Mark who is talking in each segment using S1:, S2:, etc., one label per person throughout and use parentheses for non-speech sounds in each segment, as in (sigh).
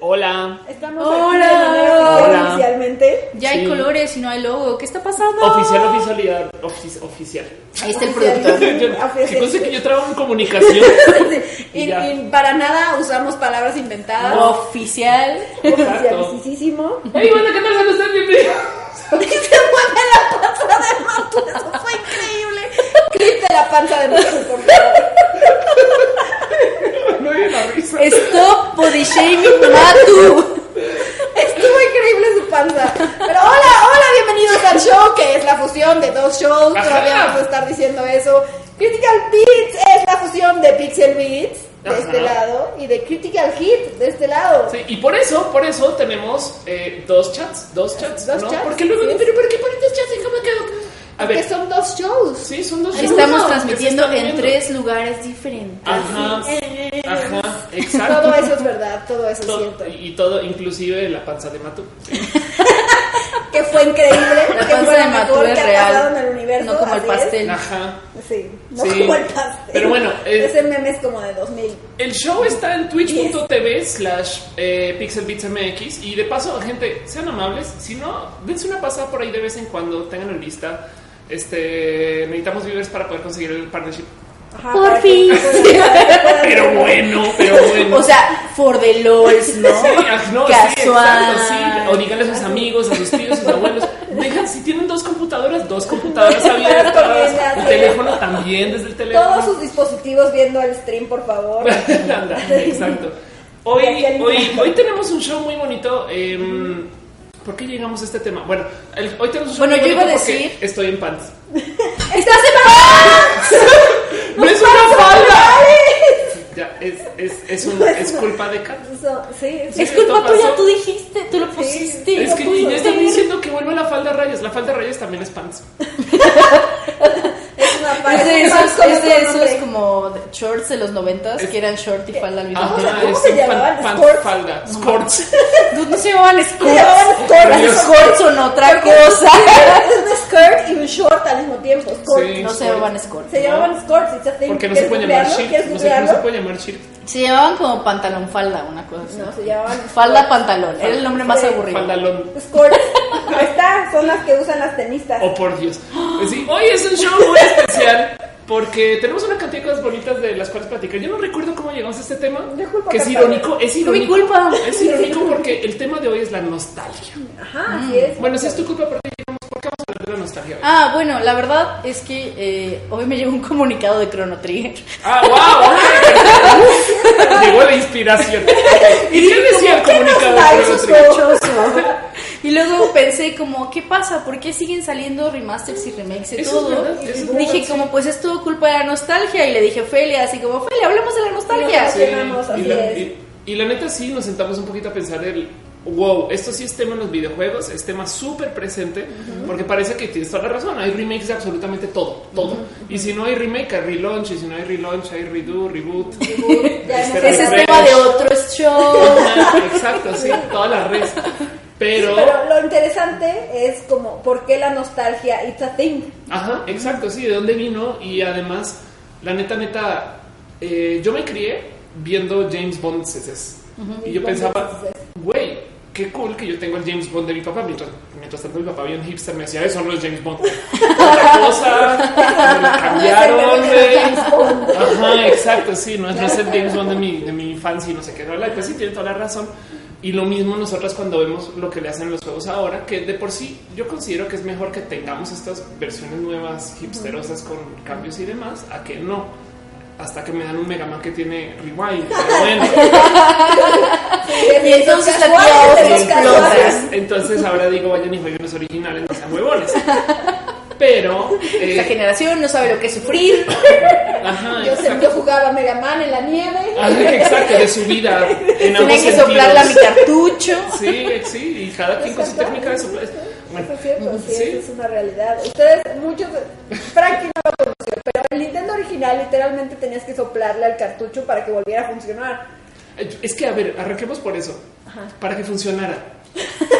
S1: Hola.
S2: Estamos
S3: Hola.
S2: aquí oficial
S1: Hola.
S2: oficialmente.
S3: Ya hay
S1: Sí.
S3: colores y no hay logo. ¿Qué está pasando?
S1: Oficial, oficialidad. ofici- oficial.
S3: Ahí está el
S2: Oficial.
S3: productor. (laughs)
S1: Yo-
S2: Oficial.
S1: que yo trabajo en comunicación. (laughs)
S2: y,
S1: Y ya.
S2: y para nada usamos palabras inventadas.
S3: Oficial.
S1: Exacto.
S2: Oficialísimo.
S1: Hey, bueno, ¿qué tal? ¿Cómo están? Bienvenidos. (laughs)
S2: Y se mueve la panza de Matu. Eso fue increíble. Clip de la panza de Matu, por favor.
S1: No hay la risa.
S3: Stop body shaming Matu.
S2: Estuvo increíble su panza. Pero hola, hola, bienvenidos al show, que es la fusión de dos shows.
S1: Ajá.
S2: Todavía vamos a estar diciendo eso. Critical Beats es la fusión de Pixel Beats de
S1: Ajá.
S2: este lado y de Critical Hit de este lado.
S1: Sí, y por eso, por eso tenemos eh, dos chats, dos chats,
S2: Dos
S1: ¿no?
S2: chats,
S1: Porque luego,
S2: sí.
S1: pero ¿por qué ponen dos chats? ¿En cómo quedo? A
S2: Que
S1: ver,
S2: son dos shows.
S1: sí, son dos shows.
S3: Estamos
S1: No,
S3: transmitiendo en tres lugares diferentes.
S1: Ajá,
S2: Eh,
S1: ajá, exacto.
S2: Todo eso es verdad, todo eso es cierto.
S1: y todo, inclusive la panza de Matu. (laughs)
S2: Que fue increíble.
S3: La
S2: que
S3: panza
S2: fue
S3: de
S2: mejor
S3: es
S2: que ha
S3: real,
S2: en el universo.
S3: no como el
S2: así es.
S3: pastel.
S1: Ajá.
S2: Sí, no
S1: Sí.
S2: como el pastel.
S1: Pero bueno, eh,
S2: ese meme es como de 2000.
S1: El show está en twitch.tv slash eh, pixelbitsmx y de paso, gente, sean amables, si no, dense una pasada por ahí de vez en cuando, tengan en lista. Este, necesitamos viewers para poder conseguir el partnership.
S2: Ajá,
S3: Por fin. (laughs)
S1: Pero bueno, pero (laughs) bueno.
S3: O sea, for the lols, ¿no?
S1: Sí, ah, no, sí,
S3: Casual.
S1: exacto, sí. O díganle a sus amigos, a sus tíos, a sus abuelos. Dejan, si tienen dos computadoras, dos computadoras (laughs) abiertas. El teléfono también, desde el teléfono.
S2: Todos sus dispositivos viendo el stream, por favor.
S1: Exacto. Hoy,
S2: al
S1: hoy, hoy tenemos un show muy bonito. em, ¿Por qué llegamos a este tema? Bueno, el- hoy tenemos
S3: Bueno, yo iba a decir-
S1: Estoy en pants. (laughs)
S2: ¡Estás en (laughs)
S1: ¡No es una falda! Ya, es, es, es, un- es culpa de Kat.
S2: Eso, sí, sí.
S3: Es culpa tuya, tú dijiste, tú lo pusiste.
S1: Es
S3: lo
S1: que ya están diciendo que vuelve la falda a rayas. La falda a rayas también es pants. (laughs)
S2: Es
S3: de esos, es de
S2: como
S3: esos shorts de los noventas que eran short y falda al mismo
S1: Ajá,
S3: tiempo.
S2: ¿cómo
S1: es
S2: se llamaban?
S1: pan, falda. Skirts. (laughs)
S3: No, no se llamaban skirts.
S2: Se llamaban skirts.
S3: Los skirts son otra cosa.
S2: Es (laughs) un skirt y un short al mismo tiempo. Skirt.
S1: Sí.
S3: No se llamaban skirts.
S2: Se llamaban thing.
S1: Porque no se
S2: ¿Quieres
S1: puede llamar
S2: googlearlo?
S1: shirt.
S2: ¿Quieres
S1: No se, puede llamar shirt.
S3: Se llamaban como pantalón falda, una cosa así.
S2: No, se llamaban
S3: Falda pantalón, era el nombre más
S2: Sí.
S3: aburrido.
S1: Faldalón.
S2: skirts. (laughs) Ahí está, son las que usan las tenistas.
S1: Oh, por Dios. Pues sí, hoy es un show muy especial porque tenemos una cantidad de cosas bonitas de las cuales platicar. Yo no recuerdo cómo llegamos a este tema,
S2: Disculpa,
S1: que es
S2: Cata.
S1: irónico. Es
S3: mi
S1: irónico.
S3: culpa.
S1: Es irónico porque el tema de hoy es la nostalgia.
S2: Ajá, así es.
S1: Bueno, si es tu culpa, ¿por nostalgia hoy?
S3: Ah, bueno, la verdad es que eh, hoy me llegó un comunicado de Chrono Trigger.
S1: Ah, wow. (laughs) Llegó la inspiración. ¿Y qué decía el comunicado de Chrono Trigger?
S3: Sospechoso. Y luego pensé como, ¿qué pasa? ¿Por qué siguen saliendo remasters y remakes de todo?
S1: verdad, eso es
S3: dije
S1: verdad,
S3: como,
S1: sí.
S3: pues es todo culpa de la nostalgia. Y le dije a Felia, así como, Felia, hablemos de la nostalgia.
S2: Sí.
S1: Y, la, y- y la neta sí nos sentamos un poquito a pensar el wow, esto sí es tema en los videojuegos, es tema súper presente, porque parece que tienes toda la razón, hay remakes de absolutamente todo, todo. Y si no hay remake, hay relaunch, y si no hay relaunch, hay redo, reboot. (laughs)
S2: Ya
S1: este,
S3: Ese es tema de otro show.
S1: Ajá, (laughs) Exacto, sí, toda la red. Pero,
S2: Pero lo interesante es como, ¿por qué la nostalgia? It's a thing.
S1: ajá, exacto, sí, de dónde vino y además, la neta, neta, eh, yo me crié viendo James Bond CCs. Y yo pensaba, güey, qué cool que yo tengo el James Bond de mi papá. Mientras, mientras tanto, mi papá bien hipster me decía, eso (laughs) no es James Bond. Otra cosa, me cambiaron, güey. Ajá, exacto, sí, no es, no es el James Bond de mi, de mi infancia y no sé qué. ¿verdad? Pues sí, tiene toda la razón. Y lo mismo nosotros cuando vemos lo que le hacen los juegos ahora, que de por sí yo considero que es mejor que tengamos estas versiones nuevas, hipsterosas con cambios y demás, a que no. Hasta que me dan un Mega Man que tiene rewind. (laughs) Pero bueno.
S3: Y entonces la.
S1: Entonces, entonces ahora digo, vayan y jueguen los originales, no sean huevones. Pero, eh,
S3: Esta generación no sabe lo que es sufrir.
S1: ajá,
S2: Yo, yo jugaba Mega Man en la nieve.
S1: Ajá, exacto, de su vida. En ambos
S3: que soplarla a mi cartucho.
S1: Sí, sí, y cada quien con su técnica de soplar. Bueno,
S2: Eso es cierto, sí,
S1: sí.
S2: eso es una realidad. Ustedes, muchos, Frankie Original literalmente tenías que soplarle al cartucho para que volviera a funcionar.
S1: es que a ver, arranquemos por eso. Para que funcionara.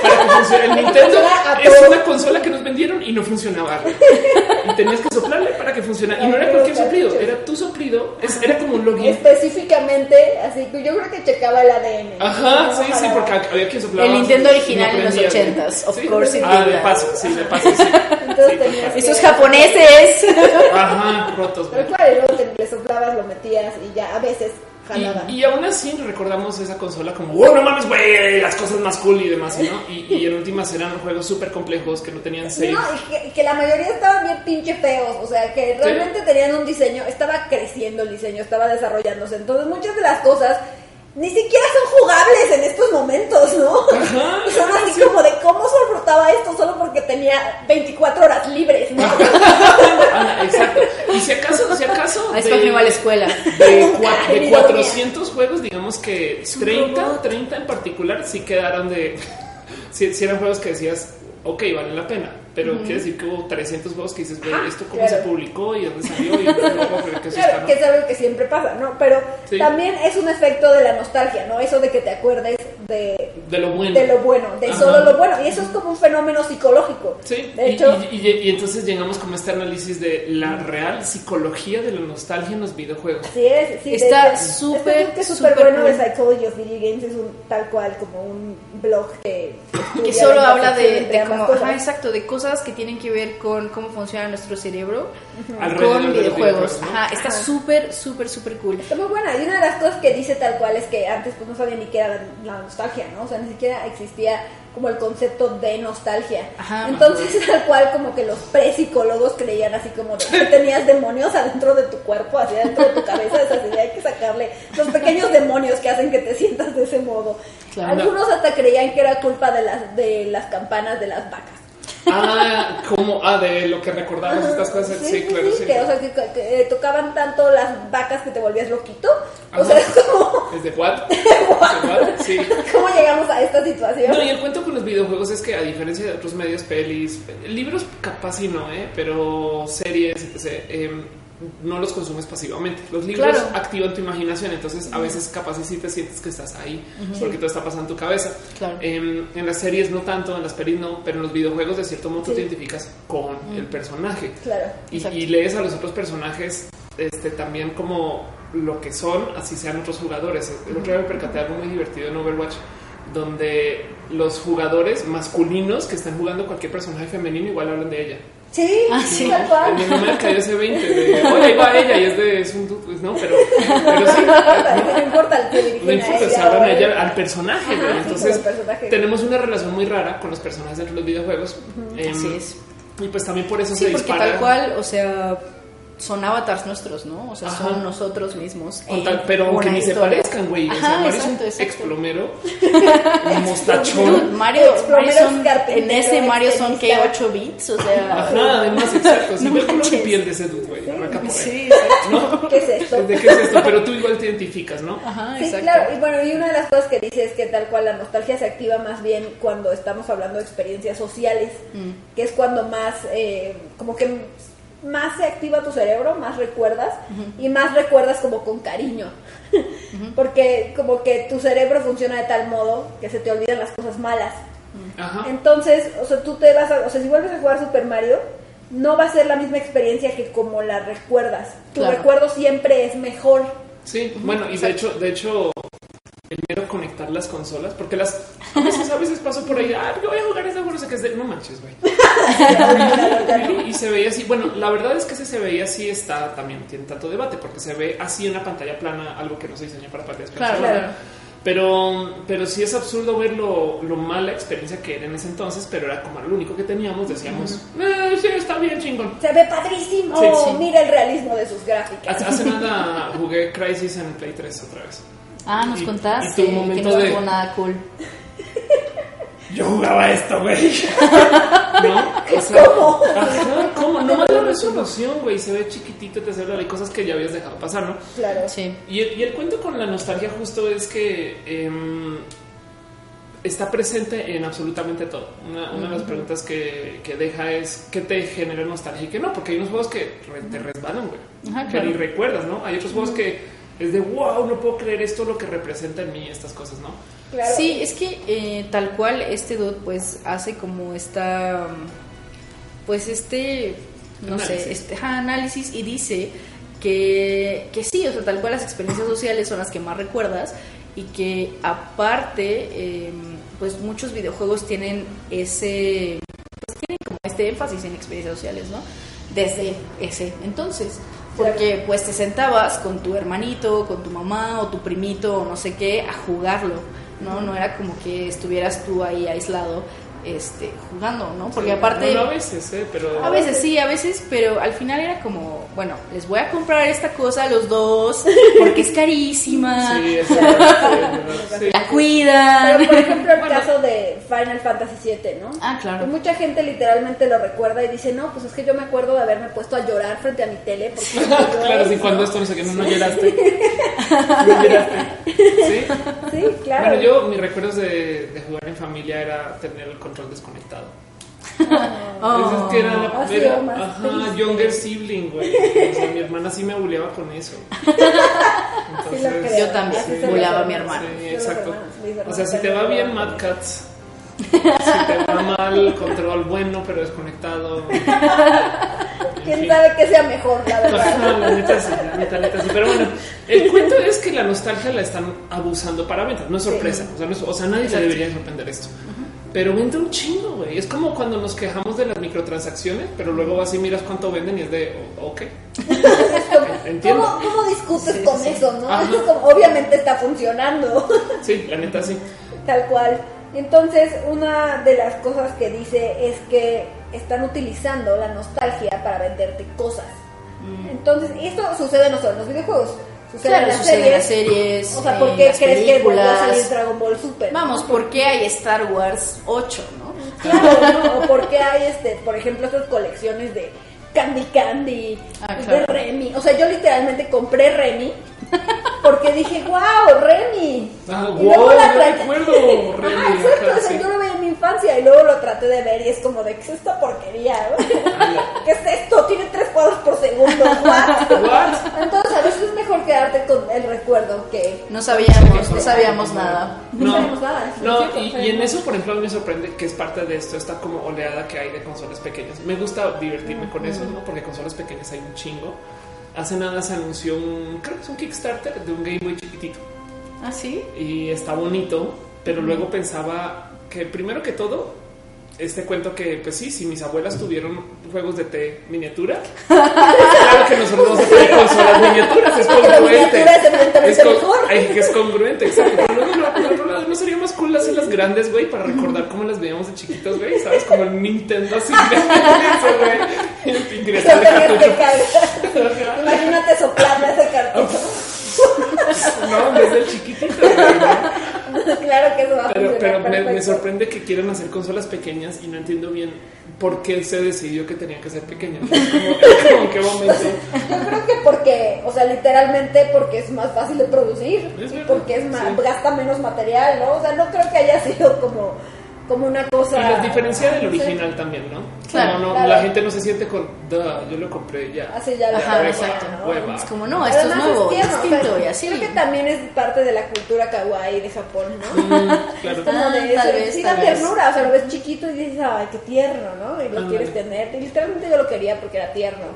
S1: Para que funcione. El Nintendo es una consola que nos vendieron y no funcionaba. Y tenías que soplarle para que funcionara. Y no era cualquier soplido, era tu soplido. Es- era como un login.
S2: Específicamente, así que yo creo que checaba el ADN.
S1: Ajá, sí, sí, porque había quien soplaba.
S3: El Nintendo
S1: y no
S3: original en los
S1: prendía, güey.
S3: 80s, of
S1: Sí.
S3: course
S1: Ah, de paso, sí, de paso, sí.
S2: Entonces
S1: Sí,
S2: tenías que-
S3: Esos japoneses.
S1: Ajá, rotos,
S2: cual, y luego te, le soplabas, lo metías y ya a veces.
S1: Y, y aún así recordamos esa consola como, wow, no mames, güey, las cosas más cool y demás, ¿no? Y, y en últimas eran juegos súper complejos que no tenían save.
S2: No, y que, y que la mayoría estaban bien pinche feos, o sea, que realmente tenían un diseño, estaba creciendo el diseño, estaba desarrollándose, entonces muchas de las cosas ni siquiera son jugables en estos momentos, ¿no?
S1: Ajá, (laughs)
S2: son así como de cómo soportaba esto solo porque tenía 24 horas libres, ¿no? (laughs)
S1: Ah, exacto. Y si acaso, si acaso.
S3: Ahí es iba a la escuela.
S1: de, (laughs) cua- de
S2: Ironía.
S1: 400 juegos, digamos que
S3: un
S1: 30,
S3: robot.
S1: 30 en particular sí quedaron de. Si eran juegos que decías, ok, vale la pena. Pero quiere decir que hubo 300 juegos que dices, güey, ¿esto cómo
S2: claro.
S1: se publicó y dónde salió? Y (laughs) no puedo creer que eso está,
S2: Claro,
S1: ¿no?
S2: que es algo que siempre pasa, ¿no? Pero
S1: Sí.
S2: también es un efecto de la nostalgia, ¿no? Eso de que te acuerdes de,
S1: De lo bueno.
S2: de lo bueno, de
S1: Ajá.
S2: solo lo bueno. Y eso es como un fenómeno psicológico.
S1: Sí,
S2: De
S1: y,
S2: hecho,
S1: y- y- y entonces llegamos como a este análisis de la real psicología de la nostalgia en los videojuegos.
S2: sí es, sí,
S3: Está súper,
S2: este que es súper bueno
S3: cool.
S2: de Psychology of Video Games, es un tal cual como un blog que
S3: que solo
S2: la
S3: habla de, de ajá, exacto, de cosas que tienen que ver con cómo funciona nuestro cerebro
S1: Alrededor
S3: con
S1: de los
S3: videojuegos.
S1: videojuegos, ¿no?
S3: Ajá, está súper, súper, súper cool.
S2: Está muy buena. Y una de las cosas que dice tal cual es que antes pues no sabía ni qué era la, nostalgia, ¿no? O sea, ni siquiera existía como el concepto de nostalgia.
S3: Ajá.
S2: Entonces (laughs) tal cual como que los pre-psicólogos creían así como de que tenías demonios adentro de tu cuerpo, así adentro de tu cabeza, es así, hay que sacarle los pequeños demonios que hacen que te sientas de ese modo.
S3: Claro.
S2: Algunos hasta creían que era culpa de las, de las campanas de las vacas.
S1: Ah, como, ah, de lo que recordamos estas cosas. Sí, claro, sí.
S2: que, o sea, que, que, eh, tocaban tanto las vacas que te volvías loquito. O sea, es como...
S1: ¿Es de what? (laughs) ¿Es de what? Sí.
S2: ¿Cómo llegamos a esta situación?
S1: No, y el cuento con los videojuegos es que a diferencia de otros medios, pelis, libros capaz y no, ¿eh? pero series, etc., em, no los consumes pasivamente. Los libros
S3: Claro.
S1: activan tu imaginación, entonces a veces capaz y sí te sientes que estás ahí, porque todo está pasando en tu cabeza.
S3: Claro.
S1: Em, en las series no tanto, en las pelis no, pero en los videojuegos de cierto modo tú te identificas con el personaje.
S2: Claro.
S1: Y, y lees a los otros personajes este, también como lo que son, así sean otros jugadores. El otro día me percaté algo muy divertido en Overwatch, donde los jugadores masculinos que están jugando cualquier personaje femenino igual hablan de ella.
S2: Sí,
S3: Ah, sí.
S2: tal
S1: A
S2: cual.
S1: no me cayó ese 20 de, oye, ahí va ella y es de, es un dude, pues no, pero, pero sí. (laughs)
S2: No importa, se dirigen
S1: No importa, se hablan a ella al personaje,
S2: Ajá, sí,
S1: entonces
S2: el personaje.
S1: tenemos una relación muy rara con los personajes dentro de los videojuegos. Em,
S3: Así es.
S1: Y pues también por eso
S3: Sí,
S1: se
S3: porque
S1: dispara.
S3: tal cual, o sea, son avatars nuestros, ¿no? O sea,
S1: Ajá.
S3: son nosotros mismos.
S1: Con tal- pero aunque ni se parezcan, güey. O sea, Mario es
S3: exacto,
S1: un
S3: exacto.
S1: explomero, (laughs) un
S3: Dude,
S1: mostachón.
S3: Mario, Mario son, en ese Mario son que
S2: extenista.
S3: 8 bits, o sea.
S1: Ajá, además, exacto. Si
S3: No
S1: ve el color de
S3: manches.
S1: piel de ese dude, güey. Arranca por ahí.
S3: Sí, exacto.
S1: ¿No? (laughs)
S2: ¿Qué es esto?
S1: ¿De qué es esto? Pero tú igual te identificas, ¿no?
S3: Ajá,
S2: Sí,
S3: exacto.
S2: claro. Y bueno, y una de las cosas que dice es que tal cual la nostalgia se activa más bien cuando estamos hablando de experiencias sociales,
S3: Mm.
S2: que es cuando más, eh, como que más se activa tu cerebro, más recuerdas y más recuerdas como con cariño. (laughs) Porque como que tu cerebro funciona de tal modo que se te olvidan las cosas malas. Entonces, o sea, tú te vas a, o sea, si vuelves a jugar Super Mario, no va a ser la misma experiencia que como la recuerdas. Tu
S3: Claro.
S2: recuerdo siempre es mejor.
S1: Sí, bueno, y de hecho, de hecho, el mero las consolas, porque las a veces, a veces paso por ahí, ah, yo voy a jugar ese juego, no sé qué es de, no manches, güey. y se veía así. Bueno, la verdad es que ese se veía así está también tiene tanto debate porque se ve así en una pantalla plana, algo que no se diseñó para pantallas planas.
S3: Claro, claro.
S1: Pero, pero sí es absurdo ver lo, lo mala experiencia que era en ese entonces, pero era como lo único que teníamos. Decíamos, eh, sí, está bien chingón.
S2: Se ve padrísimo.
S1: Sí, sí.
S2: Mira el realismo de sus gráficas.
S1: Hace, hace nada jugué Crisis en el Play 3 otra vez.
S3: Ah, nos
S1: Y-
S3: contaste
S1: y tu momento
S3: que no
S1: de-
S3: nada cool.
S1: Yo jugaba esto, güey. (laughs) ¿No? O sea,
S2: ¿Cómo?
S1: Ajá, ¿cómo? No más la resolución, güey. Se ve chiquitito, te habla de cosas que ya habías dejado pasar, ¿no?
S2: Claro.
S3: Sí.
S1: Y el, y el cuento con la nostalgia justo es que em, está presente en absolutamente todo. Una, una de las preguntas que, que deja es qué te genera nostalgia y qué no, porque hay unos juegos que re- te resbalan, güey.
S3: Ajá, claro.
S1: y recuerdas, ¿no? Hay otros juegos que es de wow, no puedo creer esto lo que representa en mí estas cosas, ¿no?
S2: Claro.
S3: Sí, es que eh, tal cual este dude pues hace como esta, pues este, no
S1: Análisis.
S3: sé, este análisis y dice que, que sí, o sea, tal cual las experiencias sociales son las que más recuerdas y que aparte, eh, pues muchos videojuegos tienen ese, pues tienen como este énfasis en experiencias sociales, ¿no? Desde ese entonces. Porque pues te sentabas con tu hermanito, con tu mamá o tu primito o no sé qué a jugarlo, ¿no? No era como que estuvieras tú ahí aislado este, jugando, ¿no? Porque aparte...
S1: Bueno, a veces, ¿eh? Pero...
S3: A veces sí, a veces, pero al final era como, bueno, les voy a comprar esta cosa a los dos porque es carísima,
S1: Sí, (laughs) es verdad, sí, sí.
S3: la cuidan.
S2: Pero por ejemplo el
S1: Bueno.
S2: caso de Final Fantasy VII, ¿no?
S3: Ah, claro.
S2: Que mucha gente literalmente lo recuerda y dice, no, pues es que yo me acuerdo de haberme puesto a llorar frente a mi tele. Porque (laughs)
S1: claro, sí, cuando esto no sé qué, no, no lloraste. (laughs) No lloraste. Sí.
S2: Sí, claro.
S1: Bueno, yo, mis recuerdos de, de jugar en familia era tener el control desconectado.
S3: Oh. (laughs)
S1: Es que era la
S2: Ha
S1: primera, ajá, younger sibling, güey. O sea, mi hermana sí me buleaba con eso. (laughs)
S2: Sí creo.
S3: Yo también
S2: son
S3: buleaba a mi hermana.
S1: Sí, exacto. O sea, si te va bien. Mad Cats, si te va mal control bueno pero desconectado.
S2: ¿Quién
S1: fin.
S2: sabe qué sea mejor, la
S1: Ajá,
S2: verdad?
S1: la neta sí, la neta, neta sí. Pero bueno, el cuento es que la nostalgia la están abusando para ventas. No es sorpresa. O sea, no es- o sea, nadie se debería sorprender esto. Pero vende un chingo, güey. Es como cuando nos quejamos de las microtransacciones, pero luego vas y miras cuánto venden y es de, ok. (laughs) Entiendo.
S2: ¿Cómo, cómo discutes
S3: Sí,
S2: con
S3: sí,
S2: eso, no?
S1: Ajá.
S2: Es como, obviamente está funcionando. (laughs)
S1: Sí, la neta sí.
S2: Tal cual. Entonces, una de las cosas que dice es que están utilizando la nostalgia para venderte cosas. Entonces, y esto sucede no solo en los videojuegos, sucede
S3: Claro,
S2: las
S3: sucede
S2: series.
S3: las series,
S2: O sea, ¿por qué crees que volvió a salir. Dragon Ball Super?
S3: Vamos, ¿por qué hay Star Wars 8, no?
S2: Claro, ¿no? O por qué hay, este, por ejemplo, estas colecciones de Candy Candy,
S3: Ah,
S2: de
S3: claro.
S2: Remy. O sea, yo literalmente compré Remy porque dije, wow, Remy.
S1: Ah,
S2: Y luego
S1: wow,
S2: la
S1: yo
S2: traté-
S1: recuerdo (laughs) Remy,
S2: exacto,
S1: ajá,
S2: o sea,
S1: sí.
S2: yo lo veía en mi infancia y luego lo traté de ver y es como de, ¿qué es esta porquería? (laughs) ¿Qué es esto? Tiene tres cuadros por segundo. ¿What? (laughs)
S1: What?
S2: Entonces, a veces es mejor quedarte con el recuerdo que...
S3: No sabíamos, no sabíamos nada.
S2: No sabemos nada, es
S1: No, y,
S2: no
S1: y en eso, por ejemplo, a mí me sorprende que es parte de esto, esta como oleada que hay de consolas pequeñas. Me gusta divertirme con eso, ¿no? Porque consolas pequeñas hay un chingo. Hace nada se anunció un, creo que es un Kickstarter de un Game Boy chiquitito.
S3: ¿Ah, sí?
S1: Y está bonito, pero luego pensaba que primero que todo, este cuento que, pues sí, si mis abuelas tuvieron juegos de té miniatura, (laughs) claro que nosotros vamos a tener consolas miniaturas, es congruente.
S2: es evidentemente
S1: Es con-
S2: mejor.
S1: ay, que es congruente, exacto. Pero luego, no, por otro lado, no sería más cool hacerlas grandes, güey, para recordar cómo las veíamos de chiquitos, güey, ¿sabes? Como el Nintendo así, (laughs) güey. Ingresar el cartucho.
S2: Imagínate soplarle ese cartucho.
S1: No, desde el chiquitito, ¿no?
S2: claro que eso va
S1: Pero, pero me, sorprende que quieran hacer consolas pequeñas y no entiendo bien por qué se decidió que tenían que ser pequeñas. Como, como en qué momento.
S2: Yo creo que porque, o sea, literalmente porque es más fácil de producir y porque es más,
S1: sí.
S2: gasta menos material, ¿no? O sea, no creo que haya sido como, como una cosa.
S1: Y les diferencia del
S2: Sí.
S1: original también, ¿no?
S3: Claro,
S1: Como no,
S2: claro.
S1: La gente no se siente con, "Duh, yo lo compré ya.
S2: Así ya lo
S3: Ajá,
S2: hueva,
S3: exacto.
S2: ¿no?
S1: Hueva.
S3: Es como, no, esto es
S2: Además,
S3: nuevo,
S2: tierno, o sea,
S3: distinto y así.
S2: Creo que también es parte de la cultura kawaii de Japón, ¿no?
S1: Mm, claro.
S2: Como
S3: Ah,
S2: de
S3: tal
S2: eso,
S3: vez,
S2: sí
S3: tal
S2: da
S3: vez.
S2: ternura, o sea, lo ves chiquito y dices, ay, qué tierno, ¿no? Y lo quieres tener. Y literalmente yo lo quería porque era tierno.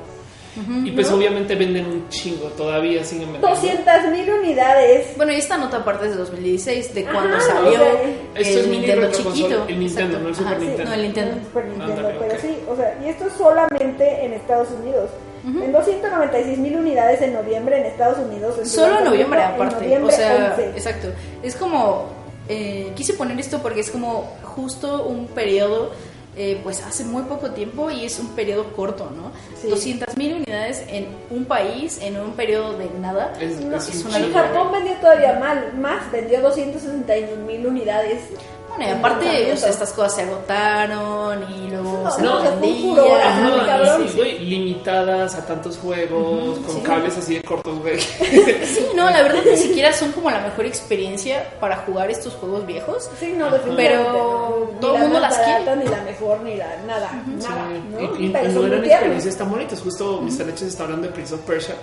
S1: Y pues obviamente venden un chingo, todavía siguen vendiendo.
S2: 200 mil unidades.
S3: Bueno, y esta nota aparte es de 2016, de cuando
S2: Ajá,
S3: salió
S2: o sea,
S1: Esto es
S3: el
S1: mini
S3: Nintendo chiquito.
S1: el Nintendo, no el Super
S3: Ajá, sí,
S1: Nintendo.
S3: No, el Nintendo.
S2: El Super Nintendo,
S1: Ándale,
S2: pero sí, o sea, y esto es solamente en Estados Unidos. En 296 mil unidades en noviembre en Estados Unidos. en
S3: Solo en noviembre
S2: en
S3: aparte.
S2: noviembre
S3: o sea,
S2: 11.
S3: exacto. Es como, eh, quise poner esto porque es como justo un periodo, eh, pues hace muy poco tiempo y es un periodo corto, ¿no?
S2: Sí.
S3: 200 mil unidades en un país, en un periodo de nada.
S1: Es,
S2: No,
S1: es
S3: es
S1: un
S3: una
S2: Japón vendió todavía mal, más, vendió 261 mil unidades.
S3: Bueno, y aparte, estas cosas se agotaron y luego se
S1: no,
S2: fue un
S3: vendían.
S2: cabrón.
S1: y sí, güey, limitadas a tantos juegos, con
S3: sí.
S1: cables así de cortos, güey. (laughs)
S3: Sí, no, la verdad ni siquiera son como la mejor experiencia para jugar estos juegos viejos.
S2: Sí, no, definitivamente.
S3: Pero
S2: no.
S3: Todo el mundo las quiere.
S2: Ni la mejor, ni la nada. Nada,
S1: Sí,
S2: ¿no?
S1: Y, y- y
S2: Pero
S1: no eran experiencias tan bonitas. Justo Mr. Leches está hablando de Prince of Persia.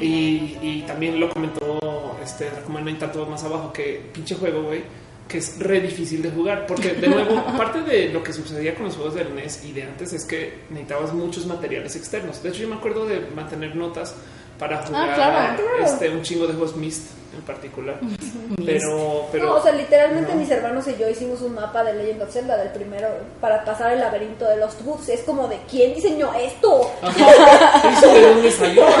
S1: Y, y también lo comentó este como no hay tanto más abajo que pinche juego, güey, que es re difícil de jugar. Porque de nuevo, (laughs) aparte de lo que sucedía con los juegos del NES y de antes, es que necesitabas muchos materiales externos. De hecho, yo me acuerdo de mantener notas para
S3: Ah,
S1: jugar
S2: claro.
S1: este un chingo de juegos Mist en particular. Pero, (laughs) pero
S2: no, o sea, literalmente
S1: no.
S2: mis hermanos y yo hicimos un mapa de Legend of Zelda del primero para pasar el laberinto de Lost Woods. Es como de quién diseñó esto.
S1: Ajá. ¿Eso de dónde salió? (laughs)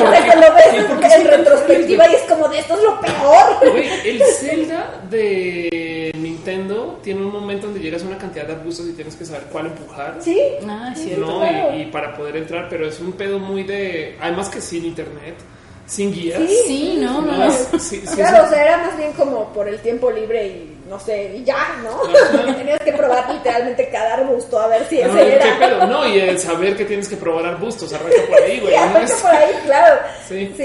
S2: Lo
S1: ¿Y por
S2: ves en retrospectiva y es como de esto es lo peor.
S1: Güey, el Zelda de Nintendo tiene un momento donde llegas a una cantidad de arbustos y tienes que saber cuál empujar.
S2: Sí.
S3: Ah, es cierto.
S1: ¿no?
S2: claro.
S1: Y, y para poder entrar, pero es un pedo muy de. Además que sin internet, sin guías.
S2: Sí.
S3: Sí, no, no,
S1: No,
S3: no.
S1: es- sí, sí,
S2: Claro, o sea, era más bien como por el tiempo libre y no sé, y ya, ¿no?
S1: Ajá. (laughs)
S2: Tenías que probar literalmente cada arbusto a ver si
S1: no,
S2: ese
S1: ¿qué
S2: era.
S1: pedo? No, y el saber que tienes que probar arbustos, arranca por ahí, güey. (laughs)
S2: Arranca por ahí, claro.
S1: Sí.
S2: Sí.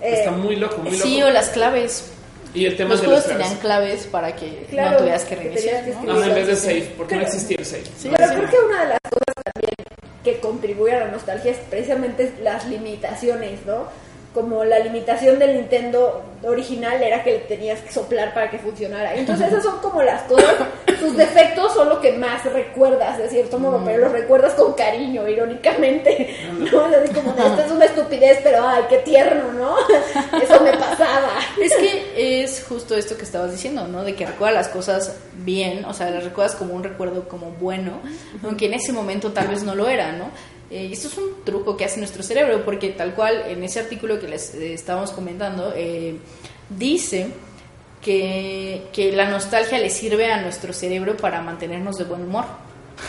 S2: Eh,
S1: Está muy loco, muy loco.
S3: Sí, o las claves.
S1: Y el tema
S3: Los
S1: de
S3: juegos
S1: las
S3: tenían
S1: claves.
S3: para que
S2: Claro,
S3: no tuvieras que reiniciar.
S2: que
S3: ¿no?
S1: En vez de
S2: Sí.
S1: save, porque no existía el save.
S3: Sí,
S1: ¿no?
S2: Pero
S3: sí.
S2: creo que una de las cosas también que contribuye a la nostalgia es precisamente las limitaciones, ¿no? Como la limitación del Nintendo original era que le tenías que soplar para que funcionara. Entonces esas son como las cosas, sus defectos son lo que más recuerdas de cierto modo, pero los recuerdas con cariño, irónicamente. ¿no? Es así como, de, esto es una estupidez, pero ay, qué tierno, ¿no? (laughs) Eso me pasaba.
S3: Es que es justo esto que estabas diciendo, ¿no? De que recuerdas las cosas bien, o sea, las recuerdas como un recuerdo como bueno, aunque en ese momento tal vez no lo era, ¿no? Eh, y esto es un truco que hace nuestro cerebro, porque tal cual en ese artículo que les eh, estábamos comentando, eh, dice que, que la nostalgia le sirve a nuestro cerebro para mantenernos de buen humor.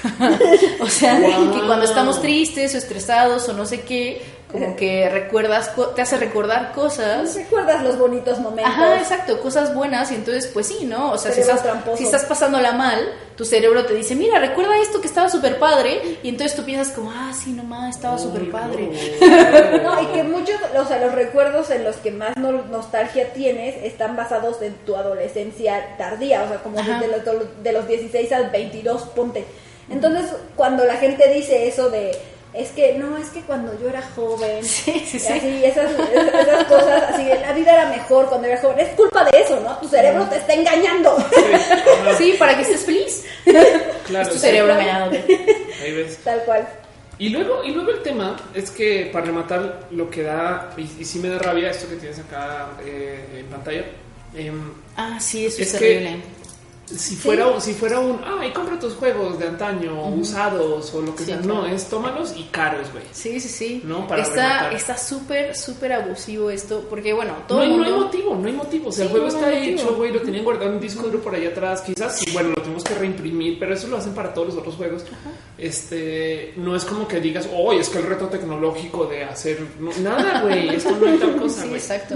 S3: (laughs) o sea,
S1: Wow.
S3: que cuando estamos tristes o estresados o no sé qué, como que recuerdas, co- te hace recordar cosas
S2: ¿Recuerdas los bonitos momentos?
S3: Ajá, exacto, cosas buenas y entonces pues sí, ¿no? O sea, si estás,
S2: tramposo.
S3: si estás pasándola mal, tu cerebro te dice, mira, recuerda esto que estaba súper padre y entonces tú piensas como, ah, sí, nomás, estaba súper padre. (laughs)
S2: No, y que (laughs) muchos, o sea, los recuerdos en los que más no- nostalgia tienes están basados en tu adolescencia tardía, o sea, como desde los, de los 16 al 22, ponte. Entonces, cuando la gente dice eso de, es que, no, es que cuando yo era joven, (laughs)
S3: Sí, sí, sí.
S2: así, esas, cosas, así, la vida era mejor cuando era joven, es culpa de eso, ¿no? Tu cerebro te está engañando.
S3: Sí, (laughs) para que estés feliz.
S1: Claro,
S3: tu
S1: sí.
S3: cerebro engañándote.
S1: Ahí ves.
S2: Tal cual.
S1: Y luego, y luego el tema es que para rematar lo que da, y, y sí me da rabia esto que tienes acá eh, en pantalla, em,
S3: Ah, sí, eso es,
S1: Es
S3: terrible.
S1: que- si fuera, si fuera un, ay, compra tus juegos de antaño, usados o lo que
S3: Sí,
S1: sea,
S3: claro.
S1: no, es tómalos y caros, güey.
S3: Sí, sí, sí.
S1: No, para
S3: está
S1: rematar.
S3: está súper, súper abusivo esto, porque bueno, todo
S1: No
S3: el
S1: no hay motivo, no hay motivo. O sea,
S3: Sí,
S1: el juego
S3: no,
S1: está
S3: motivo.
S1: hecho, güey, lo tenían guardado en un disco duro por allá atrás. Quizás, sí, bueno, lo tenemos que reimprimir, pero eso lo hacen para todos los otros juegos. Este, no es como que digas, oh, es que el reto tecnológico de hacer no, nada, güey, esto no hay tal cosa,
S3: Sí, exacto.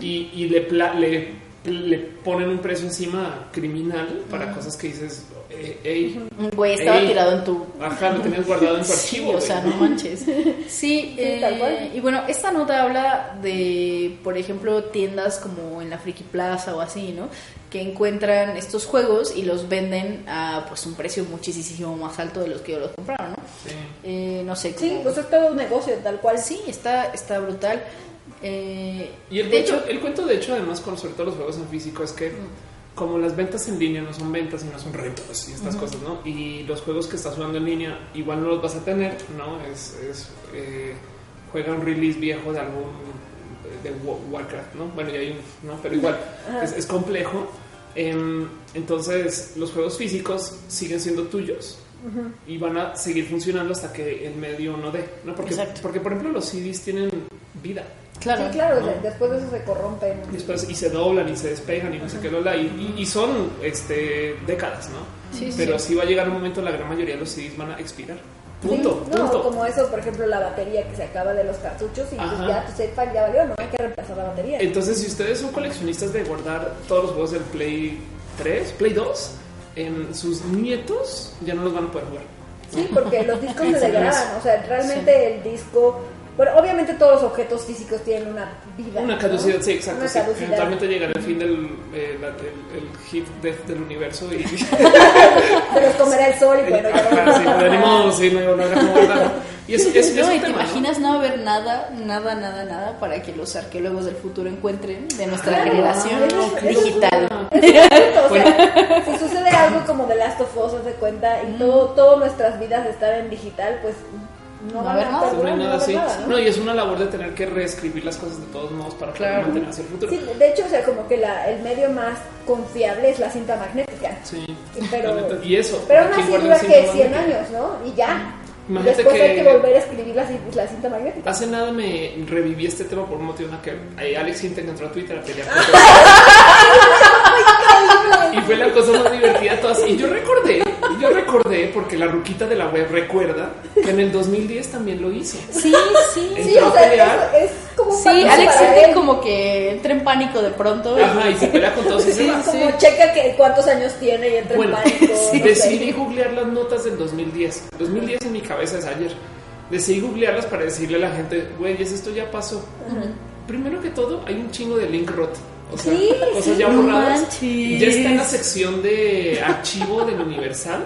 S1: y, y le, pla- le, le ponen un precio encima criminal para cosas que dices, eh, ey,
S3: Güey, estaba
S1: Ey.
S3: tirado en tu
S1: ajá, lo tenías guardado en tu (laughs)
S3: Sí,
S1: archivo.
S3: o sea, no manches. (laughs) Sí, eh,
S2: tal cual.
S3: y bueno, esta nota habla de, por ejemplo, tiendas como en la Friki Plaza o así, ¿no? Que encuentran estos juegos y los venden a pues un precio muchísimo más alto de los que los compraron, ¿no?
S1: Sí.
S3: Eh, no sé,
S2: Sí,
S3: como-
S2: pues es todo un negocio, tal cual.
S3: sí, está, está brutal. Eh,
S1: Y el,
S3: de
S1: cuento,
S3: hecho,
S1: el cuento, de hecho, además, con sobre todo los juegos en físico, es que como las ventas en línea no son ventas y no son rentas y estas cosas, ¿no? Y los juegos que estás jugando en línea igual no los vas a tener, ¿no? Es, es eh, juega un release viejo de algún de Wa- Warcraft, ¿no? Bueno, ya hay un, ¿no? Pero igual es, es complejo. Em, entonces, los juegos físicos siguen siendo tuyos. Y van a seguir funcionando hasta que el medio no dé, ¿no? Porque,
S3: Exacto.
S1: porque por ejemplo, los CDs tienen vida.
S3: Claro,
S2: Sí, claro,
S1: ¿no?
S2: de- después de eso se corrompen.
S1: Después y se doblan y se despegan y no sé qué lola y, y- y son este décadas, ¿no?
S3: Sí, sí.
S1: Pero sí va a llegar un momento la gran mayoría de los CDs van a expirar.
S2: Sí,
S1: Punto,
S2: no,
S1: punto.
S2: como eso, por ejemplo, la batería que se acaba de los cartuchos y pues ya tu setpack ya valió, no hay que reemplazar la batería.
S1: Entonces, si ustedes son coleccionistas de guardar todos los juegos del Play 3, Play 2, en sus nietos ya no los van a poder jugar.
S2: Sí, porque los (laughs) discos
S1: Sí,
S2: se
S1: sí,
S2: degradan, o sea, realmente el disco, bueno, obviamente todos los objetos físicos tienen una vida.
S1: Una
S2: ¿no?
S1: caducidad, sí, exacto.
S2: Una
S1: sí.
S2: caducidad.
S1: Eventualmente llegará el fin del eh, la- el, el hit death del universo y
S2: Se los comerá el sol y bueno, ya
S1: Ajá,
S2: no
S1: sí, pero modo, sí, no, no era como guardarlo. Y es, es,
S3: no,
S1: es un
S3: y te
S1: tema, ¿no?
S3: imaginas no haber nada, nada, nada, nada para que los arqueólogos del futuro encuentren de nuestra
S2: Claro,
S3: generación
S2: es-
S3: digital.
S2: punto, (laughs) o sea, si sucede algo como de Last of Us, de cuenta, y todo, todas nuestras vidas están en digital, pues no,
S3: No haber nada,
S1: Pues así.
S2: nada, ¿no?
S1: No, y es una labor de tener que reescribir las cosas de todos modos para poder
S3: Claro.
S1: mantener hacia el futuro.
S2: Sí, de hecho, o sea, como que la, el medio más confiable es la cinta magnética.
S1: Sí.
S2: Pero-
S1: La neta- y eso.
S2: Pero aún
S1: ¿quién
S2: así dura que 100
S1: magnética?
S2: años, ¿no? Y ya. Y
S1: Imagínate
S2: después hay
S1: que-
S2: que volver a escribir la, cin- la cinta magnética.
S1: Hace nada me reviví este tema por un motivo en el que Alex Integ entró a Twitter a pelear (laughs) Y fue la cosa más divertida de todas. Y yo recordé, yo recordé, porque la ruquita de la web recuerda que en el 2010 también lo hizo.
S3: Sí, sí. (laughs)
S2: Sí, o sea,
S1: pelear.
S2: es, es como un
S3: Sí, Alex
S2: para
S3: siente como que entra en pánico de pronto.
S1: Ajá, y se pelea con todos
S3: Sí.
S2: Es como checa que cuántos años tiene y entra
S1: Bueno,
S2: en pánico. (laughs)
S3: sí,
S2: no sé.
S1: decidí googlear las notas del 2010. 2010 en mi cabeza es ayer. Decidí googlearlas para decirle a la gente, güey, esto ya pasó. Primero que todo, hay un chingo de link rot. O sea,
S2: Sí,
S1: cosas
S2: sí.
S1: ya
S3: No
S1: borradas.
S3: manches.
S1: Ya está en la sección de archivo del Universal.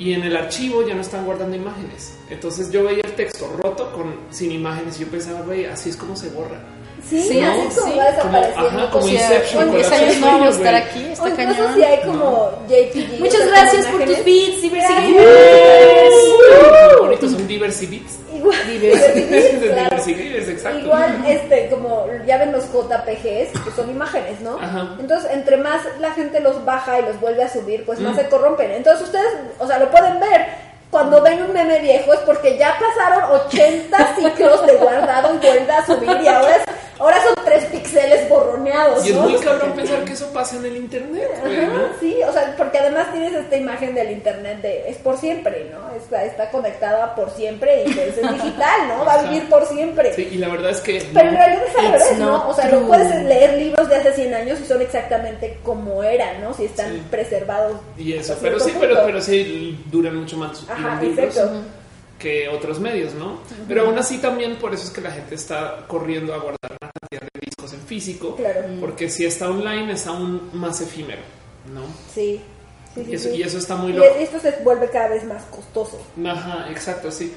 S1: Y en el archivo ya no están guardando imágenes. Entonces yo veía el texto roto con sin imágenes y yo pensaba, güey, así es como se borra.
S2: Sí,
S3: Sí,
S2: así
S3: ¿no?
S2: es como
S3: Sí,
S2: va
S1: Como,
S2: desapareciendo.
S1: ajá, como
S3: O sea,
S1: Inception.
S3: en 10
S1: colapso de
S3: años no vamos a estar aquí, está cañón.
S2: si hay como JPG.
S3: Muchas gracias por tus beats, Diversity
S1: Qué bonitos son diversibits.
S2: Igual,
S3: Diversi-
S2: claro.
S1: Diversibits, exacto.
S2: Igual, este, como ya ven los JPGs, que son imágenes, ¿no?
S1: Ajá.
S2: Entonces, entre más la gente los baja y los vuelve a subir, pues más
S1: Mm.
S2: se corrompen. Entonces, ustedes, o sea, lo pueden ver. Cuando ven un meme viejo es porque ya pasaron 80 ciclos de guardado y vuelve a subir y ahora, es, ahora son 3 pixeles borroneados.
S1: Y es
S2: ¿no?
S1: muy cabrón pensar que eso pasa en el internet, güey,
S2: Ajá,
S1: ¿no?
S2: sí, o sea, porque además tienes esta imagen del internet de es por siempre, ¿no? Está, está conectada por siempre y pues es digital, ¿no? Va a
S1: Exacto.
S2: vivir por siempre.
S1: Sí, y la verdad es que.
S2: Pero en realidad es al revés, ¿no? O sea, no puedes leer libros de hace 100 años y son exactamente como eran, ¿no? Si están
S1: Sí.
S2: preservados.
S1: Y eso, pero sí, pero,
S2: punto.
S1: pero sí duran mucho más
S2: Ajá,
S1: los libros
S2: exacto.
S1: Que otros medios, ¿no? Pero aún así también por eso es que la gente está corriendo a guardar una cantidad de discos en físico,
S2: Claro.
S1: porque si está online es aún más efímero, ¿no?
S2: Sí. Sí,
S1: Y eso,
S2: sí.
S1: y eso está muy
S2: Y
S1: loco.
S2: esto se vuelve cada vez más costoso.
S1: Ajá, exacto, sí.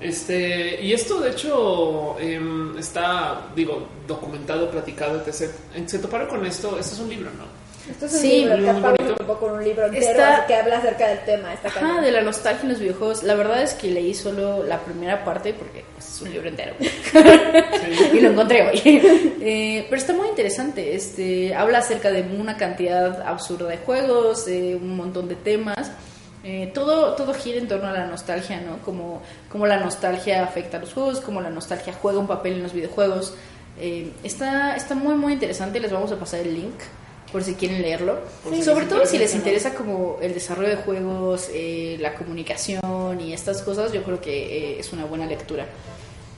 S1: Este, y esto de hecho em, está, digo, documentado, platicado, etc. Se toparon con esto, esto es un libro, ¿no?
S2: Esto es un
S3: Sí,
S2: libro,
S1: muy bonito.
S2: topó con un libro entero
S3: Está-
S2: que habla acerca del tema.
S3: Ajá, de la nostalgia en los videojuegos. La verdad es que leí solo la primera parte porque pues, es un libro entero.
S1: Sí. (laughs)
S3: y lo encontré hoy. Eh, pero está muy interesante. Este, habla acerca de una cantidad absurda de juegos, de un montón de temas. Eh, todo, todo gira en torno a la nostalgia, ¿no? Como, como la nostalgia afecta a los juegos, como la nostalgia juega un papel en los videojuegos. Eh, está, está muy, muy interesante. Les vamos a pasar el link por si quieren leerlo. Sobre todo si les
S1: interesa,
S3: como el desarrollo de juegos, eh, la comunicación y estas cosas, yo creo que eh, es una buena lectura.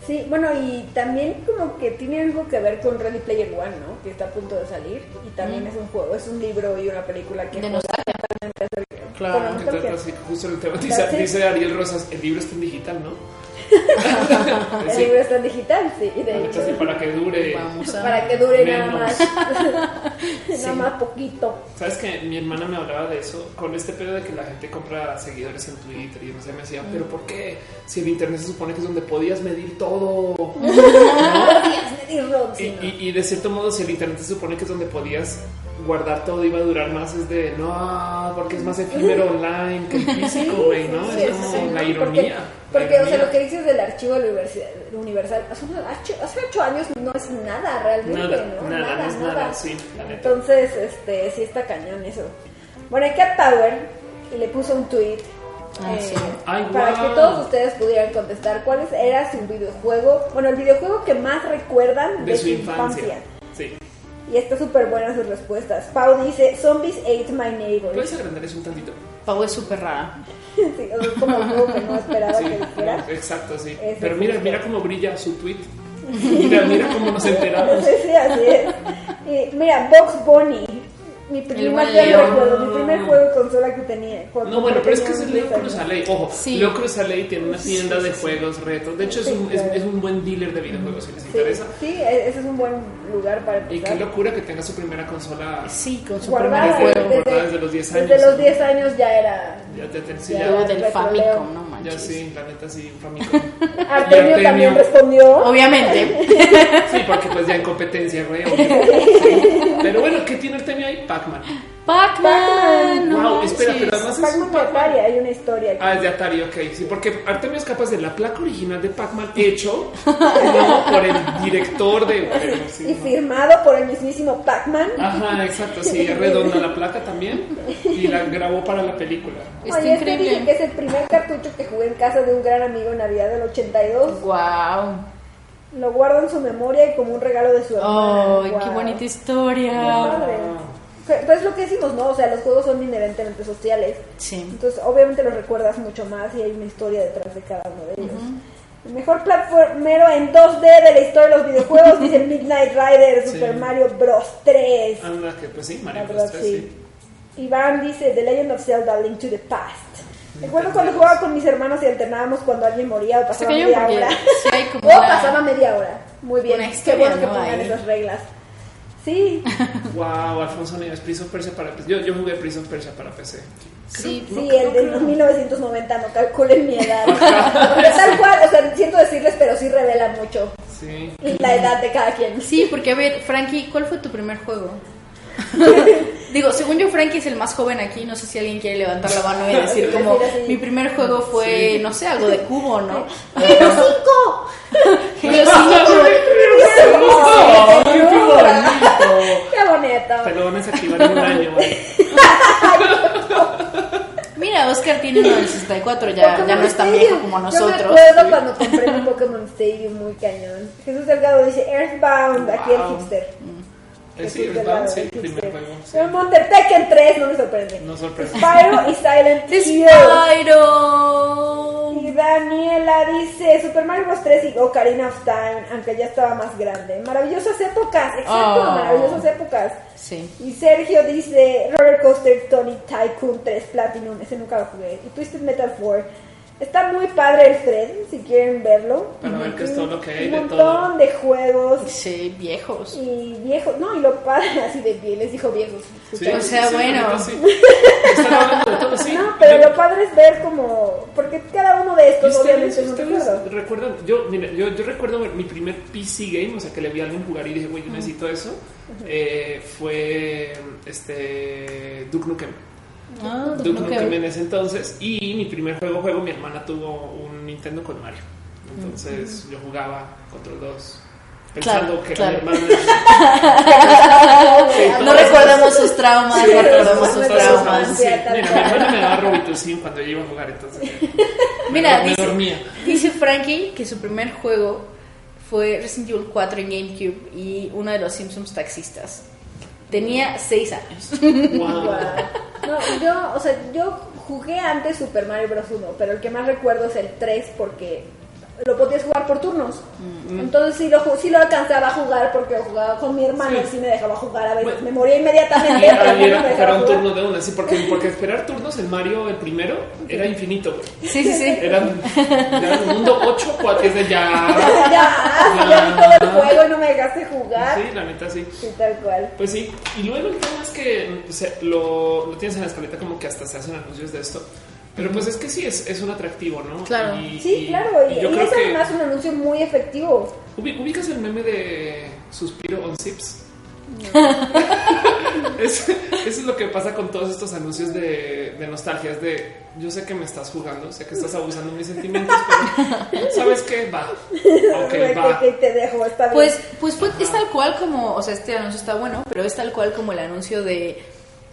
S2: Sí, bueno, y también como que tiene algo que ver con Ready Player One, ¿no? Que está a punto de salir. Y también
S3: Mm.
S2: es un juego, es un libro y una película que
S3: De nostalgia. Claro.
S2: la
S1: Que trata
S2: nostalgia.
S1: así, justo el tema. Dice, dice Ariel Rosas, el libro está en digital, ¿no? (laughs)
S2: El libro está en digital, sí, y de
S1: Ahorita
S2: hecho,
S1: sí, para que dure.
S3: Vamos a...
S2: para que dure nada más, (laughs)
S3: Sí.
S2: nada más poquito.
S1: Sabes que mi hermana me hablaba de eso con este pedo de que la gente compra seguidores en Twitter y no sé, me decía, pero ¿por qué? Si el internet se supone que es donde podías medir todo. (laughs)
S2: Podías medir Rod,
S1: Y,
S2: ¿no?
S1: y- y de cierto modo, si el internet se supone que es donde podías guardar todo, iba a durar más, es de no, porque es más efímero online que el físico, güey, ¿no?
S2: Sí,
S1: es
S2: sí,
S1: como
S2: sí,
S1: la
S2: Porque-
S1: ironía.
S2: Porque,
S1: la
S2: o sea, lo que dices del archivo universal, hace, ocho años no es nada realmente,
S1: Nada,
S2: ¿no?
S1: nada, no es nada, sí, la neta.
S2: Entonces, este, sí está cañón eso. Bueno, hay Cat Power y le puso un tweet
S3: Ah,
S2: eh,
S3: sí.
S1: Ay,
S2: para
S1: guau.
S2: que todos ustedes pudieran contestar cuál es- era su videojuego, bueno, el videojuego que más recuerdan de,
S1: de su infancia. Sí.
S2: Y está súper buena sus respuestas. Pau dice, Zombies ate my neighbor.
S1: ¿Puedes agrandar eso un tantito?
S3: Pau es súper rara. (laughs)
S2: Sí, o sea, es como juego que no esperaba
S1: Sí,
S2: que dijera.
S1: no, exacto, sí. Pero mira, mira cómo brilla su tweet. Mira, mira cómo nos (laughs) enteramos.
S2: Sí, sí, así es. Y mira, Box Bunny. Mi primer, recuerdo, mi primer juego de consola que tenía.
S1: No, bueno, pero es que es Leo
S2: 10 años.
S1: Cruzaley. Ojo,
S3: Sí.
S1: Leo Cruzaley tiene una tienda
S3: Sí,
S1: de
S3: sí,
S1: juegos retro. De hecho, es un, es, un buen dealer de videojuegos si les
S2: Sí,
S1: interesa.
S2: sí, e- ese es un buen lugar para
S1: Y
S2: empezar.
S1: qué locura que tenga su primera consola.
S3: Sí, con su
S2: Guardada
S3: primer
S1: Desde-
S3: juego.
S1: guardada desde los 10 años,
S2: Desde los
S1: ¿no?
S2: 10 años ya era.
S1: Ya te,
S2: Ya.
S3: del Famicom,
S2: Leo.
S3: no manches.
S1: Ya sí, la neta sí, Famicom. (laughs)
S2: Artemio
S1: Y Artemio.
S2: también respondió.
S3: Obviamente.
S1: Sí, porque pues ya en competencia, güey. (laughs) Pero bueno, ¿qué tiene Artemio ahí? Pac-Man.
S3: Pac-Man. no
S1: Wow, espera,
S3: manches.
S1: pero además es un
S2: de
S1: Pac-Man.
S2: Atari, hay una historia aquí.
S1: Ah, es de Atari, ok. Sí, porque Artemio es capaz de la placa original de Pac-Man hecho (laughs) ¿no? por el director de. sí,
S2: y
S1: ¿no?
S2: firmado por el mismísimo Pac-Man.
S1: Ajá, exacto, sí, es redonda la placa también y la grabó para la película.
S3: Está
S2: Oye, este que es el primer cartucho que jugué en casa de un gran amigo en Navidad del 82.
S3: Wow.
S2: Lo guardo en su memoria y como un regalo de su hermana.
S3: Ay, qué bonita
S2: Qué
S3: historia.
S2: padre. Pues es lo que decimos, ¿no? O sea, los juegos son inherentemente sociales.
S3: Sí.
S2: Entonces, obviamente los recuerdas mucho más y hay una historia detrás de cada uno de ellos. El mejor platformero en 2D de la historia de los videojuegos dice (laughs) Midnight Rider,
S1: Sí.
S2: Super Mario Bros. 3.
S1: Anda, que pues sí, Mario Bros.
S2: verdad,
S1: 3, sí.
S2: Iván dice The Legend of Zelda Link to the Past. Recuerdo cuando jugaba con mis hermanos y alternábamos cuando alguien moría o pasaba media
S3: porque
S2: hora.
S3: sí hay como
S2: o
S3: una-
S2: pasaba media hora. Muy bien. Qué bueno que pongan
S3: Ahí.
S2: esas reglas. Sí, (laughs)
S1: Wow, Alfonso Nieves, Prince of Persia para PC. Yo, yo jugué Prince of Persia para PC.
S3: Sí,
S2: sí, el de 1990, no calculen mi edad. (laughs) Porque tal cual, o sea, siento decirles, pero sí revela mucho
S1: Sí.
S2: la edad de cada quien.
S3: Sí, porque a ver, Frankie, ¿cuál fue tu primer juego? (laughs) Digo, según yo, Frankie es el más joven aquí. No sé si alguien quiere levantar la mano y decir como (laughs) mi primer juego fue,
S1: Sí.
S3: no sé, algo de cubo, ¿no?
S2: ¡Halo 5!
S3: Halo 5.
S1: ¡Oh, qué bonito!
S2: ¡Qué bonito!
S1: Te lo van a desactivar en un año, güey. (laughs)
S3: Mira, Oscar tiene uno del 64, ya, ya no es tan viejo como
S2: Yo me
S3: nosotros.
S2: acuerdo cuando compré mi Pokémon Stadium muy cañón. Jesús Delgado dice Earthbound, aquí el hipster.
S1: Eh, sí,
S2: Delgado,
S1: sí,
S2: el
S1: primer
S2: hipster.
S1: juego. sí.
S2: Pero Monster Tekken 3 no me sorprende.
S1: No sorprende.
S2: Spyro y Silent Hill.
S3: Spyro.
S2: Y Daniela dice Super Mario Bros. 3 y Ocarina of Time, aunque ya estaba más grande. Maravillosas épocas, exacto,
S3: Ah.
S2: maravillosas épocas.
S3: Sí.
S2: Y Sergio dice Roller Coaster Tony Tycoon 3 Platinum, ese nunca lo jugué. Y Twisted Metal 4. Está muy padre el thread, si quieren verlo.
S1: Para ver qué es todo lo que hay
S2: Un
S1: de
S2: montón
S1: todo.
S2: de juegos
S3: Sí, viejos.
S2: y viejos. No, y lo padre (laughs) así de bien, les dijo viejos.
S1: Sí,
S3: O sea,
S1: sí,
S3: bueno.
S1: sí. Están hablando de todo, sí. (laughs)
S2: No, pero
S1: Yo-
S2: lo padre es ver como. Porque cada uno de
S1: ¿Y
S2: estos obviamente
S1: ustedes,
S2: es un
S1: ustedes
S2: recuerdo.
S1: recuerdan? Yo, mira, yo, yo recuerdo mi primer PC game, o sea, que le vi a alguien jugar y dije, güey, yo necesito eso. eh, fue este Duke Nukem.
S3: Ah,
S1: Duke
S3: Nukem.
S1: Nukem en ese entonces. Y mi primer juego, juego, mi hermana tuvo un Nintendo con Mario. Entonces yo jugaba Control 2. Pensando
S3: Claro,
S1: que
S3: claro.
S1: mi hermana. Sí, (laughs)
S3: No recordamos sus traumas,
S1: Sí,
S3: no recordamos
S1: todas
S3: sus traumas.
S1: sí. Mira, mi hermana me daba Robitussin cuando yo iba a jugar, entonces. (laughs)
S3: Mira,
S1: me, me
S3: dice,
S1: dormía.
S3: dice Frankie que su primer juego fue Resident Evil 4 en GameCube y uno de los Simpsons taxistas. Tenía 6 años. (laughs)
S1: Wow.
S2: No, yo, o sea, yo jugué antes Super Mario Bros. 1, pero el que más recuerdo es el 3 porque lo podías jugar por turnos.
S1: Mm.
S2: Entonces sí lo, sí lo alcanzaba a jugar porque jugaba con mi hermano
S1: Sí.
S2: y sí me dejaba jugar a veces.
S1: Bueno. (laughs) (laughs)
S2: me moría inmediatamente,
S1: era,
S2: no me
S1: era- era un turno de una, sí, porque, porque esperar turnos en Mario, el primero, era infinito, güey.
S3: Sí, sí, sí.
S1: Era, era el mundo 8, 4, es de ya. (laughs)
S2: Ya, sí, ya vi todo el juego y no me dejaste jugar.
S1: Sí, la neta sí.
S2: Sí, tal cual.
S1: Pues sí, y luego el tema es que o sea, lo, lo tienes en la escaleta como que hasta se hacen anuncios de esto. Pero pues es que sí, es, es un atractivo, ¿no?
S3: Claro.
S1: Y-
S2: Sí,
S1: y-
S2: claro, y,
S1: y yo
S2: y
S1: creo
S2: es
S1: que
S2: además un anuncio muy efectivo.
S1: ubi- ubicas el meme de Suspiro on Zips. (laughs) Es- eso es lo que pasa con todos estos anuncios de, de nostalgia. Es de yo sé que me estás jugando, sé que estás abusando de mis sentimientos, pero sabes qué va. Ok,
S2: Que-
S1: va.
S2: que te dejo, está bien.
S3: Pues, pues fue, es tal cual como, o sea, este anuncio está bueno, pero es tal cual como el anuncio de,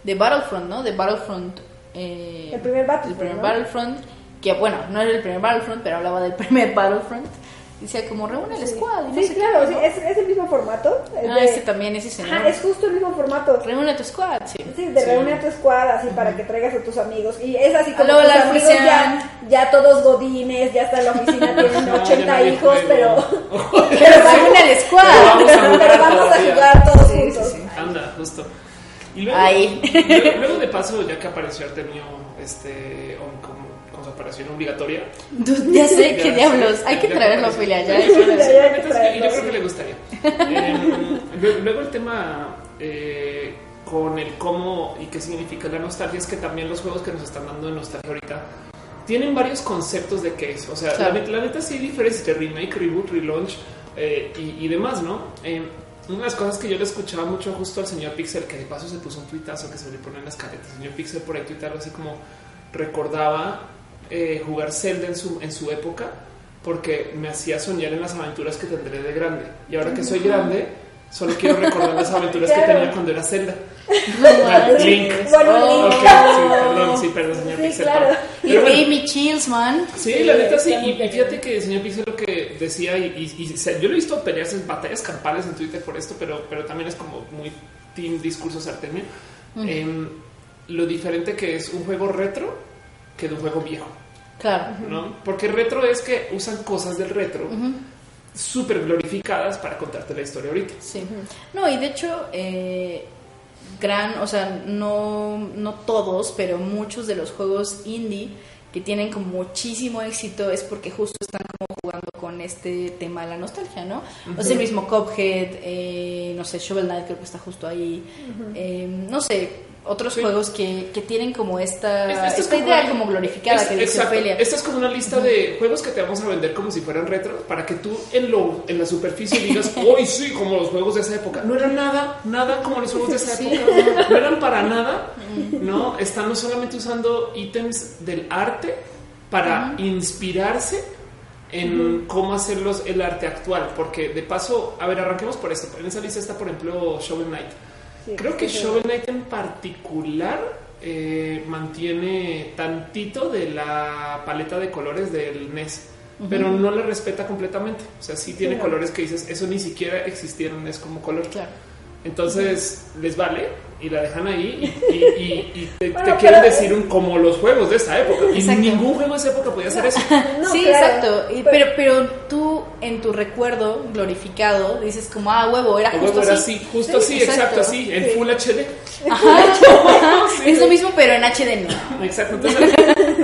S3: de Battlefront, ¿no? De Battlefront. Eh,
S2: El primer Battlefront,
S3: El primer
S2: ¿no?
S3: Battlefront, que bueno, no era el primer Battlefront, pero hablaba del primer (laughs) Battlefront. Decía como reúne el
S2: Sí.
S3: squad. y no
S2: Sí,
S3: sé
S2: claro,
S3: qué,
S2: sí,
S3: ¿no?
S2: es, es el mismo formato. es
S3: Ah,
S2: de-
S3: este también, ese señor.
S2: Ajá, es justo el mismo formato.
S3: Reúne tu squad, sí.
S2: Sí, de
S1: Sí.
S2: reunir a tu squad así para que traigas a tus amigos. Y es así como
S3: Aló,
S2: tus
S3: la
S2: amigos
S3: oficina.
S2: ya, ya todos godines, ya está en la oficina, (laughs) tienen
S1: No, ya
S2: 80
S1: nadie
S2: hijos, pero, (laughs)
S3: Pero reúne el squad.
S1: Vamos a jugar
S2: pero vamos a jugar todos
S3: Sí, sí,
S2: juntos.
S3: sí.
S1: Anda, justo. Y luego,
S3: Ahí.
S1: luego, luego de paso, ya que apareció Artemio este, con, con- su operación obligatoria.
S3: Ya sé, qué diablos. Hay que traerlo. Ophelia, ya.
S1: Yo creo que le gustaría. (laughs) Eh, luego, el tema eh, con el cómo y qué significa la nostalgia es que también los juegos que nos están dando de nostalgia ahorita tienen varios conceptos de qué es. O sea,
S3: Claro.
S1: la, neta- sí hay diferencia entre remake, reboot, relaunch eh, y, y demás, ¿no? Eh, una de las cosas que yo le escuchaba mucho justo al señor Pixel, que de paso se puso un tuitazo que se le pone en las caretas. El señor Pixel por ahí tuitarlo así como recordaba eh, jugar Zelda en su, en su época porque me hacía soñar en las aventuras que tendré de grande. Y ahora que soy grande, solo quiero recordar las aventuras que
S2: Claro.
S1: tenía cuando era Zelda.
S3: No
S1: Ah. Link.
S2: Bueno,
S3: Oh.
S1: Ok, sí, perdón, sí, perdón, señor
S2: Sí,
S1: Pixel.
S2: claro.
S3: Y
S1: bueno,
S3: me chills, man.
S1: Sí,
S2: Sí,
S1: la neta sí. Y, fíjate que el señor Pixel lo que decía, y, y- y yo lo he visto pelearse en batallas campales en Twitter por esto, pero, pero también es como muy team discursos Artemio. Em, lo diferente que es un juego retro que de un juego viejo,
S3: Claro.
S1: ¿no? Porque retro es que usan cosas del retro súper glorificadas para contarte la historia ahorita.
S3: Sí. No, y de hecho, eh, gran, o sea, no, no todos, pero muchos de los juegos indie que tienen como muchísimo éxito es porque justo están como jugando con este tema de la nostalgia, ¿no? O sea, el mismo Cuphead, eh, no sé, Shovel Knight creo que está justo ahí, eh, no sé, otros
S1: Sí.
S3: juegos que, que tienen como esta,
S1: Esta- esta es
S3: esta
S1: como
S3: idea
S1: una-
S3: como glorificada
S1: es-
S3: que dice. Ophelia.
S1: Esta es como una lista de juegos que te vamos a vender como si fueran retro para que tú en lo en la superficie digas, (laughs) hoy sí, como los juegos de esa época. No era nada, nada como los juegos de esa
S3: Sí.
S1: época. No eran para nada. No, están no solamente usando ítems del arte para inspirarse en cómo hacerlos el arte actual. Porque de paso, a ver, arranquemos por esto. En esa lista está, por ejemplo, Shovel Knight.
S2: Sí,
S1: Creo que. Shovel Knight en particular eh, mantiene tantito de la paleta de colores del NES, pero no le respeta completamente. O sea, sí tiene colores que dices, eso ni siquiera existía en NES como color.
S3: Claro.
S1: Entonces les vale y la dejan ahí y, y- y- y te,
S2: Bueno,
S1: te quieren
S2: pero-
S1: decir un como los juegos de esa época. Y ningún juego de esa época podía hacer eso. (laughs)
S2: No,
S3: sí,
S2: claro.
S3: exacto. Y- pero, pero tú en tu recuerdo glorificado dices como, ah, huevo, era justo
S1: era
S3: así.
S1: así, justo así, exacto,
S3: exacto.
S1: así, en
S2: Sí.
S1: Full HD.
S3: Ajá. (laughs) (laughs)
S1: Sí,
S3: es lo mismo, pero en HD no.
S1: Exacto. Entonces,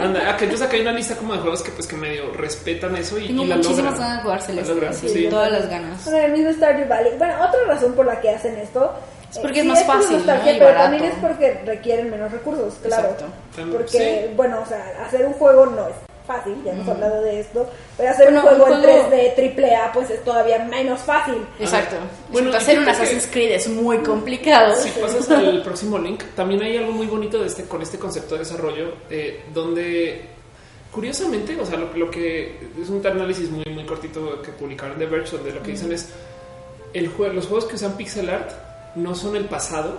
S1: anda, acá, entonces acá hay una lista como de juegos que pues que medio respetan eso y,
S3: Tengo
S1: y la
S3: muchísimas
S1: logran.
S3: ganas de jugar
S1: La
S3: Celeste.
S1: logran,
S3: sí,
S1: sí.
S3: Todas las ganas.
S2: Bueno, el mismo Stardew Valley. Bueno, otra razón por la que hacen esto
S3: Es porque
S2: eh,
S3: es más fácil. Y
S2: pero
S3: barato.
S2: también es porque requieren menos recursos, claro.
S3: Exacto.
S2: Porque,
S1: sí.
S2: bueno, o sea, hacer un juego no es fácil, ya hemos hablado de esto, pero hacer
S3: Bueno,
S2: un juego
S3: un
S2: en
S3: juego-
S2: 3D triple A pues es todavía menos fácil.
S3: Exacto.
S1: Bueno,
S3: hacer un Assassin's Creed es muy complicado.
S1: Si pasas al próximo link, también hay algo muy bonito de este, con este concepto de desarrollo, eh, donde curiosamente, o sea, lo, lo que es un análisis muy, muy cortito que publicaron de Verge, donde lo que dicen es el juego, los juegos que usan pixel art no son el pasado,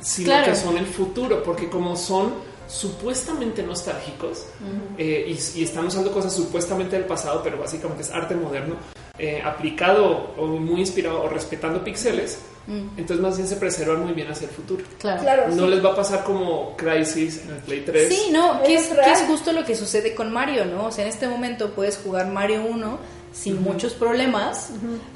S1: sino
S3: Claro.
S1: que son el futuro, porque como son supuestamente nostálgicos eh, y, y están usando cosas supuestamente del pasado, pero básicamente es arte moderno eh, aplicado o muy inspirado o respetando píxeles, entonces más bien se preservan muy bien hacia el futuro.
S3: Claro.
S2: Claro,
S1: No
S2: sí.
S1: les va a pasar como Crisis en el Play 3.
S3: Sí, no, que
S2: Es
S3: es, que
S2: real.
S3: es justo lo que sucede con Mario, ¿no? O sea, en este momento puedes jugar Mario 1 sin muchos problemas,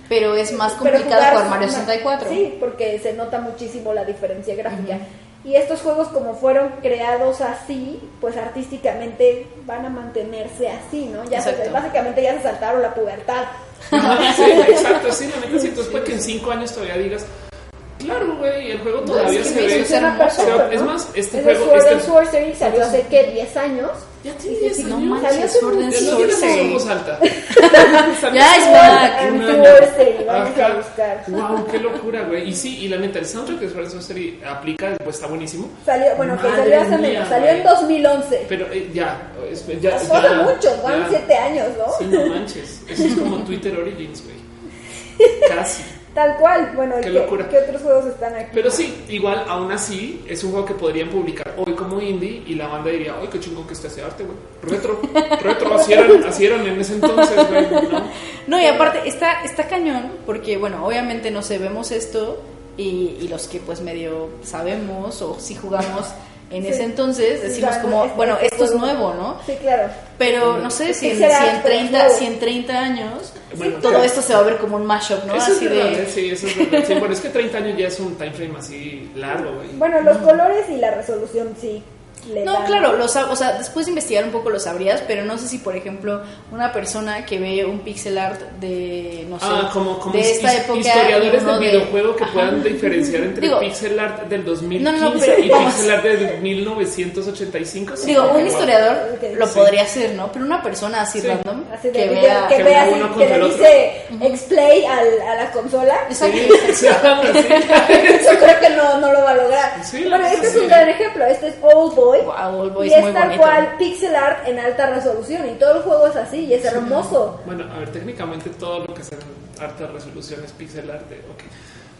S3: pero es más complicado jugar, Mario
S2: ma-
S3: 64.
S2: Sí, porque se nota muchísimo la diferencia gráfica. Y estos juegos como fueron creados así, pues artísticamente van a mantenerse así, ¿no? Ya se, básicamente ya se saltaron la pubertad. (laughs) (laughs)
S1: Sí, exacto, sí, la neta, sí. Puede que en cinco años todavía digas, claro, güey, el juego todavía
S3: es que
S1: se ve.
S2: Funciona
S3: hermoso.
S1: O sea, es
S2: ¿no?
S1: más, este
S2: Es el
S1: juego-
S2: Sword
S1: este-
S2: Sorcery salió hace, ¿qué? ¿10 años?
S1: Ya tiene
S2: Sí,
S1: 10
S2: sí, sí.
S3: No
S1: años.
S2: Salió
S3: manches,
S2: hace
S3: Sword and
S1: no
S3: Sorcery.
S1: voz alta. (laughs)
S3: Ya es back.
S2: a buscar.
S1: Wow, qué locura, güey. Y sí, y la neta, el soundtrack de Sword and Sorcery aplica, pues está buenísimo.
S2: Salió, bueno, que salió hace menos, salió en
S1: güey.
S2: 2011.
S1: Pero eh, ya, ya, ya,
S2: mucho, van
S1: ya.
S2: 7 años, ¿no?
S1: Sí, no manches. Eso es como Twitter Origins, güey. (laughs) Casi.
S2: Tal cual, bueno,
S1: Qué
S2: ¿qué,
S1: locura.
S2: ¿qué otros juegos están aquí?
S1: Pero sí, igual, aún así, es un juego que podrían publicar hoy como indie y la banda diría, ay, qué chingón que está ese arte, güey. Retro, (laughs) retro, así eran, así eran en ese entonces, güey. ¿no?
S3: No, y aparte está, está cañón, porque bueno, obviamente no sé, vemos esto y, y los que pues medio sabemos o si jugamos en
S2: Sí.
S3: ese entonces, decimos
S2: claro,
S3: como,
S2: este-
S3: bueno, esto es nuevo, ¿no?
S2: Sí, claro.
S3: Pero no sé si en, si en
S2: pero
S3: 30,
S2: nuevo.
S3: si en 30 años
S1: Bueno,
S3: todo
S1: claro.
S3: esto se va a ver como un mashup, ¿no?
S1: Eso
S3: Así
S1: es verdad,
S3: de...
S1: ¿eh? sí, eso es verdad. Sí, bueno, es que 30 años ya es un time frame así largo, güey.
S2: Bueno, los colores y la resolución sí. Le
S3: No,
S2: dan-
S3: claro, lo sab- o sea, después de investigar un poco lo sabrías, pero no sé si, por ejemplo, una persona que ve un pixel art de, no sé,
S1: Ah, como, como
S3: de esta época.
S1: historiadores del
S3: de-
S1: videojuego que
S3: Ajá.
S1: puedan diferenciar entre
S3: Digo,
S1: pixel art del 2015
S3: No, no, pero
S1: y
S3: vamos.
S1: pixel art de 1985. sí,
S3: Digo, un historiador lo
S1: sí.
S3: podría hacer, ¿no? Pero una persona así
S1: Sí.
S3: random
S2: Así de
S3: que
S2: video-
S3: vea...
S2: que
S1: que
S2: vea así, que le dice explay al, a la consola.
S3: Exacto.
S1: Sí. (laughs) (laughs)
S2: Yo creo que no, no lo va a lograr.
S1: Sí,
S2: bueno, este es un gran ejemplo. Este es Old Boy.
S3: Wow, Old Boy
S2: y
S3: es
S2: es tal
S3: bonito.
S2: cual pixel art en alta resolución. Y todo el juego es así y es hermoso.
S1: Bueno, a ver, técnicamente todo lo que sea en alta resolución es pixel art. de- Ok.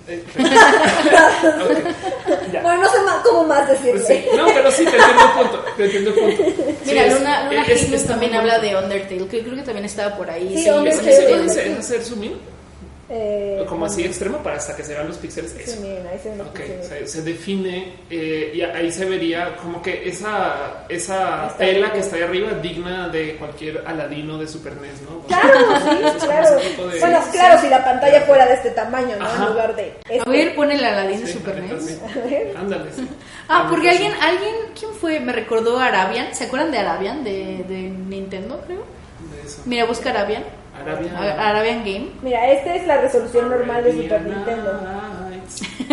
S1: Eh, (laughs) ok, ya.
S2: Bueno, no sé más, cómo más decirle.
S1: Pues sí, no, pero sí, te entiendo el punto. Te entiendo el punto. Sí,
S3: Mira,
S1: es-
S3: Luna, Luna
S1: es- es-
S3: también habla de Undertale, que creo que también estaba por ahí.
S2: Sí,
S1: Sí,
S2: Undertale,
S1: ¿es-
S2: sí,
S1: ¿puedes
S2: sí.
S1: hacer- hacer zoom in?
S2: Eh,
S1: Como así extremo para hasta que se vean los píxeles.
S2: Sí,
S1: Eso.
S2: miren, ahí se ven los
S1: Ok,
S2: píxeles.
S1: se, se define eh, y ahí se vería como que esa, esa
S2: Está
S1: tela
S2: bien.
S1: que está ahí arriba digna de cualquier aladino de Super NES, ¿no?
S2: Claro, sí, claro.
S1: de-
S2: Bueno, claro, si la pantalla fuera de este tamaño, ¿no?
S1: Ajá.
S2: En lugar de.
S3: A
S2: Este.
S3: ver, pone el Aladdin de
S1: Sí,
S3: Super NES.
S1: sí.
S2: A.
S1: Ándale, sí. (laughs)
S3: Ah, porque
S1: sí.
S3: alguien, alguien, ¿quién fue? Me recordó a Arabian. ¿Se acuerdan de Arabian? De, de Nintendo, creo.
S1: De eso.
S3: Mira, busca Arabian.
S1: Arabian.
S3: Game.
S2: Mira, esta es la resolución normal de Super Nintendo. (laughs)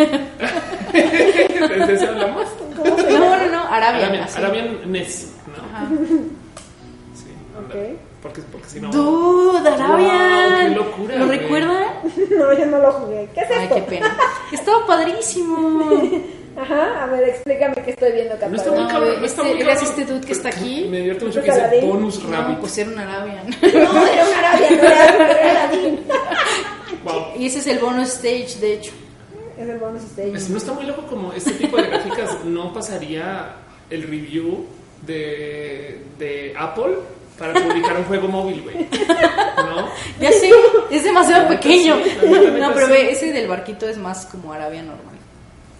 S1: ¿De ese hablamos?
S2: ¿Cómo se
S3: No,
S2: llama?
S3: no, no, Arabian.
S1: Arabian, NES, ¿no?
S3: Ajá.
S1: Sí, ándale.
S2: Ok.
S1: Porque, porque si no.
S3: Dude, Arabian.
S1: Wow, qué locura,
S3: ¿Lo
S1: güey.
S3: recuerdan? (laughs)
S2: No, yo no lo jugué. ¿Qué es
S3: Ay,
S2: esto?
S3: qué pena. Estaba padrísimo. (laughs)
S2: Ajá, a ver, explícame qué estoy viendo,
S1: No está muy
S3: No,
S1: cabrón. no está
S3: este-
S1: muy cabrón.
S3: este dude que está aquí.
S1: Me divierte mucho
S2: ¿Este
S1: que dice bonus
S3: No,
S1: rabbit.
S3: pues era un Arabian. (laughs)
S2: No, era un Arabia, no era, Aladdin.
S1: Wow.
S3: Y ese es el bonus stage, de hecho.
S2: Es el bonus stage.
S1: Pues no está muy loco como este tipo de gráficas no pasaría el review de, de Apple para publicar un juego móvil, güey. ¿No?
S3: Ya sé, es demasiado pequeño.
S1: sí,
S3: No, pero ve, ese del barquito es más como Arabian normal.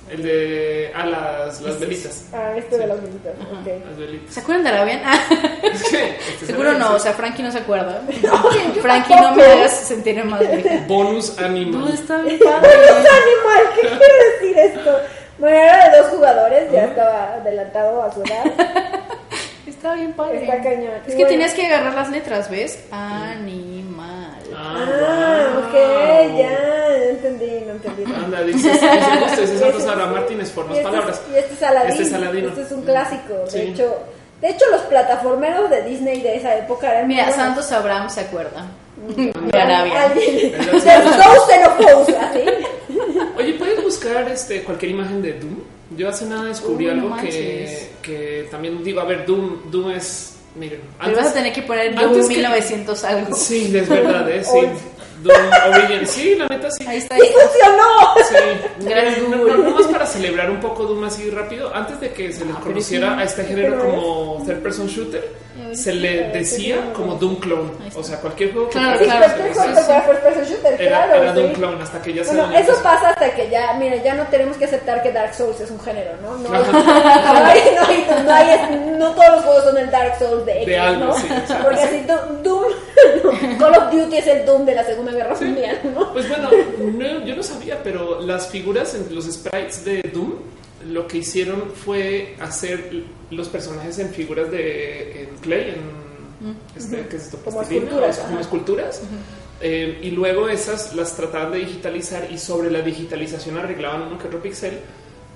S1: El de. Ah, las, las velitas.
S2: Ah, este de.
S1: Las velitas.
S3: ¿Se acuerdan de Arabian? Ah,
S1: que, este (laughs)
S3: seguro no, o sea, Frankie no se acuerda. (laughs) (laughs) Frankie, no me hagas sentir mal. vieja.
S1: Bonus animal.
S3: está bien
S2: ¡Bonus animal! ¿Qué quiere decir esto? Bueno, era de dos jugadores, ya estaba adelantado a su edad.
S3: Está bien padre.
S2: Está cañón.
S3: Es que
S2: bueno.
S3: tenías que agarrar las letras, ¿ves? Animal.
S2: Ah,
S1: wow.
S2: ok, ya, no entendí, no entendí.
S1: Anda, dices, dices Santos Sara Martínez por las
S2: este es-
S1: palabras.
S2: Y este es Aladín.
S1: Este es Aladino.
S2: Este es un clásico. De
S1: Sí.
S2: hecho, de hecho los plataformeros de Disney de esa época eran
S3: Mira,
S2: buenos.
S3: Santos Abraham se acuerda. De Arabia.
S2: Alguien-.
S1: Oye, ¿puedes buscar este, cualquier imagen de Doom? Yo hace nada descubrí
S3: Uy, no
S1: algo que, que también digo, a ver, Doom, Doom es, miren,
S3: Pero vas a tener que poner Doom
S1: antes que-
S3: 1900 algo.
S1: Sí, es verdad, ¿eh? Sí.
S2: Oye.
S1: Doom Origin. Sí, la neta sí.
S3: Ahí está.
S2: ¡Y funcionó!
S1: Sí, (laughs)
S3: Gran
S1: Eh, no, nomás para celebrar un poco Doom así rápido, antes de que se les
S3: Ah,
S1: conociera
S3: sí.
S1: a este género
S2: ¿Pero
S1: como third person shooter, se le decía como Doom clone. O sea, cualquier juego que
S3: Claro,
S2: Sí,
S1: fuera
S3: claro.
S1: era, era clone hasta que ya se
S2: Bueno, eso pasa hasta que ya, mira, ya no tenemos que aceptar que Dark Souls es un género, ¿no? No, hay, (laughs) no, hay, no, hay, no, hay- no todos los juegos son el Dark Souls de X,
S1: De algo,
S2: ¿no?
S1: sí. (laughs)
S2: Porque así Do- Doom, (laughs) Call of Duty es el Doom de la Segunda Guerra Mundial, ¿no?
S1: Pues bueno, no, yo no sabía, pero las figuras, en los sprites de Doom, lo que hicieron fue hacer los personajes en figuras de en clay, en este, ¿qué es esto?
S2: Como esculturas,
S1: como
S2: ajá.
S1: Eh, y luego esas las trataban de digitalizar y sobre la digitalización arreglaban uno que otro pixel,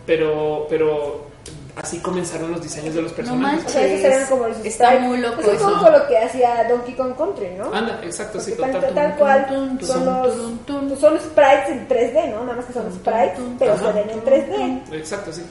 S1: pero, pero así comenzaron los diseños de los
S3: No
S1: personajes.
S2: O sea, esos eran como los
S3: Está muy loco
S2: Eso es
S3: eso.
S2: un poco lo que hacía Donkey Kong Country, ¿no?
S1: Anda, exacto, sí,
S2: Porque
S1: total.
S2: tal, tal cual
S3: tum, tum,
S2: son los
S3: tum, tum.
S2: pues son sprites en 3D, ¿no? Nada más que son sprites, pero se ven en 3D.
S1: Exacto, sí.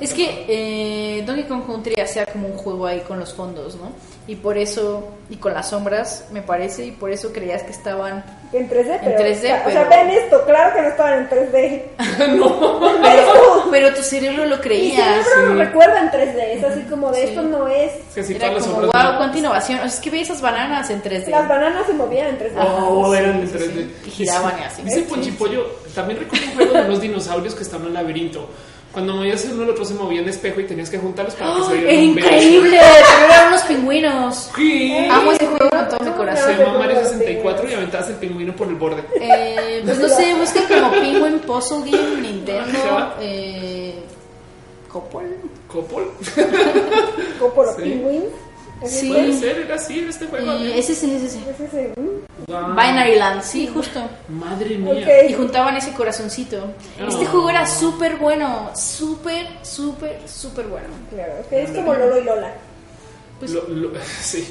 S3: Es que eh, Donkey Kong Country hacía como un juego ahí con los fondos, ¿no? Y por eso, y con las sombras, me parece, y por eso creías que estaban...
S2: En 3D, pero,
S3: 3D,
S2: o sea,
S3: pero-
S2: vean esto, claro que no estaban en 3D. (laughs) (laughs)
S3: Pero, pero tu cerebro lo
S2: Mi
S3: creía.
S2: cerebro lo
S1: sí.
S2: recuerda en 3D, es así como de
S3: Sí.
S2: esto no es.
S1: Es que sí,
S3: Era como, wow, cuánta innovación. O sea, es que veía esas bananas en 3D.
S2: Las bananas se movían en 3D.
S3: Ajá.
S1: Oh,
S3: sí,
S1: eran en
S3: sí,
S1: 3D.
S3: sí. Y giraban y así.
S1: Dice
S3: Sí,
S1: Ponchipollo, también recuerdo un juego de unos dinosaurios que estaban en un laberinto. Cuando movías uno, el otro se movía en espejo y tenías que juntarlos para que se
S3: ¡Oh!
S1: vieran
S3: ¡Era
S1: un
S3: increíble! Pero eran unos pingüinos.
S1: ¿Qué?
S3: Amo ese juego con todo mi
S1: Se
S3: corazón.
S1: llama Mario 64 y aventabas el pingüino por el borde.
S3: Eh, pues no sé, busquen como Penguin Puzzle Game, Nintendo, eh, Copol.
S1: ¿Copol?
S2: Coppola (laughs)
S1: Sí.
S2: Penguins. ¿Es
S3: Sí.
S1: Puede ser, era así en este juego.
S3: Eh, ese es ese, ese.
S2: ese? Es ese.
S1: Wow.
S3: Binary Land, sí, justo.
S1: Madre mía.
S3: Y juntaban ese corazoncito. Este
S1: Oh.
S3: juego era súper bueno, súper, súper, súper bueno.
S2: Claro, es como Lolo y Lola.
S3: Pues-
S1: Lo- lo- (laughs) sí.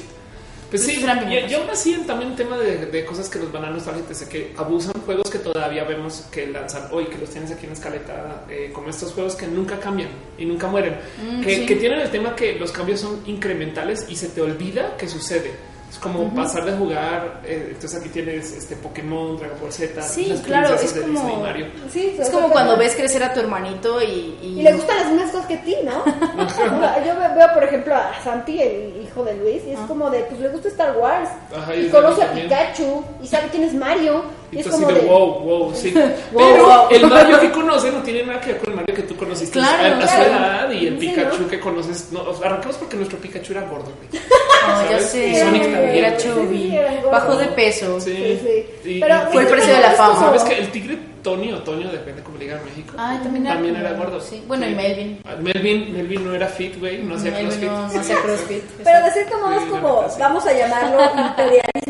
S1: Pues sí, y, y aún así también tema de, de cosas que nos van a nostalgia, sé que abusan juegos que todavía vemos que lanzan hoy, que los tienes aquí en escaleta, eh, como estos juegos que nunca cambian y nunca mueren,
S3: Mm,
S1: que,
S3: sí.
S1: que tienen el tema que los cambios son incrementales y se te olvida que sucede. Es como pasar de jugar, eh, entonces aquí tienes este Pokémon, Dragon Ball Z,
S3: Sí,
S1: las
S3: claro, es
S1: de Disney,
S3: como-
S1: Mario.
S2: Sí,
S3: Es como cuando ves crecer a tu hermanito y...
S2: Y le gustan las mismas cosas que a ti, ¿no? (laughs) Yo ve- veo, por ejemplo, a Santi, el hijo de Luis, y es como de, pues le gusta Star Wars.
S1: Ajá, y
S2: conoce a. Pikachu, y sabe quién es Mario. Y, es
S1: tú así de
S2: de,
S1: wow, wow, sí. (laughs)
S3: Wow,
S1: Pero
S3: wow.
S1: el Mario que conoce no tiene nada que ver con el Mario que tú conociste
S3: Claro,
S1: a, a su edad y el
S2: Sí,
S1: Pikachu
S2: ¿no?
S1: que conoces. No, arrancamos porque nuestro Pikachu era gordo, güey. (laughs)
S3: Oh, ya sé,
S1: Y Sonic también.
S3: era chubby, bajó de peso.
S1: Sí.
S2: Sí, sí.
S1: Y-
S2: Pero
S1: y-
S3: Fue el precio de la fama.
S1: ¿Sabes que el tigre Tony o Toño, depende cómo le digan en México?
S3: Ay, también era,
S1: También era gordo.
S3: Sí. Bueno,
S1: Sí.
S3: y Melvin.
S1: Ah, Melvin, Melvin no era fit, güey, no hacía crossfit.
S3: no, no hacía (laughs) crossfit.
S2: Pero de cierto modo es como, vamos a llamarlo imperialismo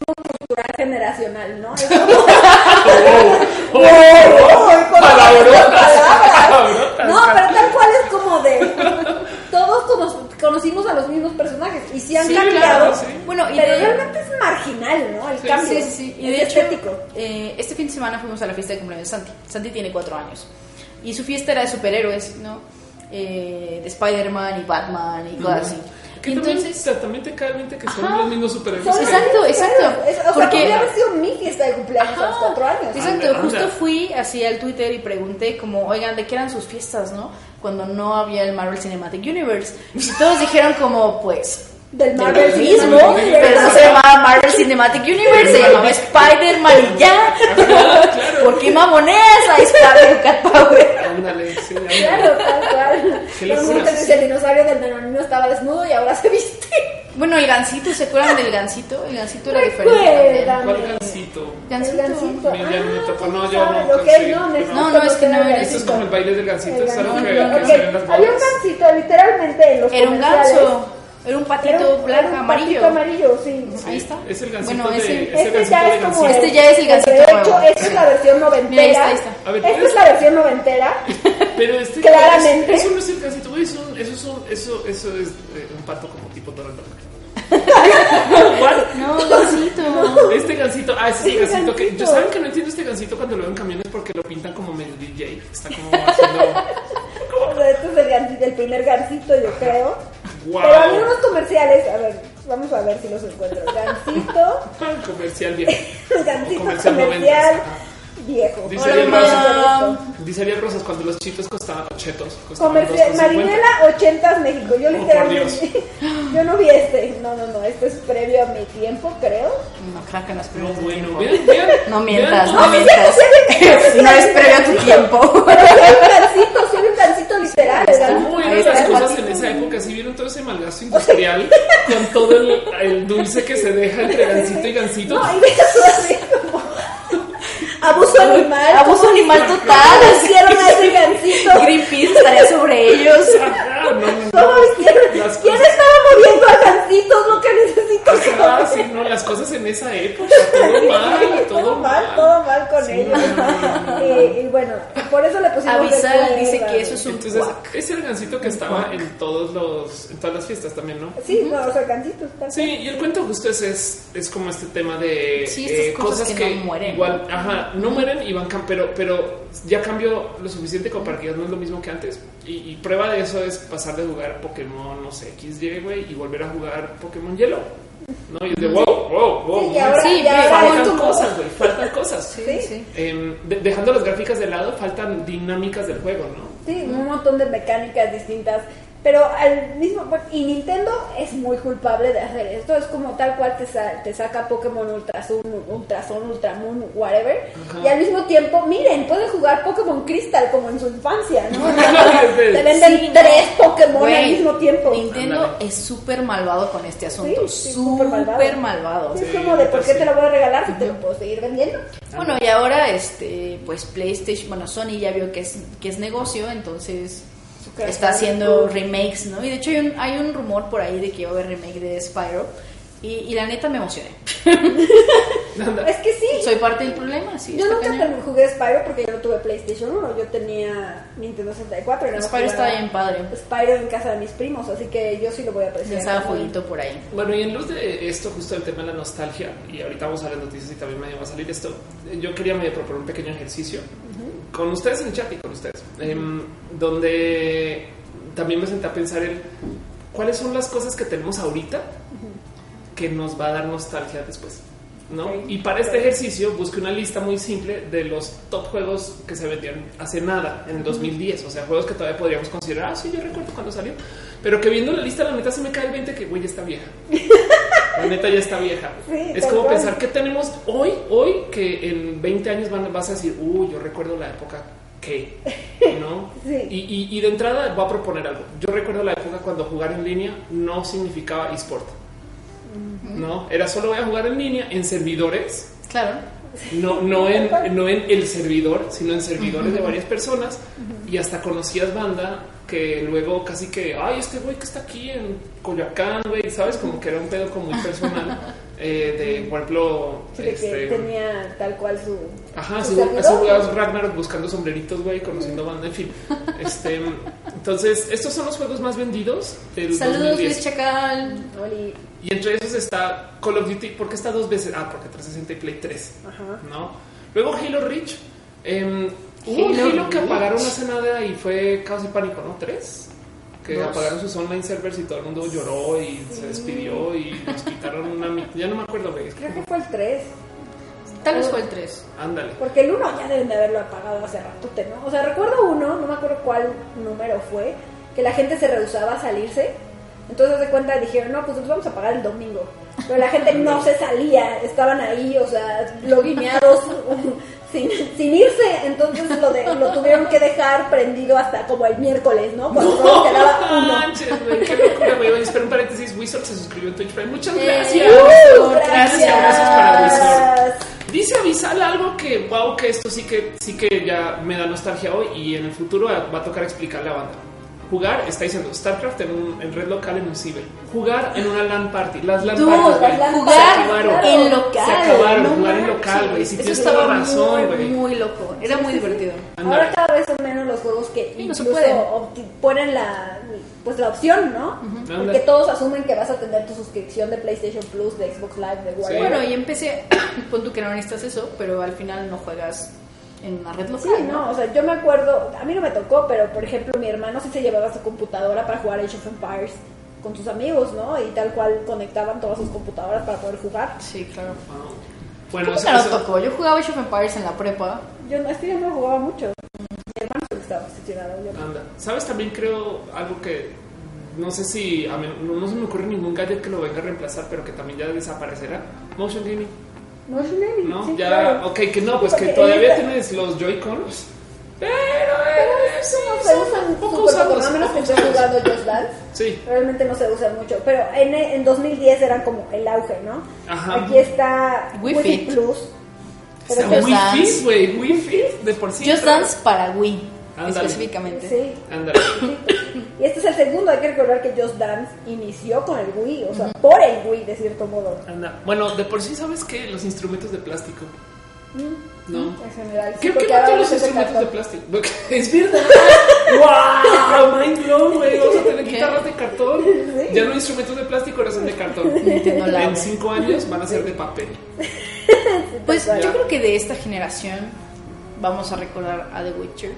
S2: generacional, ¿no? Es (laughs) como, (laughs)
S1: Oh, oh.
S2: No, pero tal cual es como de, todos cono- conocimos a los mismos personajes y sí han
S1: Sí,
S2: cambiado,
S1: claro, sí.
S3: Bueno, y
S2: pero
S3: de-
S2: realmente es marginal, ¿no? El
S1: Sí,
S2: cambio.
S3: Sí, sí, sí. Y
S2: es
S3: de hecho,
S2: estético.
S3: eh, este fin de semana fuimos a la fiesta de cumpleaños de Santi. Santi tiene cuatro años. Y su fiesta era de superhéroes, ¿no? Eh, de Spider-Man y Batman y cosas así.
S1: Que
S3: entonces,
S1: también te cae 20 que son
S3: Ajá.
S1: los mismos superhéroes.
S3: Exacto, exacto.
S2: Es- o sea,
S3: Porque-
S2: podría haber sido mi fiesta de cumpleaños a los cuatro años.
S3: Exacto,
S1: Anda,
S3: justo
S1: anda.
S3: fui así al Twitter y pregunté como, oigan, ¿de qué eran sus fiestas, no? Cuando no había el Marvel Cinematic Universe. Y todos dijeron como, pues,
S2: Del
S3: del
S2: Marvel
S3: mismo, pero no se llamaba Marvel Cinematic Universe, se llamaba Spider-Man y ya. ¿Por qué mamoneas a Scarlet Cat Power?
S1: Ándale, sí, ándale.
S2: Claro, tal cual. Todo el dinosaurio del menonino estaba desnudo y ahora se viste.
S3: Bueno, el gancito, ¿se acuerdan del gancito? El gancito era diferente.
S1: ¿Cuál gancito?
S3: Gancito.
S2: Ah,
S1: no,
S2: no
S1: yo no,
S2: es, no,
S3: no. Que no era
S2: el
S1: Esto es como el baile del gancito, es algo que,
S2: gancito,
S1: que
S2: ok.
S1: se ve en las
S2: Había un gancito, literalmente en los
S3: Era un ganso, era un patito
S2: Era un-
S3: blanco,
S2: era un
S3: amarillo.
S2: patito amarillo, sí.
S3: Ahí está.
S1: Es el gancito
S3: Bueno,
S1: de...
S3: ese-
S1: es el
S2: Este
S1: gancito
S2: ya
S1: de
S2: es como
S1: gancito.
S3: Este ya es el gancito
S2: De hecho,
S3: nuevo.
S2: esta es la versión noventera.
S3: Mira, ahí está, ahí está.
S1: A ver,
S2: esta
S1: ¿puedes-
S2: es la versión noventera. (laughs)
S1: Pero este
S2: Claramente.
S1: Eso no es el gancito, güey. Eso, eso, es un- eso, eso es eh, un pato como tipo Donald Duck. (laughs) ¿Cuál?
S3: No, gancito.
S1: Este gancito, ah, ese es el
S2: Ese
S1: gancito que yo
S2: gancito.
S1: saben que no entiendo este gancito cuando lo veo en camiones porque lo pintan como medio DJ. Está como haciendo (laughs)
S2: O sea, este es el, gancito, el primer gancito, yo creo.
S1: Wow.
S2: Pero había unos comerciales, a ver, vamos a ver si los encuentro. Gancito,
S1: comercial viejo.
S2: gancito
S1: comercial
S2: comercial, viejo.
S1: Dice Ariel. Rosas. Dice Ariel Rosas cuando los chitos costaban chetos. Costaban
S2: Comercial,
S1: 2,50.
S2: Marinela 80 México. Yo
S1: Oh,
S2: literalmente, yo no vi este. No, no, no, este es previo a mi tiempo, creo.
S3: No, creo que no es
S1: No,
S3: previo a tu
S1: bueno, vean.
S3: No mientas,
S1: vean.
S3: no mientas. No es previo a tu tiempo.
S2: Pero sí hay un gancito, sí hay un gancito literal.
S1: ¿Cómo eran las cosas en esa época? Si vieron todo ese malgasto (laughs) industrial con todo el, el dulce que se deja entre gancito y gancito.
S2: No, y así como abuso animal.
S3: Abuso animal
S2: ¿Cómo
S3: total.
S2: hicieron a ese gancito?
S3: Greenpeace estaría sobre ellos.
S1: Ajá, no, no. (laughs) Las
S2: ¿Quién
S1: cosas-
S2: estaba moviendo a gancito? Es lo que necesito
S1: Ajá,
S2: saber.
S1: sí, no, las cosas en esa época, todo (laughs) mal, todo mal.
S2: todo mal con
S1: Sí,
S2: ellos.
S1: no, no.
S2: Y, y bueno, por eso le pusimos recuerda.
S3: dice que eso es un
S1: Entonces,
S3: cuac.
S1: es el gancito que estaba en todos los, en todas las fiestas también, ¿no?
S2: Sí, no, o sea.
S1: Sí, y el cuento justo es, es, es como este tema de
S3: Sí,
S1: eh,
S3: cosas
S1: cosas
S3: que no mueren.
S1: igual, ajá, no mueren y van pero, pero ya cambió lo suficiente como para que ya no es lo mismo que antes. Y, y prueba de eso es pasar de jugar Pokémon, no sé, XY, güey, y volver a jugar Pokémon Yellow. ¿No? Y es de wow, wow, wow.
S2: Sí, y ahora,
S1: faltan cosas, güey, faltan cosas.
S3: Sí,
S2: Sí.
S3: sí.
S1: Em, de- dejando las gráficas de lado, faltan dinámicas del juego, ¿no?
S2: Sí, un montón de mecánicas distintas. Pero al mismo y Nintendo es muy culpable de hacer esto. Es como tal cual te, sa- te saca Pokémon Ultra Sun, Ultra Sun, Ultra Moon, whatever.
S1: Ajá.
S2: Y al mismo tiempo, miren, pueden jugar Pokémon Crystal como en su infancia, ¿no? (laughs) Te venden
S3: Sí,
S2: tres Pokémon al mismo tiempo.
S3: Nintendo es súper malvado con este asunto.
S2: Sí, sí, súper malvado.
S3: súper malvado.
S2: Sí, es como de por qué
S1: sí.
S2: te lo voy a regalar si te lo puedo seguir vendiendo.
S3: Bueno, y ahora, este, pues PlayStation, bueno, Sony ya vio que es, que es negocio, entonces está haciendo remakes, ¿no? Y de hecho hay un, hay un rumor por ahí de que va a haber remake de Spyro. Y, y la neta me emocioné. (laughs)
S2: Es que sí.
S3: Soy parte del problema, sí.
S2: Yo nunca
S3: cañón.
S2: jugué Spyro porque yo no tuve PlayStation 1, yo tenía Nintendo 64. y nada más
S3: Spyro está
S2: jugaba
S3: bien padre.
S2: Spyro en casa de mis primos, así que yo sí lo voy a apreciar.
S3: Pensaba fueguito por ahí.
S1: Bueno, y en luz de esto, justo el tema de la nostalgia, y ahorita vamos a ver noticias y también medio va a salir esto, yo quería medio proponer un pequeño ejercicio con ustedes en el chat y con ustedes, em, donde también me senté a pensar en cuáles son las cosas que tenemos ahorita que nos va a dar nostalgia después. ¿no? Y para este ejercicio busqué una lista muy simple de los top juegos que se vendían hace nada, en el 2010. O sea, juegos que todavía podríamos considerar, ah, sí, yo recuerdo cuando salió. Pero que viendo la lista, la neta se me cae el 20 que, güey, ya está vieja. (laughs) La neta ya está vieja.
S2: Sí,
S1: es como
S2: cual.
S1: pensar que tenemos hoy, hoy, que en 20 años van, vas a decir, uy, yo recuerdo la época que, ¿no? (laughs)
S2: Sí.
S1: y, y- y de entrada voy a proponer algo. Yo recuerdo la época cuando jugar en línea no significaba eSport. No, era solo voy a jugar en línea en servidores
S3: Claro.
S1: no, no, en, no en el servidor, sino en servidores de varias personas y hasta conocías banda que luego casi que, ay, este güey que está aquí en Coyoacán, güey, ¿sabes? Como que era un pedo como muy personal eh, de, por ejemplo,
S2: Sí, de que
S1: este,
S2: tenía tal cual su.
S1: Ajá,
S2: su
S1: jugabas Ragnarok buscando sombreritos, güey, conociendo banda, en fin. Este, entonces, estos son los juegos más vendidos del
S3: Saludos,
S1: 2010.
S3: Luis Chacal.
S2: Oli.
S1: Y entre esos está Call of Duty, porque está dos veces. Ah, porque 360 y Play 3.
S2: Ajá.
S1: ¿no? Luego Halo Reach. em, hubo un
S3: Halo
S1: Halo que apagaron hace nada y fue caos y pánico, ¿no? ¿Tres? Que
S3: Dos.
S1: apagaron sus online servers y todo el mundo lloró y se despidió y nos quitaron una. Ya no me acuerdo, güey.
S2: Creo que fue el 3.
S3: Tal vez fue el 3.
S1: Ándale.
S2: Porque el 1 ya deben de haberlo apagado hace ratote, ¿no? O sea, recuerdo uno, no me acuerdo cuál número fue, que la gente se rehusaba a salirse. Entonces de cuenta dijeron, no, pues nos vamos a pagar el domingo. Pero la gente (laughs) no se salía, estaban ahí, o sea, loguineados sin, sin irse. Entonces lo, de- lo tuvieron que dejar prendido hasta como el miércoles, ¿no? Cuando solo quedaba uno.
S1: manches, güey, qué locura, güey. Oye, Espera un paréntesis. Wizard se suscribió en Twitch Prime. Muchas
S3: Eh,
S1: gracias.
S2: ¡Uh!
S3: Gracias,
S1: gracias para Wizard.
S2: Gracias.
S1: Dice Avisal algo que, wow, que esto sí que sí que ya me da nostalgia hoy y en el futuro va a tocar explicarle a la banda. Jugar, está diciendo, StarCraft en, un, en red local en un ciber. Jugar en una LAN party. Las LAN parties,
S2: las LAN
S1: se
S3: Jugar
S1: acabaron.
S3: en local.
S1: Se acabaron,
S3: no
S1: jugar en local, güey. Si
S3: Eso
S1: tienes
S3: estaba
S1: toda razón,
S3: muy,
S1: güey.
S3: Muy loco. Era muy divertido.
S2: Ahora cada vez son menos los juegos que
S3: Sí, no se
S2: incluso ponen la pues la opción, ¿no? Porque todos asumen que vas a tener tu suscripción de PlayStation Plus, de Xbox Live, de
S1: Sí.
S2: whatever.
S3: Bueno, y empecé, (coughs) pon tú que no necesitas eso, pero al final no juegas en una red local.
S2: Sí, no, o sea, yo me acuerdo, a mí no me tocó, pero por ejemplo mi hermano sí se llevaba su computadora para jugar Age of Empires con sus amigos, ¿no? Y tal cual conectaban todas sus computadoras para poder jugar.
S3: Sí, claro.
S1: Wow. Bueno,
S3: ¿Cómo
S1: eso-
S3: que no
S1: eso-
S3: tocó? Yo jugaba Age of Empires en la prepa.
S2: Yo no, es que yo no jugaba mucho. Mi hermano estaba obsesionado.
S1: Anda. ¿Sabes? También creo algo que no sé si a mí, no, no se me ocurre ningún gadget que lo venga a reemplazar, pero que también ya desaparecerá. Motion gaming,
S2: No, es un
S1: ¿no?
S2: sí,
S1: ya,
S2: claro.
S1: ok, que no, pues que todavía
S2: esta-
S1: tienes los Joy-Cons, pero eh, sí,
S2: No se usan
S1: poco usados,
S2: a menos que estés jugando Just Dance.
S1: Sí,
S2: Realmente no se usan mucho, pero en, en 2010 eran como el auge, ¿no?
S1: Ajá.
S2: Aquí está
S3: Wii
S2: Wii
S3: Fit.
S2: Plus. Pero
S1: Está
S2: que-
S3: Wii
S1: Wii
S3: Dance.
S1: Fit, güey, Wii Fit de por sí.
S3: Just Dance para Wii,
S1: Ándale.
S3: específicamente.
S2: Sí. Y este es el segundo, hay que recordar que Just Dance inició con el Wii, o sea, por el Wii de cierto modo.
S1: Anda. Bueno, de por sí sabes que los instrumentos de plástico,
S2: Mm,
S1: ¿no?
S2: En general. sí,
S1: ¿Qué,
S2: ahora
S1: mató los instrumentos de plástico? (laughs) Es verdad. ¡Wow! Mind blown, güey. Vamos a tener guitarras de cartón.
S2: Sí.
S1: Ya no hay instrumentos de plástico, ahora son de cartón. En cinco años van a ser de papel. (laughs)
S3: Pues yo creo que de esta generación vamos a recordar a The Witcher.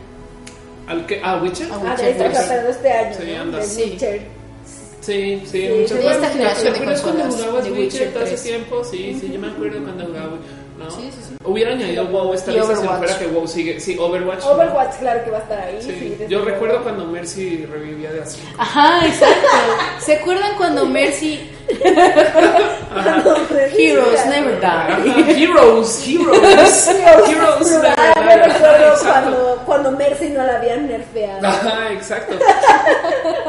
S1: ¿Al que? ¿A Witcher?
S3: A
S2: Ah,
S3: Witcher
S2: de esta,
S3: tres.
S2: pero de este año,
S1: Sí,
S2: ¿no?
S1: anda.
S2: De
S3: Sí.
S2: Witcher.
S1: Sí, sí,
S2: Sí,
S3: esta generación de
S1: ¿Te acuerdas cuando jugabas
S3: de
S1: Witcher
S3: Witcher
S1: hace
S3: 3?
S1: tiempo? Sí, sí, yo me acuerdo cuando jugaba. ¿no?
S3: Sí, sí, sí.
S1: Hubiera añadido WoW esta
S3: Y
S1: lista si no fuera que WoW sigue. Sí, Overwatch. ¿no?
S2: Overwatch, claro que va a estar ahí.
S1: Sí,
S2: sí,
S1: yo recuerdo cuando Mercy revivía de así.
S3: Ajá, exacto. ¿Se acuerdan cuando Mercy Heroes never die.
S1: Heroes, heroes, heroes. Never
S2: yo
S1: die.
S2: recuerdo
S1: Ajá, exacto.
S2: cuando, cuando Mercy no la habían nerfeado.
S1: Ajá, exacto.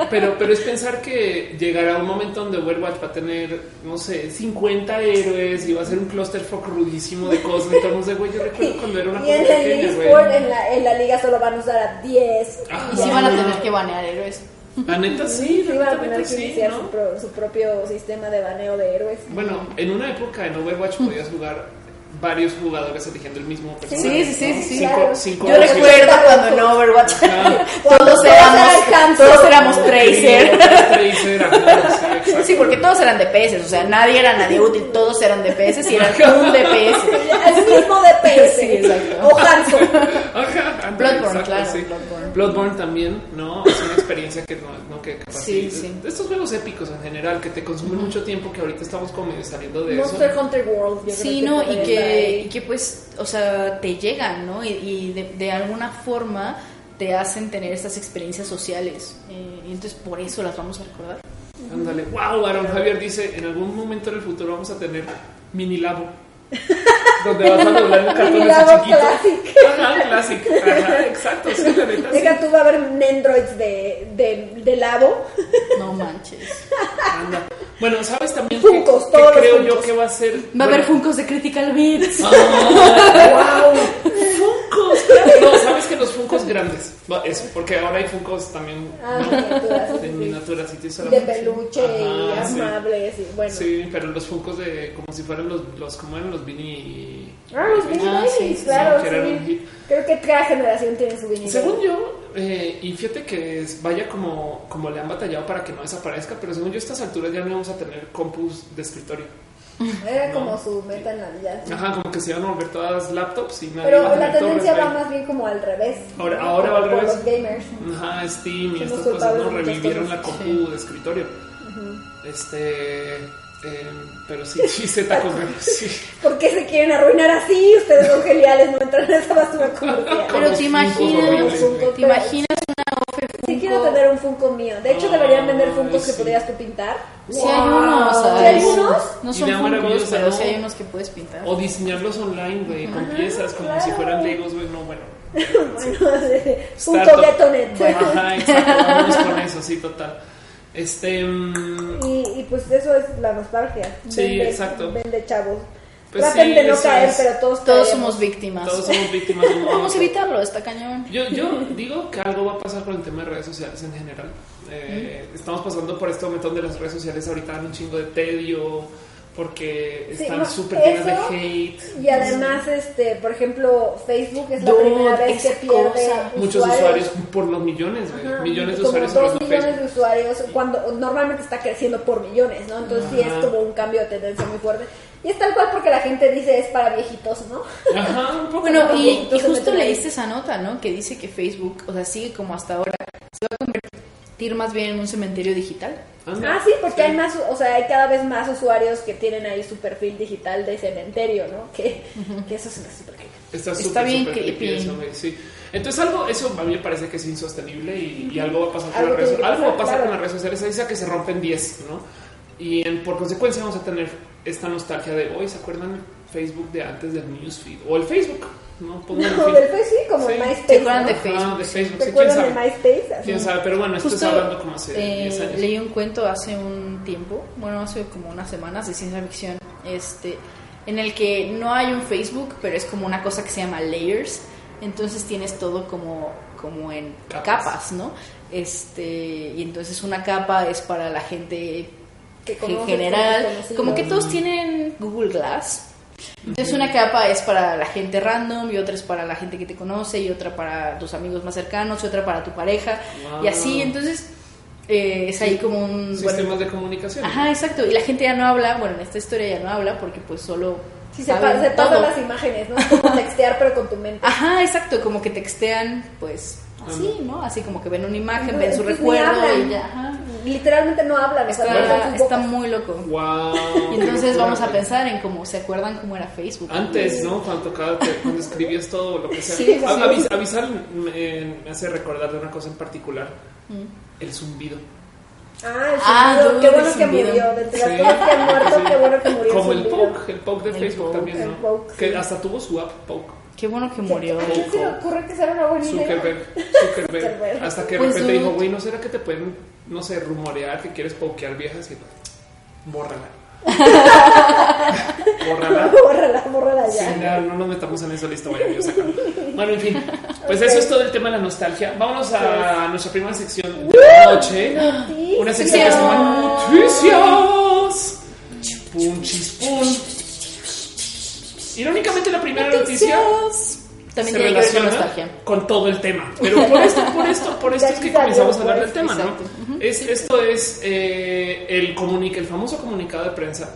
S1: Pero, pero es pensar que llegará un momento donde Overwatch va a tener, no sé, 50 héroes y va a ser un clusterfuck rudísimo de cosas. Entonces, güey, yo recuerdo (laughs) cuando era una
S2: Y
S1: cosa pequeña, güey.
S2: en la, en la liga solo van a usar a 10.
S1: Ajá.
S3: Y sí van a tener que banear héroes.
S1: La neta sí,
S2: van a tener que
S1: sí,
S2: iniciar
S1: ¿no?
S2: su, pro- su propio sistema de baneo de héroes.
S1: Bueno, en una época en Overwatch (laughs) podías jugar varios jugadores eligiendo el mismo personaje.
S3: Sí, sí, sí,
S1: ¿no?
S3: sí, sí.
S1: Cinco,
S2: Claro.
S1: cinco
S3: Yo recuerdo cuando en Overwatch (laughs) todos éramos,
S2: eran
S3: todos éramos Tracer.
S1: Tracer, ajá, (laughs) sí,
S3: porque todos eran DPS, o sea, nadie era nadie útil, todos eran DPS y eran un DPS. (laughs)
S2: El mismo DPS.
S3: Sí, exacto.
S2: O
S1: ándale,
S3: Bloodborne,
S1: exacto,
S3: claro,
S1: sí.
S3: Bloodborne.
S1: Bloodborne también, ¿no? Es una experiencia que no, no que capaz
S3: Sí,
S1: sí.
S3: sí.
S1: De Estos juegos épicos en general que te consumen mucho tiempo, que ahorita estamos como medio saliendo de
S2: Monster
S1: eso.
S2: Hunter World. yo
S3: Sí,
S2: creo
S3: ¿no? Y
S2: podría estar
S3: que, y que pues, o sea, te llegan, ¿no? Y, y de, de alguna forma te hacen tener estas experiencias sociales. Eh, y entonces por eso las vamos a recordar.
S1: Ándale, wow, Aaron Javier dice, en algún momento en el futuro vamos a tener mini labo. (laughs) donde vas a doblar el cartón (laughs) ese chiquito.
S2: Classic.
S1: Ajá, classic. Ajá, exacto, sí, la neta. sí.
S2: Deja tú, va a haber Nendroids de, de, de labo.
S3: No manches.
S1: Anda. Bueno, ¿sabes también
S2: Funkos,
S1: que,
S2: todos
S1: creo yo que va a ser?
S3: Va a haber
S1: bueno,
S3: Funkos de Critical Beats. (laughs)
S1: ¡Wow! No, sabes que los Funcos grandes. Eso, porque ahora hay Funcos también.
S2: Ah,
S1: ¿no?
S2: miniaturas, sí,
S1: De
S2: sí.
S1: miniaturas y
S2: De peluche y
S1: Ajá, sí.
S2: amables. Y bueno.
S1: Sí, pero los Funcos de como si fueran los, los como eran los Vini.
S2: Ah, los
S3: Ah, sí, sí,
S2: claro, sí. Creo que cada generación tiene su Beanie
S1: Según yo, eh, y fíjate que vaya como, como le han batallado para que no desaparezca, pero según yo a estas alturas ya no vamos a tener compus de escritorio.
S2: Era
S1: No.
S2: como su meta en Navidad.
S1: Ajá, como que se iban a volver todas laptops y nadie
S2: Pero la tendencia va más bien como al revés.
S1: Ahora-
S2: ¿no?
S1: ahora va al
S2: Por
S1: revés.
S2: los gamers.
S1: Ajá, Steam y estas cosas no revivieron la compu de escritorio. Este, eh, pero sí, sí, se tacos, (laughs) sí.
S2: ¿Por qué se quieren arruinar así? Ustedes son geniales, no entran en esa basura comercial.
S3: Pero te imaginas, te imaginas una ofe
S2: Sí
S3: Funko.
S2: quiero tener un Funko mío. De hecho, deberían vender Funkos que
S1: sí.
S2: podrías tú pintar.
S3: Sí hay unos,
S2: ¿Sí hay unos?
S3: No son Funkos, pero
S1: ¿no?
S3: sí hay unos que puedes pintar.
S1: O diseñarlos online, güey, con
S2: Ajá,
S1: piezas como
S2: claro.
S1: si fueran Legos, güey, no, bueno. (laughs)
S2: Bueno, Funko
S1: Startup.
S2: Getonet.
S1: Ajá, exacto, vamos con eso, sí, total. Este, mm,
S2: Y, y pues eso es la nostalgia.
S1: Sí, exacto.
S2: Vende chavos.
S1: Pues
S2: Traten
S1: sí,
S2: de no caer,
S1: es.
S2: pero todos
S3: somos víctimas.
S1: todos somos víctimas de un modo
S3: Vamos a evitarlo, está cañón.
S1: Yo, yo digo que algo va a pasar con el tema de redes sociales en general. Eh, Estamos pasando por este momento donde las redes sociales ahorita dan un chingo de tedio porque
S2: Sí,
S1: están
S2: no,
S1: súper llenas de hate.
S2: Y además, este, por ejemplo, Facebook es la primera vez que pierde
S3: cosa.
S1: Muchos usuarios por los millones.
S2: Ajá,
S1: millones de usuarios
S2: dos millones
S1: Facebook.
S2: de usuarios cuando normalmente está creciendo por millones, ¿no? Entonces sí es como un cambio de tendencia muy fuerte. Y es tal cual porque la gente dice es para viejitos, ¿no?
S1: Ajá, un poco.
S3: Bueno, y, y justo leíste esa nota, ¿no? Que dice que Facebook, o sea, sigue como hasta ahora, se va a convertir más bien en un cementerio digital.
S1: Anda.
S2: Ah, sí, porque hay más, o sea, hay cada vez más usuarios que tienen ahí su perfil digital de cementerio, ¿no? Que, que eso se me hace.
S1: Está,
S3: Está
S1: súper,
S3: bien
S1: creepy
S3: creepy.
S1: eso, güey, sí. Entonces algo, eso a mí me parece que es insostenible y, y algo va a pasar con las redes
S2: que
S1: Algo va a
S2: pasar,
S1: pasar
S2: claro.
S1: con las redes sociales. Se dice que se rompen 10, ¿no? Y en- por consecuencia vamos a tener esta nostalgia de hoy, ¿se acuerdan el Facebook de antes del newsfeed? O el Facebook, ¿no? Pongan el
S2: No, del Facebook sí, como
S1: Sí.
S2: MySpace.
S3: ¿Se acuerdan
S2: ¿no?
S3: de Facebook?
S1: de Facebook,
S2: ¿Se
S1: sí, quién
S2: acuerdan de
S1: sabe.
S2: MySpace? Así.
S1: Quién sabe, pero bueno, esto está hablando como hace
S3: eh,
S1: 10 años.
S3: leí un cuento hace un tiempo, bueno, hace como unas semanas de ciencia ficción, este, en el que no hay un Facebook, pero es como una cosa que se llama layers. Entonces tienes todo como, como en
S1: Capas.
S3: capas. ¿no? Este, y entonces una capa es para la gente
S2: Que
S3: en general,
S2: que
S3: como que todos tienen Google Glass. Entonces una capa es para la gente random y otra es para la gente que te conoce y otra para tus amigos más cercanos y otra para tu pareja
S1: Wow.
S3: y así entonces eh, es ahí como un
S1: Sistemas
S3: bueno,
S1: de comunicación.
S3: ajá exacto y la gente ya no habla bueno en esta historia ya no habla porque pues solo
S2: Sí, se, se pasan las imágenes, ¿no? Es como textear, pero con tu mente.
S3: ajá exacto como que textean pues así no así como que ven una imagen ven su recuerdo
S2: hablan.
S3: y ya ajá.
S2: Literalmente no hablan, o sea, no
S3: está, está muy loco
S1: Wow.
S3: y entonces
S1: qué
S3: vamos a pensar en cómo se acuerdan cómo era Facebook
S1: Antes, ¿no? Cuando tocaba, cuando escribías todo lo que sea.
S3: Sí,
S1: avis- avisar me, me hace recordar de una cosa en particular:
S3: Mm.
S1: el zumbido.
S2: Ah, el
S3: Ah,
S2: zumbido,
S3: dude,
S2: qué bueno que murió. Las
S1: Sí.
S2: cosas que ha muerto, qué bueno que murió.
S1: Como el. Poke, el Poke de
S3: El
S1: Facebook
S3: Poke,
S1: también,
S2: el
S1: ¿no?
S2: Poke,
S1: que hasta tuvo su app Poke.
S3: Qué bueno que murió.
S2: ¿A quién se le ocurre que será una buena idea?
S1: Zuckerberg, (laughs) Zuckerberg.
S2: Zuckerberg.
S1: Hasta que de
S3: Pues,
S1: repente dijo, güey, ¿no será que te pueden, no sé, rumorear que quieres pokear viejas? Y bórrala. (laughs) bórrala.
S2: Bórrala, bórrala
S1: Sí,
S2: ya.
S1: no nos metamos en eso, listo, vaya, yo saco. Bueno, en fin, pues eso es todo el tema de la nostalgia. Vámonos a nuestra primera sección de la noche.
S2: Noticias.
S1: Una sección que se llama Noticias. Punchis pun. Irónicamente, la primera noticia
S3: También
S1: se
S3: tiene que ver con
S1: relaciona
S3: nostalgia.
S1: con todo el tema. Pero por esto, por esto, por esto es que comenzamos a hablar del tema, ¿no?
S3: exacto. Ujú.
S1: Es, esto es eh, el comunica, el famoso comunicado de prensa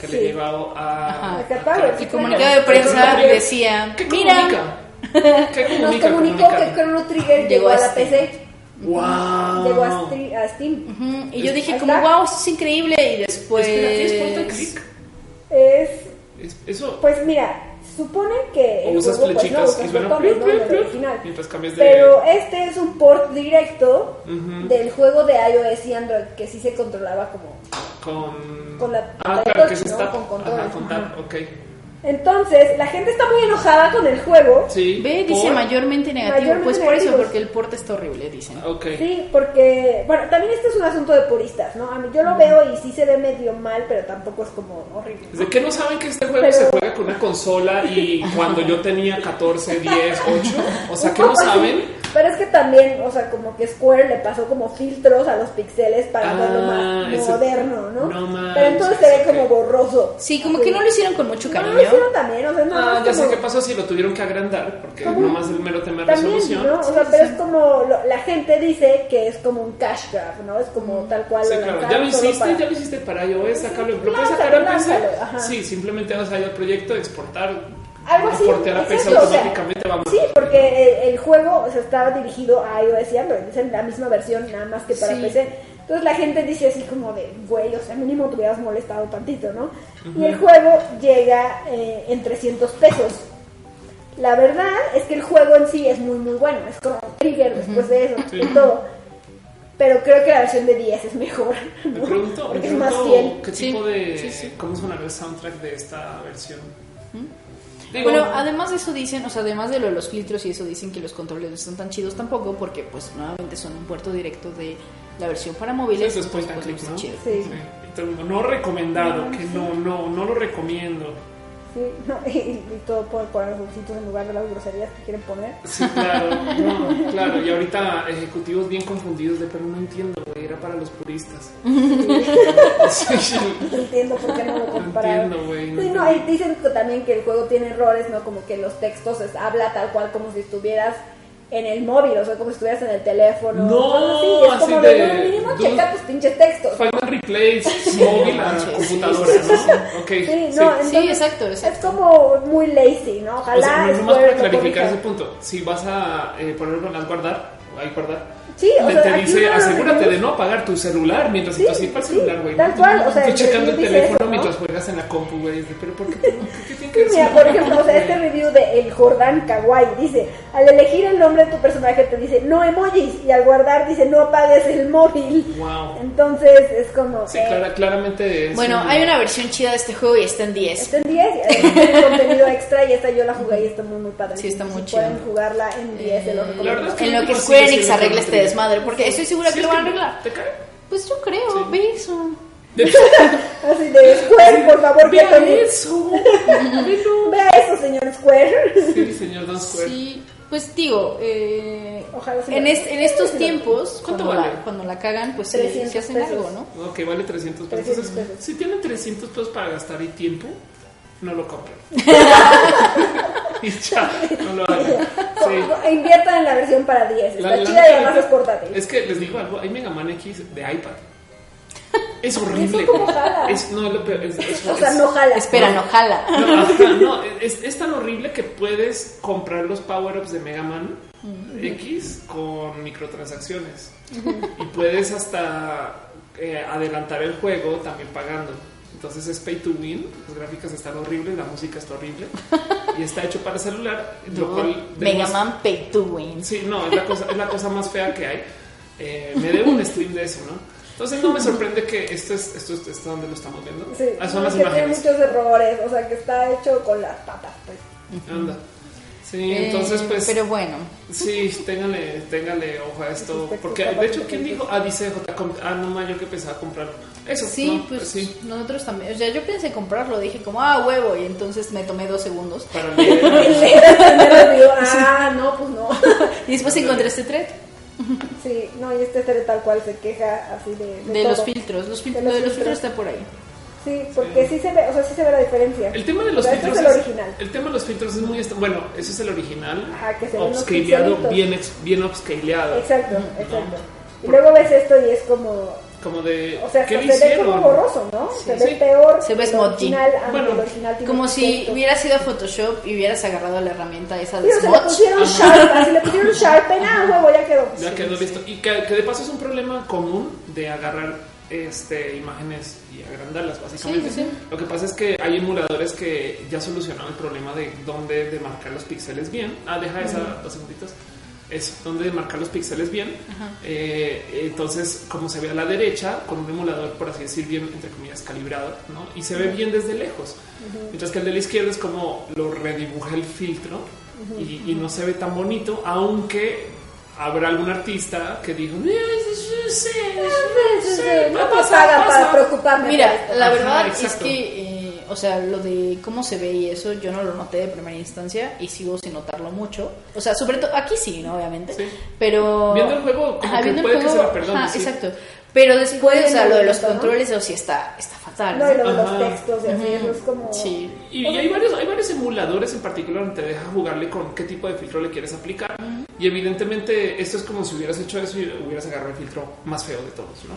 S1: que le
S2: Sí.
S1: he llevado a.
S3: Ajá.
S2: Acá está,
S3: El comunicado de prensa decía,
S1: ¿Qué
S3: mira,
S1: comunica? ¿Qué
S2: Nos
S1: comunica?
S2: comunicó
S1: comunica?
S2: que Chrono Trigger llegó, a
S3: a
S2: la. PC.
S1: ¡Wow!
S2: Llegó a, a Steam.
S3: Ujú, y yo
S1: Es-
S3: dije
S2: ahí
S3: como,
S2: está.
S3: wow, esto es increíble. Y después...
S1: Espera, ¿qué es?
S2: Es,
S1: Es- Eso.
S2: pues mira, supone que
S1: o
S2: el
S1: usas
S2: juego, pues, no,
S1: flechitas
S2: usas
S1: y suena
S2: botones,
S1: pliu,
S2: ¿no?
S1: pliu,
S2: original.
S1: mientras cambias de.
S2: Pero este es un port directo del juego de iOS y Android que sí se controlaba como
S1: Con.
S2: Con la
S1: Ah, claro.
S2: Con controles,
S1: Ajá, con ok.
S2: Entonces, la gente está muy enojada con el juego.
S1: Sí.
S3: Ve, dice
S1: por-
S3: mayormente negativo.
S2: Mayormente
S3: pues por eso, porque el porte está horrible, dicen.
S1: Ok.
S2: Sí, porque, bueno, también este es un asunto de puristas, ¿no? A mí yo lo veo y sí se ve medio mal, pero tampoco es como horrible. ¿no?
S1: ¿De qué no saben que este juego
S2: Pero-
S1: se juega con una consola y cuando yo tenía 14, 10, 8? O sea, que no (laughs) saben.
S2: Pero es que también, o sea, como que Square le pasó como filtros a los pixeles para
S1: Ah,
S2: hacerlo más moderno, ¿no?
S1: no manches,
S2: pero entonces se ve como borroso.
S3: Sí, como
S2: Así.
S3: que no lo hicieron con mucho
S2: No,
S3: cariño.
S2: lo hicieron también, o sea, no,
S1: Ah, ya sé qué pasó si lo tuvieron que agrandar, porque
S2: ¿Cómo?
S1: nomás el mero tema de
S2: También,
S1: resolución.
S2: ¿no? O sea, pero es como, lo- la gente dice que es como un cash grab, ¿no? Es como tal cual
S1: Sí,
S2: lo
S1: claro. Ya lo hiciste,
S2: para-
S1: ya lo hiciste para iOS, sácalo. ¿Lo puedes
S2: Lánzalo,
S1: sacar. Sí, simplemente vas a ir al proyecto, exportar,
S2: Algo así.
S1: portear a PC
S2: exacto, o sea,
S1: automáticamente, vamos.
S2: Sí, porque el, el juego o sea, estaba dirigido a iOS y Android, es la misma versión nada más que para
S3: Sí.
S2: PC. Entonces la gente dice así como de, güey, o sea, mínimo te hubieras molestado tantito, ¿no? Y el juego llega eh, en 300 pesos. La verdad es que el juego en sí es muy, muy bueno. Es como Trigger después de eso
S1: Sí.
S2: y todo. Pero creo que la versión de 10 es mejor.
S1: Me
S2: ¿no?
S1: pregunto, me
S2: Porque es más
S1: pregunto
S2: fiel.
S1: qué
S3: Sí,
S1: tipo de.
S3: sí, sí.
S1: ¿Cómo sonará el soundtrack de esta versión? Digo,
S3: Bueno, además de eso dicen, o sea, además de lo de los filtros y eso dicen que los controles no están tan chidos tampoco porque pues nuevamente son un puerto directo de la versión para móviles.
S1: Eso es and
S3: pues,
S1: click,
S3: no
S1: no recomendado, que no, no, no lo recomiendo.
S2: Sí, (laughs) no, y, y todo por poner los bolsitos en lugar de las groserías que quieren poner.
S1: Sí, claro, no, claro. Y ahorita ejecutivos bien confundidos de, pero no entiendo, güey, era para los puristas. (laughs) Sí, sí.
S2: No entiendo por qué no lo
S1: No
S2: compraron.
S1: entiendo, güey. no
S2: Sí, no,
S1: entiendo.
S2: y dicen también que el juego tiene errores, ¿no? Como que los textos es- habla tal cual como si estuvieras en el móvil, o sea, como si estuvieras en el teléfono.
S1: No,
S2: así. Es
S1: así
S2: como
S1: de-
S2: de, no, mínimo
S1: dude.
S2: checa tus pinches textos.
S1: Final Replays (laughs) móvil a
S3: manches,
S1: computadora, ¿no? Ok.
S2: Sí,
S1: sí.
S2: no,
S3: Sí,
S2: entonces,
S3: exacto,
S2: Es
S3: exacto.
S2: como muy lazy, ¿no?
S1: O
S2: Ojalá
S1: sea, no- nomás para clarificar ese punto. Si vas a eh, ponerlo en guardar, ahí guardar.
S2: Sí, o
S1: te,
S2: sea,
S1: te dice, asegúrate de no apagar tu celular mientras
S2: Sí,
S1: estás así para el celular, güey.
S2: tal cual, o sea,
S1: Estoy checando el teléfono
S2: eso, ¿no?
S1: mientras juegas en la compu, güey. Pero ¿por qué? ¿Qué, qué tiene que ver
S2: Mira, por ejemplo, o sea, este review de El Jordán Kawaii dice, al elegir el nombre de tu personaje te dice no emojis y al guardar dice no apagues el móvil.
S1: Wow.
S2: Entonces es como...
S1: Sí,
S2: eh,
S1: clara- claramente es.
S3: Bueno,
S1: un-
S3: hay una versión chida de este juego y está en 10.
S2: Está en 10 y además tiene (laughs) contenido extra y esta yo la jugué y está muy muy padre.
S3: Sí, está
S2: Si
S3: muy
S2: Pueden
S3: chido.
S2: jugarla en 10, se lo
S1: La
S2: recomiendo.
S1: verdad es que
S3: En lo que Square Enix arregla
S1: Chrono
S3: este desmadre, porque estoy segura
S1: Sí,
S3: que lo van a arreglar.
S1: ¿Te cae?
S3: Pues yo creo,
S1: Sí.
S3: ve eso. (laughs)
S2: Así de Square, por favor, (laughs)
S1: Vea eso.
S2: Vea eso, señor Square.
S1: Sí, señor Don Square.
S3: Sí, pues digo, eh,
S2: Ojalá se
S3: en,
S2: lo-
S3: es- en estos
S2: se
S3: tiempos,
S1: ¿Cuánto
S3: cuando,
S1: vale?
S3: la, cuando la cagan, pues sí,
S2: 300
S3: sí hacen
S2: pesos.
S3: algo, ¿no?
S1: Ok, vale 300 pesos.
S2: 300
S1: Entonces,
S2: pesos.
S1: si tienen 300 pesos para gastar y tiempo, no lo compren. (laughs) (laughs) y ya, no lo hagan. Sí.
S2: Inviertan en la versión para 10. Está
S1: La- la
S2: chida y
S1: neta,
S2: además es portátil.
S1: Es que les digo algo, hay Mega Man X de iPad. (laughs) Es horrible. Es, no, es lo peor. Es, es-
S2: O sea,
S1: es-
S2: no jala.
S3: Espera, no jala.
S1: No, ajá, no, es, es tan horrible que puedes comprar los power-ups de Mega Man X con microtransacciones. Y puedes hasta eh, adelantar el juego también pagando. Entonces es pay to win, las gráficas están horribles, la música está horrible y está hecho para celular, lo cual
S3: Mega Man Pay to Win.
S1: Sí, no, es la cosa, es la cosa más fea que hay. Eh, me debo un stream de eso, ¿no? Entonces no me sorprende que esto es, esto es, esto donde lo estamos viendo.
S2: Sí,
S1: Ah, son
S2: no,
S1: las
S2: que tiene
S1: imágenes.
S2: muchos errores, o sea, que está hecho con las patas, pues.
S1: Anda. Sí, entonces
S3: Eh,
S1: pues
S3: Pero bueno,
S1: sí, téngale, téngale ojo a esto. Porque de hecho, ¿quién dijo? Ah, dice J. Ah, no más, yo que pensaba comprarlo. Eso,
S3: sí,
S1: no,
S3: pues
S1: sí.
S3: nosotros también. O sea, yo pensé comprarlo, dije como, ah, huevo, y entonces me tomé dos segundos.
S1: Para (laughs) leer.
S2: Review, ah, no, pues no. (laughs)
S3: Y después encontré este thread
S2: Sí, no, y este ser tal cual se queja así de, de,
S3: de los filtros. Los fil-
S2: De
S3: lo
S2: los
S3: de los
S2: filtros.
S3: filtros está por ahí.
S2: Sí, porque sí se ve, o sea, sí se ve la diferencia.
S1: El tema de los
S2: O sea,
S1: filtros
S2: Este es el original.
S1: El tema de los filtros es muy bueno, ese es el original.
S2: Ajá, que se pixelitos.
S1: bien ex- bien upscaleado.
S2: Exacto, exacto. Y luego ves esto y es como,
S1: Como de
S2: o sea,
S1: ¿qué le
S2: se ve como borroso, ¿no? se ve
S1: sí.
S2: peor.
S3: Se ve
S2: aunque
S1: Bueno,
S2: el original tiene
S3: Como si hubiera sido Photoshop y hubieras agarrado la herramienta esa
S2: Sí,
S3: de
S2: o sea, le
S3: Smudge.
S2: pusieron. Sharp, así le pusieron Sharpen, ah, (laughs) huevo, ya quedó.
S1: Ya
S3: Sí,
S1: quedó
S3: sí.
S1: listo. Y que, que de paso es un problema común de agarrar este imágenes y agrandarlas, básicamente.
S3: Sí, sí, sí.
S1: Lo que pasa es que hay emuladores que ya solucionaron el problema de dónde demarcar los píxeles bien. Ah, deja esa dos segunditos. Es donde demarcar los píxeles bien. Eh, entonces, como se ve a la derecha, con un emulador, por así decir, bien, entre comillas, calibrado, ¿no? Y se ve bien desde lejos. Mientras que el de la izquierda es como lo redibuja el filtro y, y no se ve tan bonito, aunque habrá algún artista que dijo, "Mira, sí, sí, sí, sí,
S2: No paga
S1: pasa".
S2: para preocuparme.
S3: Mira, la
S1: Ajá,
S3: verdad
S1: exacto.
S3: es que, eh, o sea, lo de cómo se ve y eso, yo no lo noté de primera instancia y sigo sin notarlo mucho. O sea, sobre todo aquí sí, ¿no? Obviamente.
S1: Sí.
S3: Pero.
S1: Viendo el juego, como que
S3: viendo el
S1: puede que se
S3: juego,
S1: la perdone,
S3: ajá,
S1: sí.
S3: Exacto. Pero después, o sea, lo de los
S2: ¿no?
S3: controles, eso sí está, está fatal.
S2: No, y lo de
S1: Ajá.
S2: los textos y así, eso es como...
S3: Sí.
S1: Y, y hay varios, hay varios emuladores en particular donde te deja jugarle con qué tipo de filtro le quieres aplicar. Y evidentemente esto es como si hubieras hecho eso y hubieras agarrado el filtro más feo de todos, ¿no?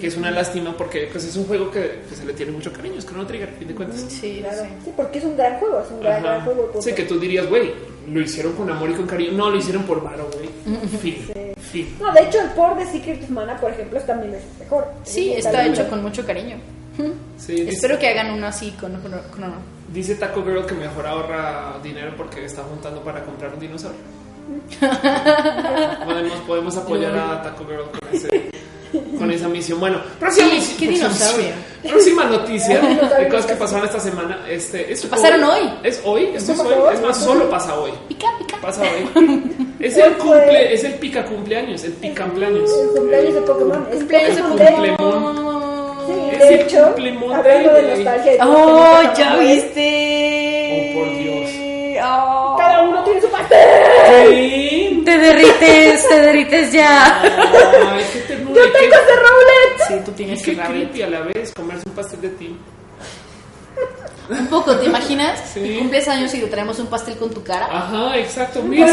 S1: Que es una lástima porque pues, es un juego que, que se le tiene mucho cariño, es Chrono Trigger, a fin de cuentas.
S3: Sí,
S2: Claro.
S3: sí.
S2: Sí, porque es un gran juego, es un gran, gran juego. punto.
S1: Sí, que tú dirías, güey, lo hicieron con amor y con cariño. No, lo hicieron por varo, güey. Fin. Fin.
S2: No, de hecho, el port de Secret of Mana, por ejemplo, es también es mejor.
S3: Sí,
S2: Es
S3: está hecho con mucho cariño.
S1: Sí, dice,
S3: Espero que hagan uno así con con- con-
S1: dice Taco Girl que mejor ahorra dinero porque está juntando para comprar un dinosaurio. Podemos, podemos apoyar a Taco Girl con, ese- con esa misión. Bueno, próxima
S3: ¿Qué-
S1: misión.
S3: qué
S1: próxima
S3: dinosaurio?
S1: misión. Próxima (laughs) noticia de cosas que pasaron esta semana. Este, es
S3: Pasaron hoy.
S1: Es hoy, esto es más, solo pasa hoy.
S3: Pica, pica.
S1: Pasa hoy. (laughs) Es el cumple, es el pica cumpleaños, el pica cumpleaños.
S2: El cumpleaños de Pokémon. Es
S3: Cumpleaños de
S2: Pokémon Day.
S1: Cumplemon.
S2: Sí,
S1: Es
S2: de
S1: el
S2: hecho, hablando de nostalgia.
S3: ¡Oh, ya
S2: Pokémon
S3: viste!
S1: Oh, por Dios.
S3: Oh.
S2: Cada uno
S3: Te derrites, te derrites ya.
S1: Ay, qué ternura.
S2: Yo tengo ese roulette.
S3: Sí, tú tienes
S1: qué
S3: que
S1: a la vez comerse un pastel de ti.
S3: Un poco, ¿te imaginas?
S1: Sí.
S3: Cumples años y te traemos un pastel con tu cara.
S1: Ajá, exacto. Mira,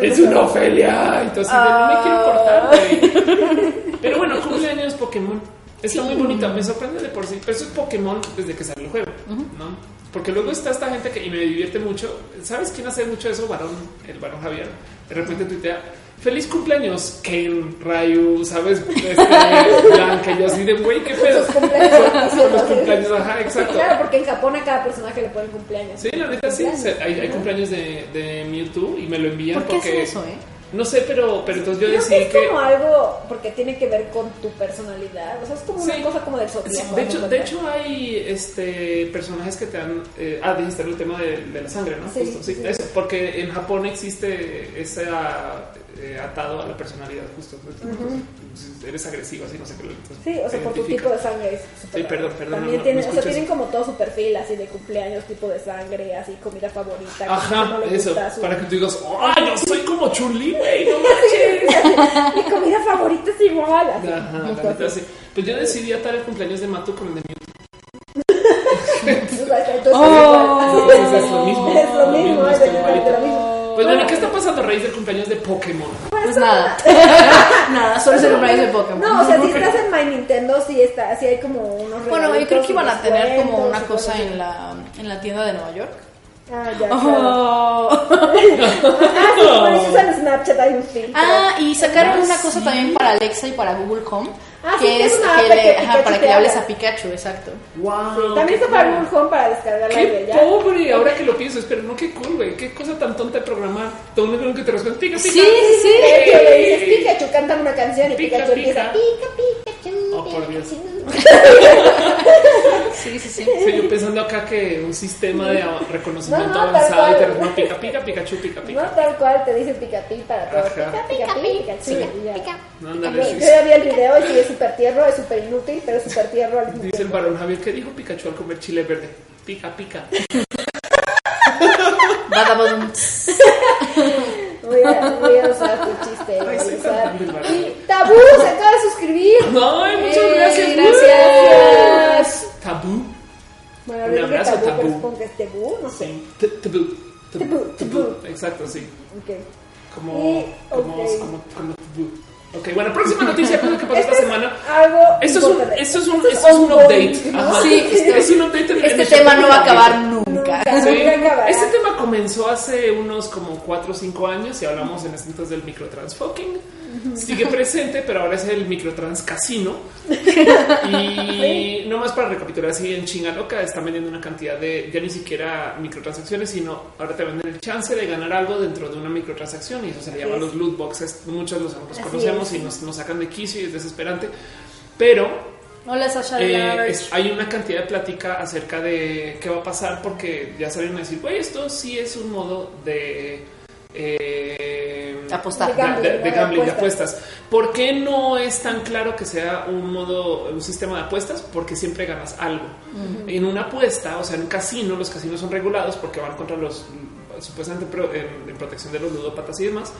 S2: de-
S1: es una Ofelia. Entonces, de, no me quiero cortar, güey. Pero bueno, cumpleaños Pokémon. Está muy bonita, me sorprende de por sí. Pero eso es Pokémon desde que salió el juego, ¿no? Porque luego está esta gente que y me divierte mucho. ¿Sabes quién hace mucho eso? Varón, el varón Javier. De repente tuitea. Feliz cumpleaños, Ken, Rayu, ¿sabes? Este, (laughs) Blanca, y yo así de güey, qué pedo.
S2: Sus cumpleaños.
S1: Son los cumpleaños, ajá, exacto.
S2: Claro, porque en Japón a cada personaje le ponen cumpleaños.
S1: Sí, la neta sí. hay, hay cumpleaños de, de Mewtwo y me lo envían
S3: ¿Por qué
S1: porque.
S3: hacen eso, eh?
S1: No sé, pero, pero entonces yo decidí
S2: que es como algo porque tiene que ver con tu personalidad. O sea, es como
S1: Sí.
S2: una cosa como del
S1: Sí,
S2: zodiaco.
S1: de hecho, de hecho hay este personajes que te dan. Eh, ah, dijiste el tema de, de la sangre, ¿no?
S2: Sí,
S1: Justo, sí, eso, porque en Japón existe ese ah, eh, atado a la personalidad, justo. Eres agresivo, así no sé qué. lo-
S2: Sí, o sea, por tu tipo de sangre es súper
S1: Sí, perdón, perdón,
S2: También
S1: no, no,
S2: tienen,
S1: no
S2: o sea, tienen como todo su perfil así de cumpleaños, tipo de sangre, así comida favorita.
S1: Ajá,
S2: no
S1: eso.
S2: su-
S1: Para que tú digas, ¡ah, yo soy como Chun-Li, güey! ¡No (laughs) manches! (laughs)
S2: Mi comida favorita es igual. Así,
S1: Ajá, la
S2: así.
S1: sí. Pues yo decidí atar el cumpleaños de Mato con el de Mewtwo. (laughs)
S2: Entonces
S3: Oh.
S1: es lo mismo.
S2: Es lo mismo, es lo mismo.
S1: Pues bueno, ¿qué está pasando a raíz del cumpleaños de Pokémon?
S3: Pues nada. (laughs) nada, solo es el cumpleaños de Pokémon.
S2: No, o sea, si estás en My Nintendo, sí, está, sí hay como unos
S3: Bueno, yo creo que iban a tener como una cosa en la, en la tienda de Nueva York.
S2: Ah, ya, claro.
S3: Oh. (laughs)
S2: Ah, sí, por eso usan Snapchat, hay un filtro.
S3: Ah, y sacaron
S1: Ah,
S3: una cosa
S1: sí.
S3: también para Alexa y para Google Home.
S2: Ah, sí,
S3: que
S2: que
S3: es
S2: es una
S3: que le-
S2: que
S3: ajá, para que le hables a Pikachu, exacto.
S1: ¡Wow!
S2: También está para Google Home para descargar la
S1: ¡Qué
S2: de ya.
S1: pobre! Ahora que lo pienso, pero no, qué cool, güey. Qué cosa tan tonta de programar. Todo el mundo que te responde, pica, pica.
S3: Sí, sí, sí.
S2: Hecho, le dices Pikachu, cantan una canción y
S1: Pica,
S2: Pikachu empieza
S1: pica.
S2: pica, Pikachu.
S1: Oh, por Dios. (laughs)
S3: Sí, sí, sí.
S1: Sí, yo pensando acá que un sistema de reconocimiento
S2: No, no,
S1: avanzado y te no, pica, pica, Pikachu, pica,
S2: No
S1: pica.
S2: tal cual te dice pica pi para todo.
S1: Ajá.
S2: Pica, pica, pi, Pikachu,
S1: Sí.
S2: y ya.
S1: No,
S2: Yo
S1: ándale, sí.
S2: yo ya vi el video y sí es súper tierno, es súper inútil, pero súper tierno al mismo
S1: Dice el varón Javier que dijo Pikachu al comer chile verde. Pica, pica. (laughs)
S2: Voy a, voy a usar tu chiste.
S1: Ay, sí,
S2: usar. Y Tabú se acaba de suscribir.
S1: Ay, muchas
S3: Eh,
S1: gracias.
S3: gracias.
S1: Tabú.
S2: Bueno,
S1: Un abrazo,
S2: tabú,
S1: Tabú.
S2: es tabú, no sé.
S1: Sí. Tabú.
S2: Tabú, tabú.
S1: Exacto, sí.
S2: Ok.
S1: Como,
S2: Y,
S1: como,
S2: ok.
S1: como, como tabú. Ok, bueno, próxima noticia, cosa que pasó esta
S2: Esto es
S1: semana.
S2: Algo
S1: Esto es un, esto es un,
S2: Esto es
S1: esto es un update.
S2: ¿no?
S1: Ajá.
S3: Sí, esto-
S1: es un update. en-
S3: Este tema no va a acabar nunca.
S2: Nunca.
S1: Sí.
S2: Nunca.
S1: Este tema comenzó hace unos como 4 o 5 años y hablamos en este entonces del microtransfucking. Sigue (laughs) presente, pero ahora es el microtrans casino. (laughs) Y no más para recapitular así en chinga loca, están vendiendo una cantidad de ya ni siquiera microtransacciones, sino ahora te venden el chance de ganar algo dentro de una microtransacción y eso se le llama los loot boxes. Muchos los, los conocemos y nos, nos sacan de quicio y es desesperante. Pero
S3: Hola, Sasha
S1: eh, es- hay una cantidad de plática acerca de qué va a pasar porque ya salieron a decir, güey, esto sí es un modo de... eh,
S3: Apostar.
S2: De gambling,
S1: de, de gambling, de
S2: apuestas.
S1: apuestas. ¿Por qué no es tan claro que sea un modo, un sistema de apuestas? Porque siempre ganas algo. En una apuesta, o sea, en un casino, los casinos son regulados porque van contra los supuestamente pro- en, en protección de los ludópatas y demás.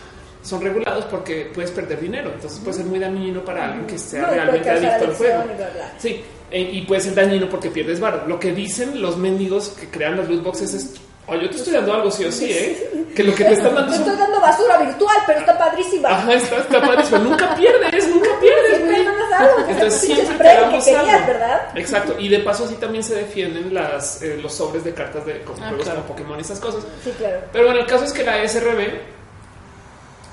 S1: Son regulados porque puedes perder dinero. Entonces puede ser muy dañino para alguien que sea
S2: No,
S1: realmente adicto al juego.
S2: y.
S1: Sí, eh, y puede ser dañino porque pierdes varo. Lo que dicen los mendigos que crean las loot boxes es, oye, yo te estoy dando algo sí o sí, ¿eh? Que lo que te están dando
S2: Te estoy dando basura virtual, pero está padrísima.
S1: Ajá, está, está padrísimo. Nunca pierdes, nunca pierdes,
S2: Siempre algo.
S1: Entonces siempre te
S2: spray que
S1: damos
S2: querías,
S1: algo.
S2: ¿verdad?
S1: Exacto. Y de paso así también se defienden las, eh, los sobres de cartas de como
S3: Ah,
S1: juegos
S3: claro.
S1: como Pokémon y esas cosas.
S2: Sí, claro.
S1: Pero bueno, el caso es que la SRB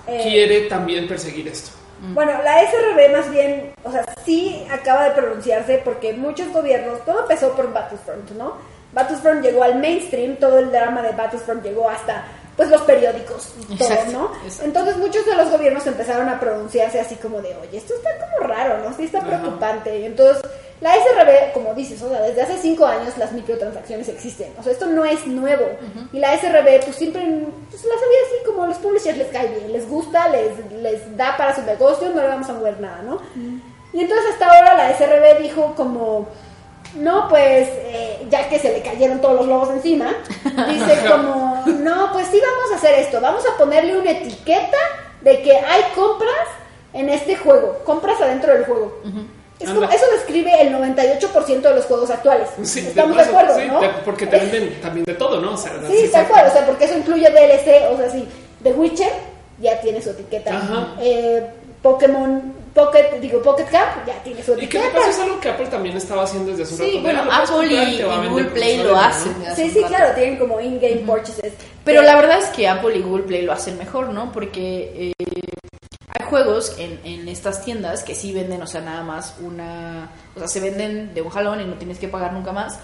S2: Eh,
S1: quiere también perseguir esto.
S2: Bueno, la SRB más bien, o sea, sí acaba de pronunciarse porque muchos gobiernos, todo empezó por Battlefront, ¿no? Battlefront llegó al mainstream, todo el drama de Battlefront llegó hasta pues los periódicos y todo,
S3: Exacto,
S2: ¿no?
S3: exacto.
S2: Entonces muchos de los gobiernos empezaron a pronunciarse así como de, oye, esto está como raro, ¿no? Sí está preocupante. Entonces la SRB, como dices, o sea, desde hace cinco años las microtransacciones existen. O sea, esto no es nuevo. Y la SRB, pues siempre pues, la sabía así como los publishers les cae bien, les gusta, les, les da para su negocio, no le vamos a mover nada, ¿no? Y entonces hasta ahora la SRB dijo como, no, pues eh, ya que se le cayeron todos los lobos encima, (laughs) dice como, no, pues sí vamos a hacer esto, vamos a ponerle una etiqueta de que hay compras en este juego, compras adentro del juego. Es como- eso describe el 98% de los juegos actuales.
S1: Sí,
S2: Estamos de,
S1: paso,
S2: acuerdo,
S1: sí,
S2: ¿no?
S1: porque te venden también de todo, ¿no? O sea,
S2: Sí,
S1: sí.
S2: cual, o sea, porque eso incluye DLC, o sea, sí, The Witcher ya tiene su etiqueta.
S1: Ajá.
S2: Eh, Pokémon Pocket, digo, Pocket Cap ya tiene su
S1: Y que
S2: etiqueta.
S1: de paso es algo que Apple también estaba haciendo desde hace un
S3: Sí,
S1: rato.
S3: bueno, Apple
S1: comprar
S3: y, y Google Play lo
S1: ¿no?
S3: hacen.
S2: Sí, sí,
S3: rato.
S2: claro, tienen como in-game purchases.
S3: Pero
S2: Que-
S3: la verdad es que Apple y Google Play lo hacen mejor, ¿no? Porque eh, hay juegos en, en estas tiendas que sí venden, o sea, nada más una... O sea, se venden de un jalón y no tienes que pagar nunca más.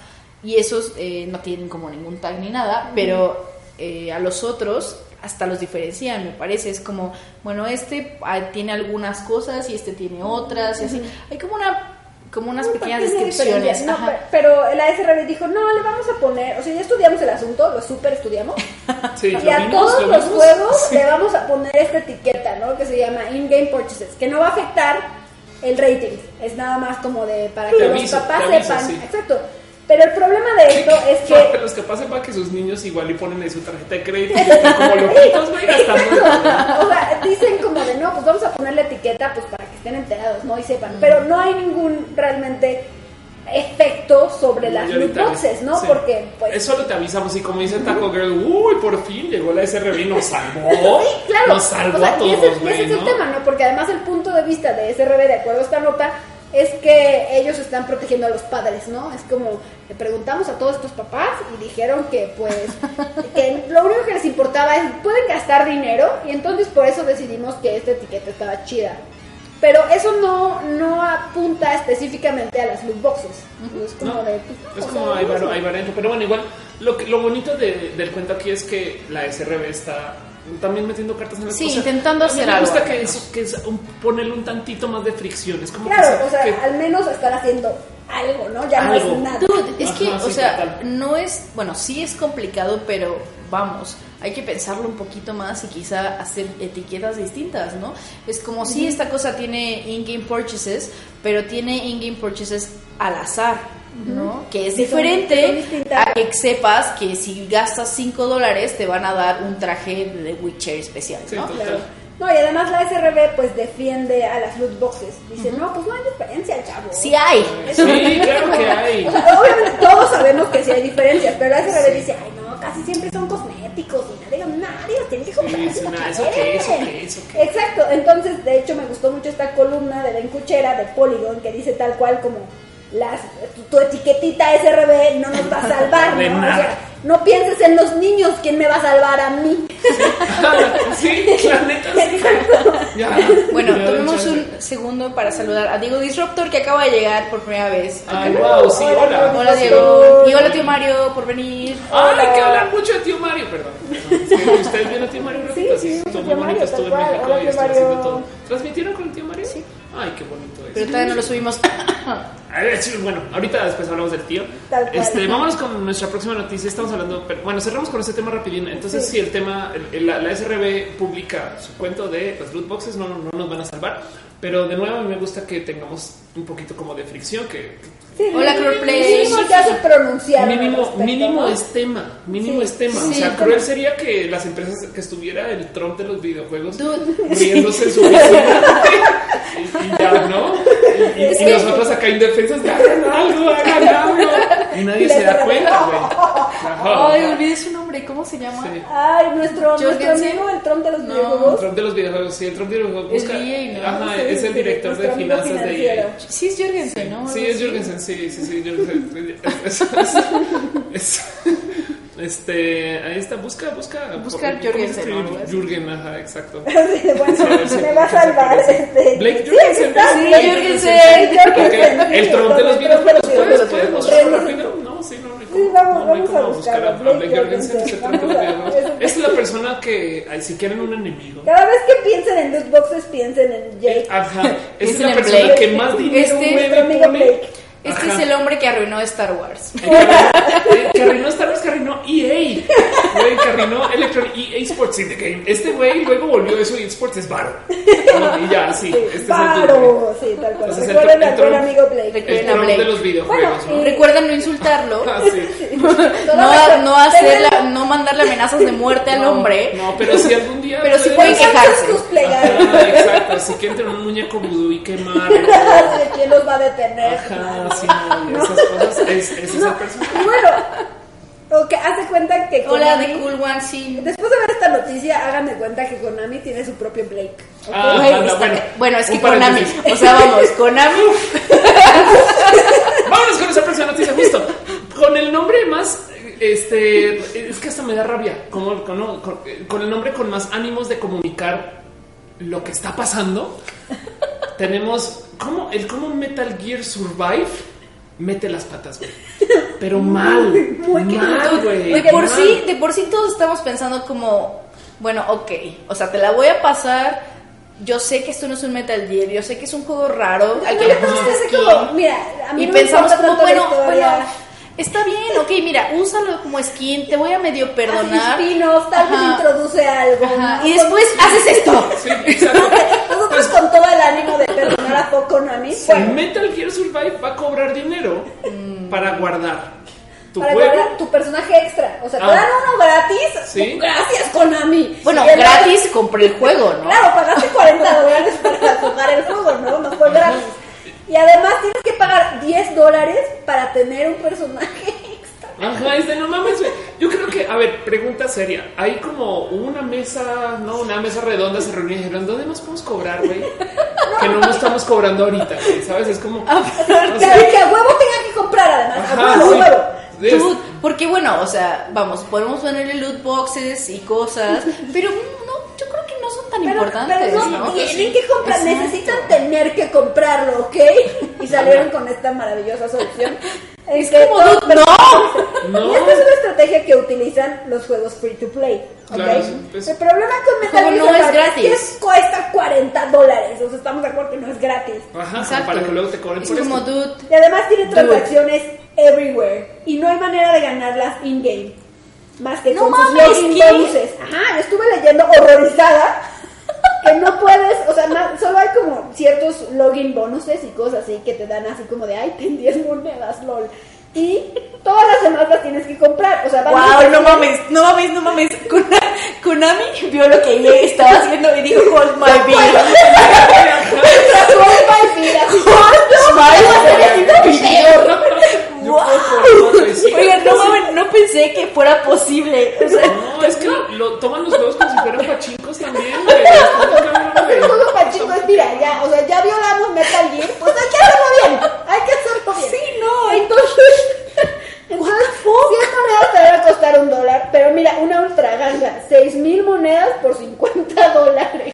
S3: Y esos eh, no tienen como ningún tag ni nada, pero eh, a los otros hasta los diferencian, me parece. Es como, bueno, este ah, tiene algunas cosas y este tiene otras y así. Hay como una como unas pequeñas
S2: pequeña
S3: descripciones.
S2: No, pero la SRB dijo, no, le vamos a poner, o sea, ya estudiamos el asunto, lo super estudiamos, (laughs)
S1: Sí,
S2: y
S1: lo
S2: a
S1: vimos,
S2: todos
S1: lo
S2: los
S1: vimos.
S2: juegos
S1: Sí.
S2: le vamos a poner esta etiqueta, ¿no? Que se llama in-game purchases, que no va a afectar el rating, es nada más como de para
S1: Te
S2: que
S1: aviso,
S2: los papás
S1: aviso,
S2: sepan,
S1: sí.
S2: exacto. Pero el problema de esto es que (laughs)
S1: los que pasen para que sus niños igual y ponen ahí su tarjeta de crédito y están como (laughs) loquitos, güey, gastando.
S2: o sea, dicen como de no, pues vamos a poner la etiqueta pues para que estén enterados, ¿no? Y sepan. Pero no hay ningún realmente efecto sobre las loot boxes, ¿no?
S1: Sí.
S2: Porque pues
S1: Eso lo te avisamos y como dice Taco Girl, uy, por fin llegó la SRB y nos salvó. (laughs)
S2: Sí, claro.
S1: Nos salvó
S2: O sea,
S1: a
S2: y ese,
S1: todos,
S2: y ese
S1: güey,
S2: es el
S1: ¿no?
S2: tema, ¿no? Porque además el punto de vista de SRB, de acuerdo a esta nota, es que ellos están protegiendo a los padres, ¿no? Es como, le preguntamos a todos estos papás y dijeron que, pues, (laughs) que lo único que les importaba es, pueden gastar dinero y entonces por eso decidimos que esta etiqueta estaba chida. Pero eso no, no apunta específicamente a las loot boxes. Es como
S1: No,
S2: de... pues, no,
S1: Es como
S2: sea,
S1: hay, hay variante, pero bueno, igual lo, que- lo bonito de- del cuento aquí es que la SRB está también metiendo cartas en la
S3: Sí, intentando
S1: a mí
S3: hacer
S1: me
S3: algo,
S1: gusta
S3: al
S1: que,
S3: menos.
S1: es, que es un- ponerle un tantito más de fricción. Es como que
S2: Claro,
S1: se-
S2: o sea,
S1: que-
S2: al menos están haciendo algo, ¿no? Ya no es nada.
S3: Dude, es
S1: Ajá,
S3: que, o sea,
S1: total.
S3: no es, bueno, sí es complicado, pero vamos, hay que pensarlo un poquito más y quizá hacer etiquetas distintas, ¿no? Es como si esta cosa tiene in-game purchases, pero tiene in-game purchases al azar, ¿no? Que es diferente a que sepas que si gastas 5 dólares te van a dar un traje de Witcher especial, ¿no?
S2: Claro. No, y además la SRB pues defiende a las loot boxes. Dice, no, pues no hay diferencia, chavo.
S3: Sí hay.
S1: Sí, claro que hay.
S2: O sea, obviamente todos sabemos que sí hay diferencias, pero la SRB dice, ay no, casi siempre son cosméticos y nadie, nadie los tiene que comprar.
S1: Sí, ¿eso qué, eso qué, eso qué?
S2: Exacto, entonces de hecho me gustó mucho esta columna de Ben Cuchera de Polygon que dice tal cual como las tu, tu etiquetita SRB no nos va a salvar, (laughs) ¿no? O
S1: nada.
S2: sea, no pienses en los niños, ¿quién me va a salvar a mí?
S1: Sí, la neta. sí. Ya.
S3: Bueno, tomemos un segundo para saludar a Diego Disruptor que acaba de llegar por primera vez.
S1: Ay, wow, sí,
S2: Hola,
S1: hola.
S3: Hola Diego. Y hola tío Mario por venir.
S1: Ay,
S2: Hola.
S1: que hablar mucho de tío Mario, perdón. ¿Ustedes vieron a tío Mario?
S2: Sí,
S1: Ratito?
S2: sí,
S1: estuvo muy bonito, estuvo en. México
S2: Hola,
S1: y estuvo haciendo todo. ¿Transmitieron con el tío Mario?
S3: Sí.
S1: Ay, qué bonito es.
S3: Pero todavía no lo subimos. (laughs)
S1: A ver, sí, bueno, ahorita después hablamos del tío.
S2: Tal cual.
S1: Este, vámonos con nuestra próxima noticia. Estamos hablando, pero, bueno, cerramos con este tema rapidín. Entonces,
S2: Sí.
S1: si el tema, el- la, la SRB publica su cuento de las loot boxes, no, no nos van a salvar. Pero de nuevo, a mí me gusta que tengamos un poquito como de fricción, que
S3: Hola, Crowdplay.
S2: Mínimo te hace pronunciar.
S1: mínimo,
S2: respecto,
S1: mínimo
S2: ¿no?
S1: es tema, mínimo
S2: Sí.
S1: es tema. o sea,
S3: como-
S1: cruel sería que las empresas que estuviera el Trump de los videojuegos
S3: Dude.
S1: riéndose en su (laughs) (laughs) oficina y, y ya, ¿no? (laughs) Y, y-
S3: que-
S1: nosotros acá indefensas, de, hagan algo, hagan algo. Y nadie se da cuenta, güey.
S3: Ay, olvidé su nombre. ¿Cómo se llama?
S1: Sí.
S2: Ay, nuestro, nuestro
S3: Jorgensen.
S2: amigo, el Trump de los
S3: No.
S1: El
S2: videojuegos.
S1: Trump de los videojuegos, sí, el Trump de los videojuegos.
S3: El
S1: busca-
S3: EA, ¿no?
S1: Ajá,
S2: Sí,
S1: es el director de finanzas de. EA.
S3: Sí, es Jorgensen, ¿no?
S1: Sí, es Jürgensen, sí, sí, sí, Jürgensen. (laughs) Es- es- es- este, ahí está, busca, busca.
S3: Busca
S1: ¿cómo se
S3: Jürgensen.
S1: Jürgen, ajá, exacto. (laughs)
S2: Bueno,
S1: Sí,
S2: me va a salvar. Este,
S1: Blake
S2: sí,
S1: Ok, El Trump de los videojuegos, ¿puedes, puedes mostrarlo rápido? No, sí, no,
S2: Sí, vamos-
S1: no, no
S2: vamos a
S1: buscar
S2: Blake
S1: Blake Jorgensen, (laughs)
S2: es-
S1: la persona que, si quieren un enemigo.
S2: Cada vez que piensen en loot boxes, piensen en Jake.
S1: Ajá, (laughs) es la persona
S3: Blake.
S1: que más dinero
S3: Este-
S1: mueve, pone.
S3: Este
S1: Ajá.
S3: es el hombre que arruinó Star Wars. (laughs)
S1: Eh, que- que arruinó Star Wars, que arruinó EA. Güey, que arruinó Electronic EA Sports in the Game. Este güey luego volvió eso y esports es varo. Y ya, sí. Este es el
S2: sí, tal cual.
S1: Entonces,
S2: Recuerden al buen amigo Blake.
S1: El
S3: Recuerden a
S1: Trump de
S3: Blake.
S1: los videojuegos,
S2: Bueno,
S1: ¿no?
S3: Recuerden no insultarlo. (laughs)
S1: Ah, (laughs) sí.
S3: No, no hacerla, no mandarle amenazas de muerte al
S1: No,
S3: hombre.
S1: No, pero si algún día.
S3: Pero sí pueden quejarse.
S1: Ajá, exacto. Si quieren tener un muñeco vudú y quemarlo.
S2: ¿De quién los va a detener?
S1: Ajá, sí, no, y esas cosas. Es, es esa persona.
S2: Bueno, ok, haz de cuenta que
S3: Hola,
S2: Konami-
S3: de Cool One, sí.
S2: Después de ver esta noticia, hagan de cuenta que Konami tiene su propio Blake.
S1: Ah, anda, bueno,
S3: es que Konami, o sea, vamos, Konami, (laughs)
S1: Vámonos con esa próxima noticia, justo. Con el nombre más. Este. Es que hasta me da rabia. Como, con, no, con- con el nombre con más ánimos de comunicar lo que está pasando. tenemos. Como El cómo Metal Gear Survive mete las patas, güey. Pero mal.
S2: Muy
S1: mal, güey.
S3: de por
S1: mal.
S3: sí, de por sí todos estamos pensando como, bueno, ok, o sea, te la voy a pasar. Yo sé que esto no es un Metal Gear, yo sé que es un juego raro.
S2: Entonces,
S3: pusiste
S2: es
S3: skin.
S2: como, mira, a mí
S3: y
S2: no me
S3: pensamos como, bueno, bueno, está bien, ok, mira, úsalo como skin, te voy a medio perdonar.
S2: Tal vez
S3: Ajá.
S2: introduce algo.
S3: Ajá,
S2: ¿no?
S3: Y después haces esto. (laughs)
S1: Sí, exacto.
S2: Nosotros con todo el ánimo de perdonar a poco Konami.
S1: El
S2: Bueno,
S1: Metal Gear Survive va a cobrar dinero para guardar tu
S2: para
S1: juego.
S2: guardar tu personaje extra. O sea, te
S1: Ah.
S2: dan uno gratis.
S1: Sí.
S2: Gracias, Konami.
S3: Bueno,
S2: el-
S3: gratis compré el juego, ¿no?
S2: Claro, pagaste 40 dólares para jugar el juego, ¿no? No fue gratis. Y además tienes que pagar 10 dólares para tener un personaje (laughs) extra.
S1: Ajá, es de no mames, güey. Yo creo que, a ver, pregunta seria. Hay como una mesa, no, una mesa redonda se reunió y dijeron, ¿dónde más podemos cobrar, güey? Que no nos estamos cobrando ahorita, güey, ¿sabes? Es como.
S3: Ah,
S1: o
S2: Que,
S1: sea,
S2: que a huevo tenga que comprar además. A
S1: ajá,
S2: huevo,
S1: sí.
S2: a huevo.
S1: Es-
S3: Dude, porque bueno, o sea, vamos, podemos ponerle loot boxes y cosas, pero no, son tan
S2: Pero,
S3: importantes,
S2: pero no,
S3: ¿no?
S2: tienen que comprar,
S3: Exacto.
S2: necesitan tener que comprarlo, ¿ok? Y salieron con esta maravillosa solución.
S3: Es
S2: que
S3: como,
S2: todo-
S3: dude, no.
S1: No.
S2: Y esta es una estrategia que utilizan los juegos free to play. ¿ok?
S1: Claro, pues-
S2: El problema con Metal Gear
S3: no es gratis.
S2: que cuesta 40 dólares. O sea, estamos de acuerdo que no es gratis.
S1: Ajá,
S3: Exacto.
S1: para que luego te cobren
S3: es
S1: por
S3: como,
S1: esto.
S3: dude,
S2: Y además tiene
S3: Dude.
S2: transacciones everywhere. Y no hay manera de ganarlas in-game. Más que
S3: No
S2: con sus
S3: mames,
S2: login
S3: ¿qué?
S2: bonuses. Ajá, estuve leyendo horrorizada. Que no puedes, o sea, na- solo hay como ciertos login bonuses y cosas así que te dan así como de, ay, ten 10 monedas, lol. Y todas las demás las tienes que comprar. O sea, van a-
S3: Wow, no mames, no mames, no mames. Konami vio lo que EA estaba haciendo y dijo, hold my beer.
S2: Hold my beer, así.
S1: Yo puedo eso.
S3: Oigan, no mames, no pensé que fuera posible. O sea,
S1: No, es que lo toman los juegos como si fueran pachincos también.
S2: El juego pachinko es, mira, ya, o sea, ya violamos Metal Gear, pues hay que hacerlo bien, hay que hacerlo bien.
S3: Sí, no,
S2: entonces, entonces 100 monedas te van a costar un dólar, pero mira, una ultra ganga, 6 mil monedas por 50 dólares.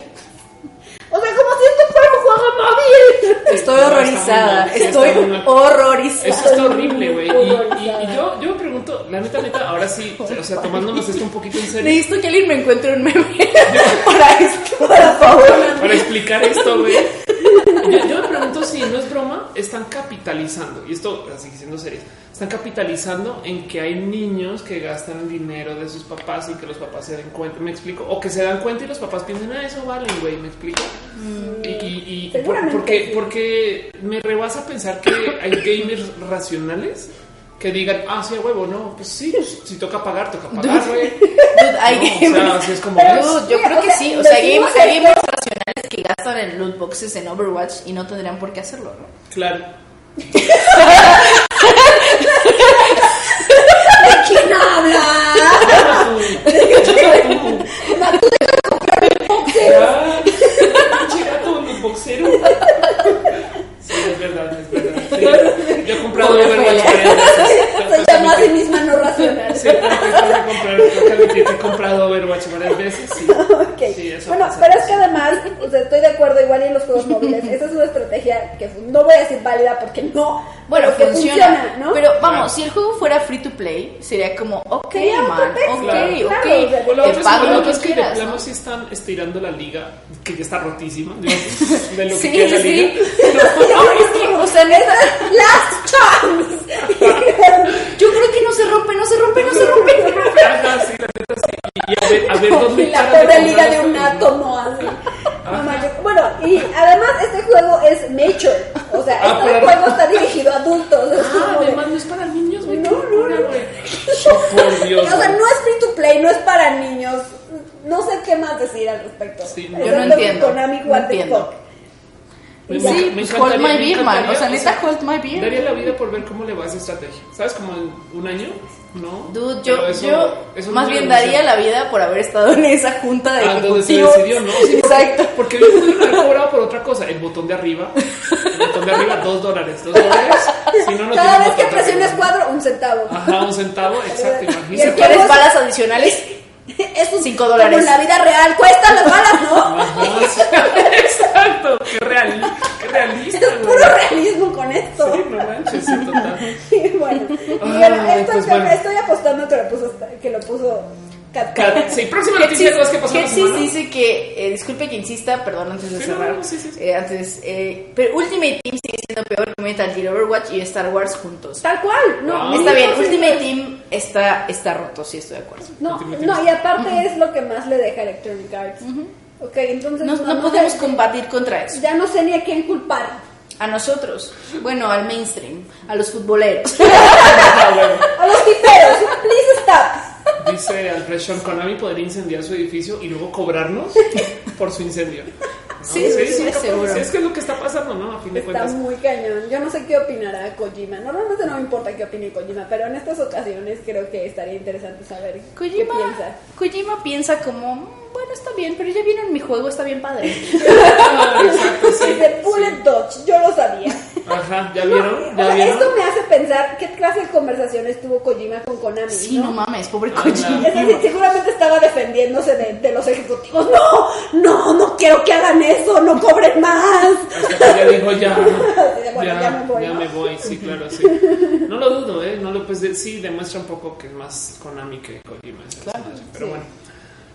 S2: O sea, como si esto fuera un juego móvil.
S3: estoy horrorizada, estoy horrorizada.
S1: Eso está horrible, güey. Y, y- y yo, yo me pregunto, la neta, neta, ahora sí, o sea, tomándonos esto un poquito en serio,
S3: Necesito que alguien me encuentre un meme (laughs) para esto, por favor.
S1: para explicar esto, güey. Yo, yo me pregunto si no es broma, están capitalizando, y esto, así siendo serios, están capitalizando en que hay niños que gastan el dinero de sus papás y que los papás se den cuenta, me explico, o que se dan cuenta y los papás piensan, ah, eso vale, güey, me explico. Y, y, y por- porque,
S2: sí.
S1: porque me rebasa pensar que hay gamers racionales que digan, ah, sí, a huevo, no, pues sí, pues, si toca pagar, toca pagar, (laughs) güey.
S3: Dude, hay
S1: No, o
S3: gamers.
S1: sea, así es como
S2: Pero-
S1: es.
S3: Dude, yo creo que sí. O sea, hay gamers racionales que gastan en loot boxes en Overwatch y no tendrían por qué hacerlo, ¿no?
S1: Claro. (laughs)
S2: ¿Quién habla?
S1: Ah, pinche gato, los boxeros. Sí, es verdad, es verdad. Sí. Yo he comprado.
S2: Se llama a sí misma no racional.
S1: Sí, tengo que he comprado Overwatch varias veces. Sí.
S2: Ok.
S1: Sí, eso
S2: bueno, pero es que además, o sea, estoy de acuerdo igual en los juegos móviles. Esa es una estrategia que no voy a decir válida porque no.
S3: Bueno,
S2: pero que
S3: funciona,
S2: ¿no?
S3: Pero vamos,
S1: Claro.
S3: si el juego fuera free to play, sería como, ok, man, ok,
S1: claro,
S3: ok,
S2: claro, o sea,
S1: O la
S3: te
S1: otra es,
S3: pago
S1: o la
S3: lo que
S1: es que de plano
S3: ¿no?
S1: sí están estirando la liga, que ya está rotísima, digo, (laughs) de lo que
S3: Sí,
S1: la
S3: sí,
S1: liga. (laughs)
S3: sí. No, (laughs) es que, o sea, neta,
S2: Last chance.
S3: yo creo que no se rompe, no se rompe, no se rompe.
S1: Ajá, sí, la neta sí. Y a ver, a ver dónde
S2: Y la pobre liga de un
S1: ¿no?
S2: átomo así. No manches. Bueno, y además este juego es mature. O sea,
S1: Ah,
S2: este juego está dirigido a adultos.
S1: Ah, además no es para niños, güey.
S2: No, no, no.
S1: Oh, (laughs) por Dios.
S2: o sea, no es free to play, no es para niños. No sé qué más decir al respecto.
S1: Sí, no.
S3: Yo no entiendo,
S2: Konami,
S3: no entiendo.
S2: Y ya.
S3: Sí,
S1: me
S3: pues hold my beer, man. O sea, neta, hold my beer.
S1: Daría la vida por ver cómo le va esa estrategia. ¿Sabes? Como en un año, ¿no?
S3: Dude, yo,
S1: eso-
S3: yo
S1: eso
S3: más bien daría la vida por haber estado en esa junta de
S1: Ah, donde se decidió, ¿no? Sí,
S3: Exacto.
S1: Porque yo pude haber cobrado por otra cosa. El botón de arriba. El botón de arriba, dos dólares. Dos dólares. Si no, no
S2: Cada vez que presiones cuadro, un centavo.
S1: Ajá, un centavo. Exacto, (laughs)
S2: Y
S1: imagínate.
S3: Si quieres balas adicionales, (laughs)
S2: Es un,
S3: Cinco dólares.
S2: Como en la vida real, cuestan las balas, ¿no? (laughs)
S1: Exacto. Qué, real, qué realista,
S2: Es
S1: güey.
S2: puro realismo con esto.
S1: Sí, no manches, sí, total. (laughs)
S2: Y bueno, y
S1: Ay,
S2: bueno, esto
S1: pues
S2: que-
S1: bueno.
S2: estoy apostando que lo puso, que lo puso Cat
S1: Cat- Sí, próxima noticia de cosas que
S3: Ketsis
S1: semana.
S3: dice que, eh, disculpe que insista, perdón antes de
S1: Sí,
S3: cerrar.
S1: no, sí, sí.
S3: Eh, antes, eh, pero Ultimate Team sigue siendo peor que Metal Gear Overwatch y Star Wars juntos.
S2: Tal cual, no.
S1: Ah.
S3: Está bien, Ultimate. Team está, está roto, sí estoy de acuerdo.
S2: No, no, y aparte es lo que más le deja Electronic Arts. Ok, entonces
S3: No,
S2: no,
S3: podemos combatir contra eso.
S2: ya no sé ni a quién culpar.
S3: A nosotros, bueno, al mainstream, a los futboleros.
S1: Ah.
S2: A los tiperos, please stop.
S1: Dice Alfred Sean Konami podría incendiar su edificio y luego cobrarnos por su incendio. ¿No?
S3: Sí, sí, sí, seguro.
S1: Sí, es que es lo que está pasando, ¿no? A fin de
S2: Está
S1: cuentas.
S2: muy cañón. Yo no sé qué opinará Kojima. Normalmente no me importa qué opine Kojima, pero en estas ocasiones creo que estaría interesante saber qué
S3: Kojima,
S2: piensa.
S3: Kojima piensa como, "Mm, bueno, está bien, pero ya vieron mi juego, está bien padre.
S1: Ah, (laughs) (laughs) exacto, sí.
S2: Dice Bullet Dodge, yo lo sabía.
S1: Ajá, ¿ya vieron?
S2: O
S1: ¿Ya
S2: sea,
S1: vieron?
S2: esto me hace pensar qué clase de conversaciones tuvo Kojima con Konami.
S3: Sí, no mames, pobre
S1: Ah,
S3: Kojima.
S2: Es decir, seguramente estaba defendiéndose de, de los ejecutivos. No, no, no quiero que hagan eso, no cobren más.
S1: Que ya dijo ya, (laughs)
S2: bueno,
S1: ya,
S2: ya me voy,
S1: ya
S2: ¿no?
S1: me voy, sí, claro, sí. No lo dudo, ¿eh? No lo, pues de- sí, demuestra un poco que es más Konami que Kojima.
S3: Claro,
S1: Pero
S2: sí.
S1: bueno.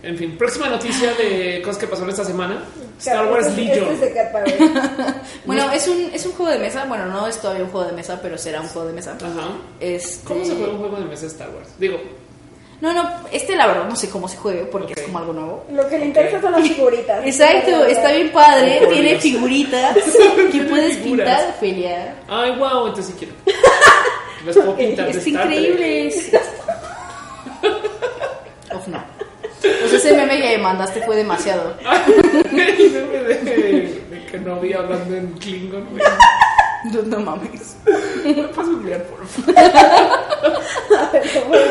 S1: En fin, próxima noticia de cosas que pasaron esta semana. Star
S2: Claro,
S1: Wars
S2: este-
S1: Legion.
S2: este es. (laughs)
S3: Bueno, es un, es un juego de mesa. Bueno, no es todavía un juego de mesa, pero será un juego de mesa.
S1: Ajá.
S3: Este...
S1: ¿Cómo se juega un juego de mesa de Star Wars? Digo,
S3: No, no, este la verdad no sé cómo se juegue porque es como algo nuevo.
S2: Lo que le interesa son las figuritas.
S3: Exacto, está bien padre,
S1: Oh,
S3: tiene
S1: Dios.
S3: figuritas (laughs) que puedes
S1: Figuras.
S3: pintar, Ophelia.
S1: ay, wow, entonces sí quiero. (laughs) Las puedo pintar
S3: Es increíble. es- Uf, no. Pues ese meme que mandaste fue demasiado. (laughs)
S1: El meme de, de que no vi hablando en Klingon, güey.
S3: No, no mames.
S1: ¿Me puedes googlear, por favor? (laughs)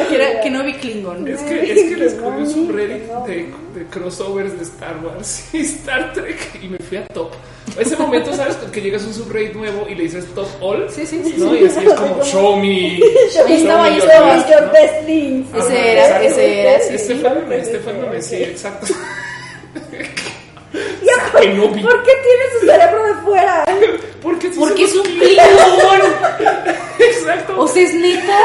S3: Que, era- que no vi Klingon.
S1: Es que, es que
S2: no,
S1: un subreddit de, de crossovers de Star Wars y Star Trek y me fui a top. Ese momento, ¿sabes? Que llegas a un subreddit nuevo y le dices top all.
S3: Sí, sí, sí.
S1: ¿no? Y así es como show me. Show me
S3: estaba.
S1: best,
S2: Your
S1: ¿no?
S2: best things.
S1: Ajá,
S3: Ese era, ese era, sí.
S1: Este meme, este meme, sí, exacto.
S2: ¿Por qué tiene su cerebro de fuera?
S1: Porque,
S3: Porque es un.
S1: Klingon. Exacto.
S3: O sea, es neta.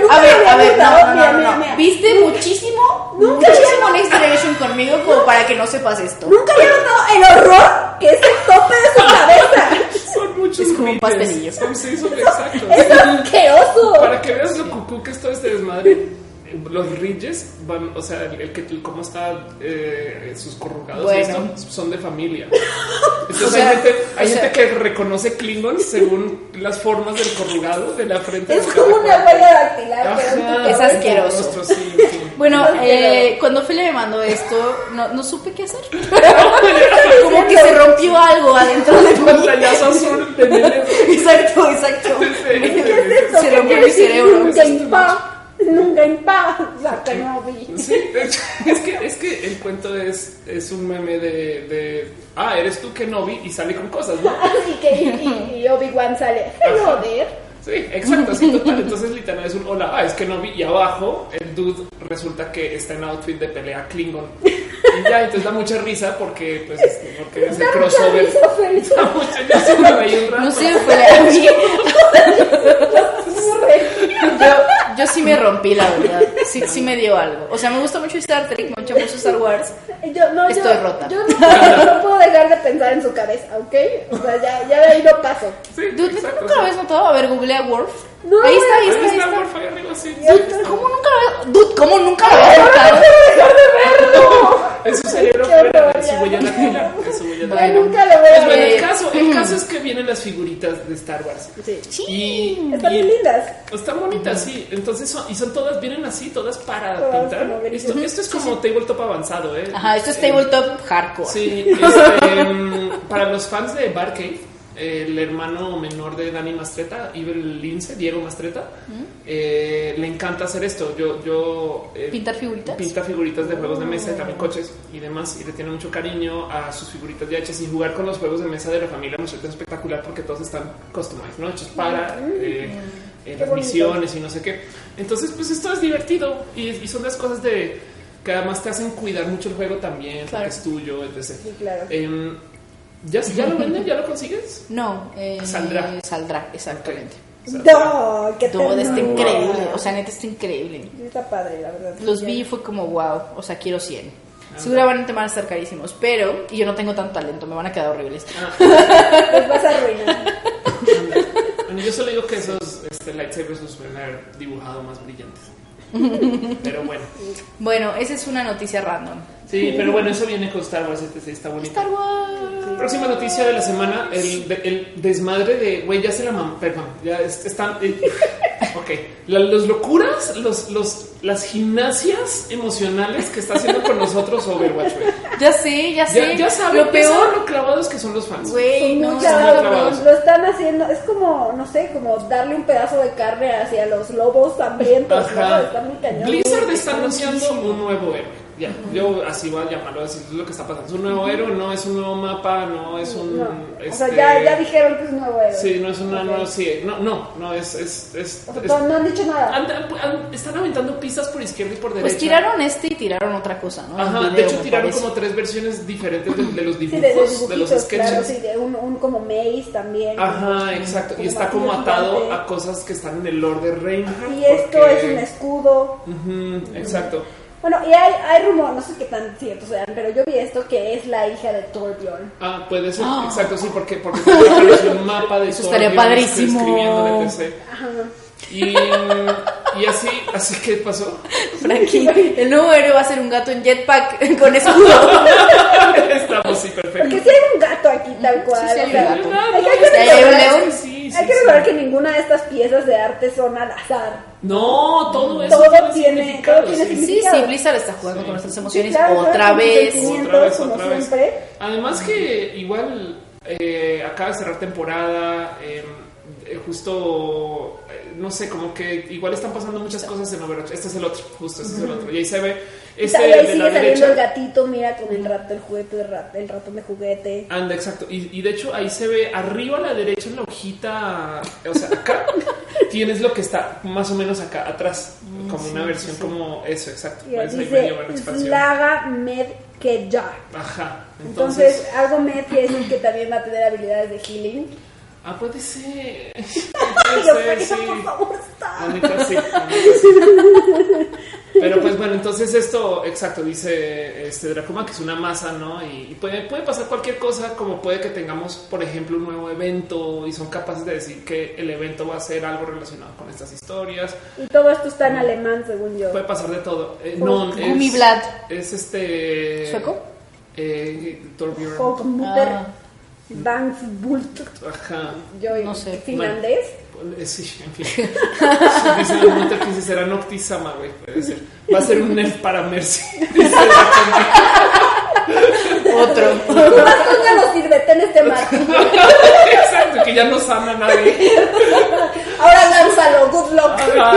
S2: Nunca
S3: A ver, a ver, no, no,
S2: Mira,
S3: no. ¿Viste muchísimo? Muchísimo Next Generation conmigo como para que no sepas esto.
S2: Nunca había notado el horror que es el tope de su cabeza.
S1: Son muchos
S3: Es como un pastelillo.
S1: Son, sí, son exactos.
S2: Es asqueroso.
S1: Para que veas lo cucú que es todo este desmadre. Los ridges van, o sea, el, el que cómo está eh, sus corrugados
S3: Bueno.
S1: esto, son de familia. (laughs) Entonces
S3: O sea,
S1: hay, gente, hay
S3: o sea-
S1: gente que reconoce Klingon según las formas del corrugado de la frente.
S2: Es como una huella dactilar.
S1: Ajá.
S3: Es asqueroso.
S1: Rostro, sí, fin. (laughs)
S3: Bueno,
S2: No,
S3: eh, cuando Ophelia me mandó esto, no, no supe qué hacer. (laughs) Como que se rompió algo adentro de mí.
S1: Pantallazo azul.
S3: Exacto, exacto.
S2: ¿Qué es esto?
S3: Se
S2: ¿Qué
S3: rompió mi cerebro.
S2: Nunca en paz. La.
S1: Sí, hecho, es que, es que el cuento es, es un meme de, de ah, eres tú Kenobi y sale con cosas, ¿no? (laughs)
S2: Así que y, y Obi-Wan sale. Hello there.
S1: Sí, exacto, sí, total. Entonces, literal, es un hola, ah, es Kenobi y abajo el dude resulta que está en outfit de pelea Klingon. Y ya, entonces da mucha risa porque, pues, este, porque es el
S2: Da mucha
S1: crossover.
S2: risa, Feliz. (laughs)
S1: Da mucha yo (laughs) sí me reí un rato.
S3: No sé, Ophelia, a mí-
S2: Ocurre.
S3: Yo, yo sí me rompí, la verdad. Sí, sí me dio algo. O sea, me gusta mucho Star Trek, me gusta mucho Star Wars.
S2: Yo, no,
S3: Estoy
S2: yo,
S3: rota.
S2: Yo no, puedo- no puedo dejar de pensar en su cabeza, ¿ok? O sea, ya, ya de ahí no paso.
S1: Sí,
S3: Dude,
S1: exacto,
S3: ¿nunca lo habías notado? A ver, googlea Worf.
S2: No,
S3: ahí está, ahí
S1: Ahí
S3: está, ahí
S1: está, por favor, arriba, sí.
S3: Dude, ¿cómo nunca lo habías Dude, ¿cómo nunca lo habías notado?
S2: Horror,
S1: en su huella dactilar. En su huella dactilar.
S2: nunca lo voy a
S1: bueno,
S2: ver.
S1: el caso, el caso es que vienen las figuritas de Star Wars.
S2: Sí.
S3: Sí.
S1: Y,
S2: Están
S1: y-
S2: bien lindas.
S1: Están bonitas, sí. Entonces son, y son todas, vienen así, todas para
S2: Todas
S1: pintar. Esto, esto es como tabletop avanzado, ¿eh?
S3: Ajá, esto es
S1: Eh,
S3: tabletop hardcore.
S1: Sí, este, mm, para los fans de Barcade, el hermano menor de Dani Mastreta, Ibel Lince, Diego Mastreta, eh, le encanta hacer esto. Yo, yo eh,
S3: ¿Pintar figuritas?
S1: pinta figuritas de juegos de mesa y también coches y demás y le tiene mucho cariño a sus figuritas ya hechas y jugar con los juegos de mesa de la familia Mastreta es espectacular porque todos están customized, ¿no? Hechos para eh, eh, las misiones y no sé qué. Entonces, pues esto es divertido y, y son las cosas de que además te hacen cuidar mucho el juego también,
S3: Claro.
S1: porque es tuyo, etc.
S2: Sí, claro.
S1: ¿Ya, ¿Ya lo venden? ¿Ya lo consigues?
S3: No, eh,
S1: Saldrá.
S3: Saldrá, exactamente.
S2: No, qué
S3: Todo está increíble, o sea, neta está increíble.
S2: Está padre, la verdad.
S3: Los vi y fue como wow, o sea, quiero 100. Seguramente van a estar carísimos, pero y yo no tengo tanto talento, me van a quedar horribles. (laughs)
S2: Los vas a arruinar.
S1: Bueno, yo solo digo que esos este, lightsabers los pueden haber dibujado más brillantes. (laughs) Pero bueno,
S3: Bueno, esa es una noticia random.
S1: Sí, pero bueno, eso viene con Star Wars, este sí está bonito.
S3: Star Wars.
S1: Próxima noticia de la semana, el, de- el desmadre de, güey, ya se la mam, perdón, ya es- están, eh, (laughs) ok, La- los locuras, los, los, las gimnasias emocionales que está haciendo con nosotros Overwatch, güey.
S3: Ya sé, ya sé.
S1: Ya, ya saben,
S3: lo peor,
S1: saben lo clavados que son los fans.
S3: güey, no.
S2: Lo están haciendo, es como, no sé, como darle un pedazo de carne hacia los lobos hambrientos. ¿no? Está muy cañón.
S1: Blizzard está anunciando un nuevo héroe. Ya, yo así voy a llamarlo, así es lo que está pasando. Es un nuevo héroe, no es un nuevo mapa, no es un.
S2: No. O sea,
S1: este,
S2: ya, ya dijeron que es un nuevo héroe.
S1: Sí, no es una
S2: Ok.
S1: nueva. Sí, no, no, no, es. es, es,
S2: O sea,
S1: es-
S2: no, han dicho nada.
S1: Están aventando pistas por izquierda y por derecha.
S3: Pues tiraron este y tiraron otra cosa, ¿no?
S1: Ajá, de hecho tiraron
S3: parece.
S1: como tres versiones diferentes de, de los
S2: Sí,
S1: dibujos,
S2: de, de
S1: de, los sketches.
S2: claro, sí, de un, un como maze también.
S1: Ajá, exacto. Y está como atado
S2: gigante.
S1: a cosas que están en el lore de Reinhardt.
S2: Y esto
S1: porque-
S2: es un escudo.
S1: Ujú, exacto.
S2: Bueno, y hay, hay rumor, no sé qué tan ciertos sean, pero yo vi esto que es la hija de Torbjorn.
S1: Ah, puede ser, exacto, sí, porque, porque un mapa de
S3: Eso estaría
S1: Torbjorn
S3: padrísimo.
S1: escribiendo de PC.
S2: Ajá.
S1: Y, y así, así que pasó.
S3: Frankie, (laughs) el nuevo héroe va a ser un gato en jetpack (laughs) con escudo.
S1: Estamos sí, perfecto.
S2: Porque si hay un gato aquí tal cual.
S3: sí hay un gato.
S2: Hay
S3: un león.
S1: Sí,
S2: hay que
S1: sí.
S2: recordar que ninguna de estas piezas de arte son al azar.
S1: No, todo eso
S2: Todo
S1: tiene,
S2: tiene-
S1: significado,
S2: todo tiene
S1: sí.
S3: Sí, sí, Blizzard está jugando
S1: Sí.
S3: con nuestras
S2: Sí,
S3: emociones
S2: claro,
S3: otra vez.
S1: Otra vez, otra vez.
S2: siempre.
S1: Además que igual eh, acaba de cerrar temporada, eh, justo, eh, no sé, como que igual están pasando muchas cosas en Overwatch. Este es el otro, justo, este es el otro. Y ahí se ve,
S2: Y
S1: este
S2: ahí
S1: de
S2: sigue
S1: la
S2: saliendo
S1: derecha.
S2: el gatito, mira, con el rato, el juguete, el, rat- el ratón de juguete.
S1: Anda, exacto. Y, y de hecho ahí se ve arriba a la derecha en la hojita, o sea, acá (laughs) tienes lo que está más o menos acá atrás, como una versión como eso, exacto.
S2: Y
S1: ahí
S2: dice. Slaga Med Keja.
S1: Ajá.
S2: Entonces,
S1: Entonces,
S2: algo Med quiere decir que también va a tener habilidades de healing.
S1: Ah, puede ser. (laughs) Puede ser, sí.
S2: por favor, está.
S1: La neta sí, la neta sí. Pero pues bueno, entonces esto, exacto, dice este Dracoma que es una masa, ¿no? Y, y puede, puede pasar cualquier cosa, como puede que tengamos, por ejemplo, un nuevo evento y son capaces de decir que el evento va a ser algo relacionado con estas historias.
S2: Y todo esto está en alemán, según yo.
S1: Puede pasar de todo. Eh, no, es, es este.
S3: ¿Sueco?
S1: Eh, Torbjörn.
S3: Ah.
S2: Dansbult,
S1: Ajá.
S2: yo
S3: No sé.
S2: finlandés.
S1: Eh, Sí, en fin. (laughs) Dice la nota que dice será Noctisama, güey. Puede ser. Va a ser un nerf para Mercy. (laughs)
S3: Otro.
S2: Más ya no sirve, ten este martillo. (laughs)
S1: Exacto, que ya no sana nadie.
S2: Ahora lánzalo, good luck.
S1: Ajá.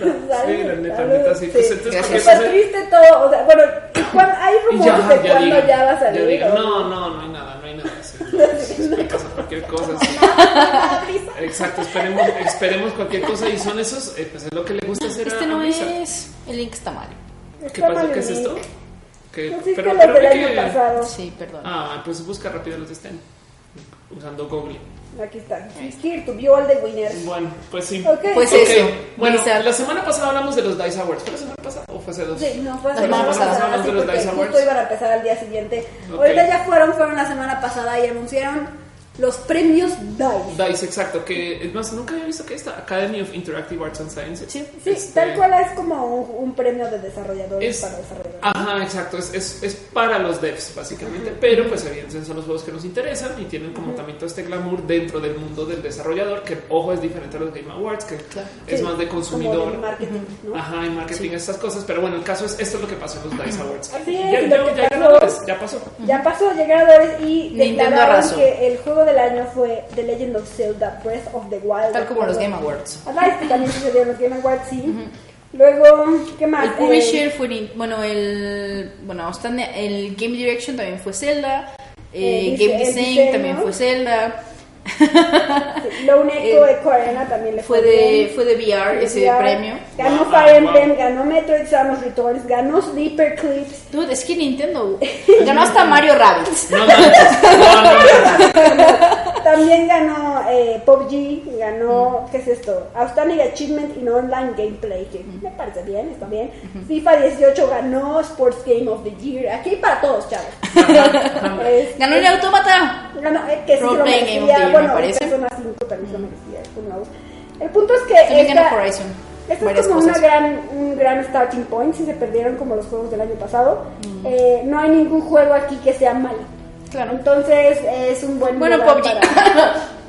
S1: Sí, la neta, neta, sí. Pues entonces, ¿por qué pasa?
S2: triste todo. O sea, bueno, ¿y cuán- hay rumores
S1: ya,
S2: de
S1: ya
S2: cuándo ya va a salir.
S1: no, no, no hay nada, no hay nada. Sí, sí, pasa cualquier cosa. sí. (laughs) Exacto, esperemos, esperemos cualquier cosa y son esos, eh, pues es lo que le gusta hacer a-
S3: Este
S1: a
S3: no es. El link está mal.
S1: ¿Qué
S2: Está
S1: pasa? ¿Qué es esto?
S2: link.
S1: Que,
S2: Pusiste
S1: pero,
S2: los
S1: pero
S2: del
S1: ve
S2: año
S1: que-
S2: pasado.
S3: Sí, perdón.
S1: Ah, pues busca rápido los de Sten. Usando Google.
S2: Aquí está. Here to all the winners.
S1: Bueno, pues sí.
S2: Ok.
S3: Pues
S1: Ok,
S3: eso.
S1: Bueno,
S3: Blizzard.
S1: la semana pasada hablamos de los Dice Awards. ¿Fue la semana pasada o fue hace dos?
S2: Sí, no, fue la
S3: La
S2: semana
S3: semana pasada
S1: hablamos
S2: sí,
S1: de los Dice
S2: justo
S1: Awards.
S2: iban a empezar al día siguiente.
S1: Ok.
S2: Ahorita ya fueron, fueron la semana pasada y anunciaron los premios DICE.
S1: DICE, exacto, que es más, nunca había visto que esta Academy of Interactive Arts and Sciences.
S3: Sí.
S2: Sí,
S1: Este,
S2: tal cual es como un, un premio de desarrolladores
S1: Es-
S2: para desarrolladores.
S1: Ajá, exacto, es, es, es para los devs básicamente, pero pues evidentemente son los juegos que nos interesan y tienen como también todo este glamour dentro del mundo del desarrollador, que ojo es diferente a los Game Awards, que es
S2: Sí,
S1: más de
S2: Como
S1: consumidor.
S2: de marketing, ¿no?
S1: Ajá, y marketing, estas cosas, pero bueno, el caso es esto es lo que pasó en los DICE Awards.
S2: Así
S1: ya,
S2: es,
S1: ya, ya
S2: pasó-
S1: ganadores, ya pasó.
S2: Ya pasó, llegaron ganadores y
S3: Nintendo
S2: declararon que el juego del año fue The Legend of Zelda Breath of the Wild.
S3: Tal como los. Game Awards.
S2: Ajá, es que también sucedió en los Game Awards, sí. Luego, ¿qué más?
S3: El
S2: Eh,
S3: publisher fue. Nin- Bueno, el. Bueno, el Game Direction también fue Zelda.
S2: Eh,
S3: eh, Game Design
S2: diseño.
S3: también fue Zelda. (laughs)
S2: sí, Lone Echo
S3: eh,
S2: Echo Arena también le
S3: Fue
S2: fue
S3: de,
S2: bien.
S3: fue de VR ese
S2: VR.
S3: premio.
S2: Ganó
S1: Wow,
S2: Fire
S1: wow.
S2: Emblem, ganó Metroid Samus Returns, ganó Sleeper Clips.
S3: Dude, es que Nintendo (laughs) ganó hasta Mario Rabbids.
S1: No manches, (laughs) no, no, no.
S2: También ganó eh, PUBG, ganó, ¿qué es esto? Outstanding Achievement in Online Gameplay, que me parece bien, está bien. FIFA 18 ganó Sports Game of the Year. Aquí para todos, chavos. Es-
S3: Ganó el Automata.
S2: ganó, eh, que sí lo merecía.
S3: Year, me
S2: bueno,
S3: parece.
S2: Persona 5 también lo merecía. El punto es que
S3: También
S2: esta-
S3: ganó Horizon.
S2: Es como una gran, un gran starting point si se perdieron como los juegos del año pasado.
S3: Mm.
S2: Eh, no hay ningún juego aquí que sea malo.
S3: Claro.
S2: Entonces es un buen
S3: Bueno,
S2: lugar
S3: PUBG.
S2: para- (laughs)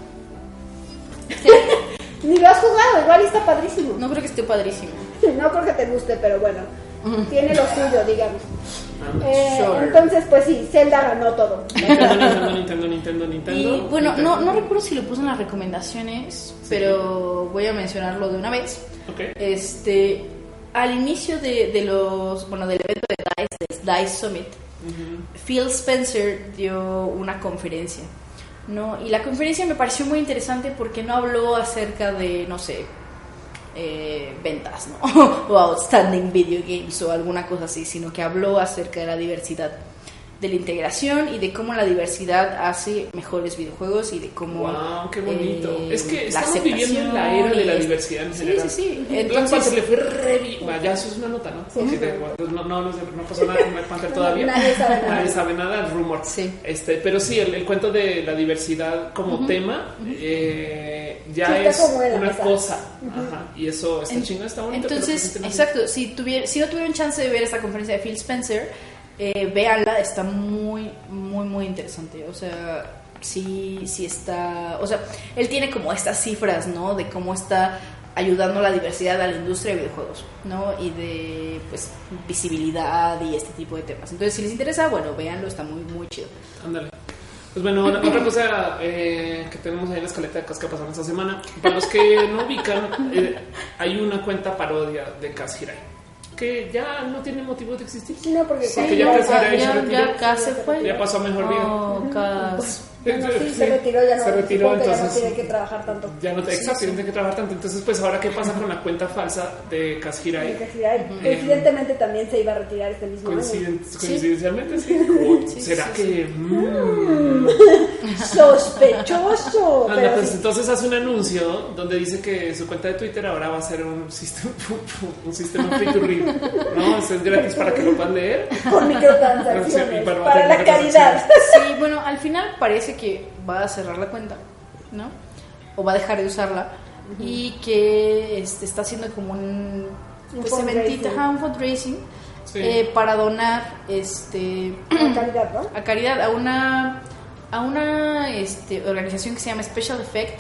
S2: Ni lo has jugado, igual está padrísimo.
S3: No creo que esté padrísimo.
S2: No creo que te guste, pero bueno, tiene lo suyo, digamos. Eh,
S3: Sure.
S2: Entonces, pues sí, Zelda ganó todo.
S1: Nintendo, Nintendo, Nintendo, Nintendo, Nintendo.
S3: Y bueno,
S1: Nintendo.
S3: no, no recuerdo si lo puse en las recomendaciones, pero voy a mencionarlo de una vez.
S1: Ok.
S3: Este, al inicio de, de los, bueno, del evento de DICE, del DICE Summit, Phil Spencer dio una conferencia, ¿no? Y la conferencia me pareció muy interesante porque no habló acerca de, no sé, eh, ventas, ¿no? (laughs) o outstanding video games o alguna cosa así, sino que habló acerca de la diversidad, de la integración y de cómo la diversidad hace mejores videojuegos y de cómo...
S1: Wow, qué bonito.
S3: eh,
S1: es que estamos viviendo en la era de la diversidad en
S3: Sí,
S1: general.
S3: sí, sí.
S1: Black
S3: Entonces-
S1: Panther le fue re bien. Eso es una nota, ¿no?
S2: Sí.
S1: De- no, no, no, no pasó nada con Black Panther (laughs) todavía.
S2: Nadie sabe nada.
S1: Nadie sabe nada, rumor.
S3: Sí.
S1: Este, pero sí, el, el cuento de la diversidad como tema eh, ya
S2: Sí,
S1: es una
S2: mesa.
S1: cosa. Ajá. Y eso está
S3: En-
S1: chingón, está bonito.
S3: Entonces, exacto, si, tuviera, si no tuvieron chance de ver esta conferencia de Phil Spencer, eh, véanla, está muy, muy, muy interesante. O sea, sí, sí está. O sea, él tiene como estas cifras, ¿no? De cómo está ayudando la diversidad a la industria de videojuegos, ¿no? Y de, pues, visibilidad y este tipo de temas. Entonces, si les interesa, bueno, véanlo, está muy, muy chido.
S1: Ándale. Pues bueno, otra cosa eh, que tenemos ahí en la escaleta de que pasaron esta semana. Para los que no ubican, eh, hay una cuenta parodia de Kaz Hirai que ya no tiene motivo de existir.
S2: Sí, no, porque
S1: Porque ya
S3: ya, ya, ya se fue.
S1: Ya pasó mejor vida.
S3: Oh, Cas.
S2: Bueno, sí, se retiró, ya no,
S1: Se retiró,
S2: supongo que ya no
S1: entonces-
S2: tiene que trabajar tanto.
S1: Ya no te, exacto, no tiene que trabajar tanto. Entonces, pues ahora, ¿qué pasa con la cuenta falsa de Kaz Hirai?
S2: Coincidentemente también se iba a retirar este mismo
S1: Coinciden-
S2: año.
S1: coincidencialmente, sí. (laughs)
S3: Sí,
S1: ¿Será
S3: sí,
S1: que.? mm, (laughs)
S2: Sospechoso. (laughs)
S1: Anda,
S2: pero
S1: pues
S2: sí.
S1: entonces hace un anuncio donde dice que su cuenta de Twitter ahora va a ser un sistema, un sistema free to read. No, Eso es gratis para que lo puedan leer.
S2: con
S1: Sí,
S2: microtransacciones
S1: y para
S2: para la caridad.
S3: Sí, bueno, al final parece que va a cerrar la cuenta, ¿no? O va a dejar de usarla y que este, está haciendo como un,
S2: Un
S3: pues, eventito,
S2: fundraising.
S3: ajá, un fundraising
S1: Sí.
S3: eh, para donar este
S2: La caridad, ¿no?
S3: a caridad a una a una este, organización que se llama Special Effect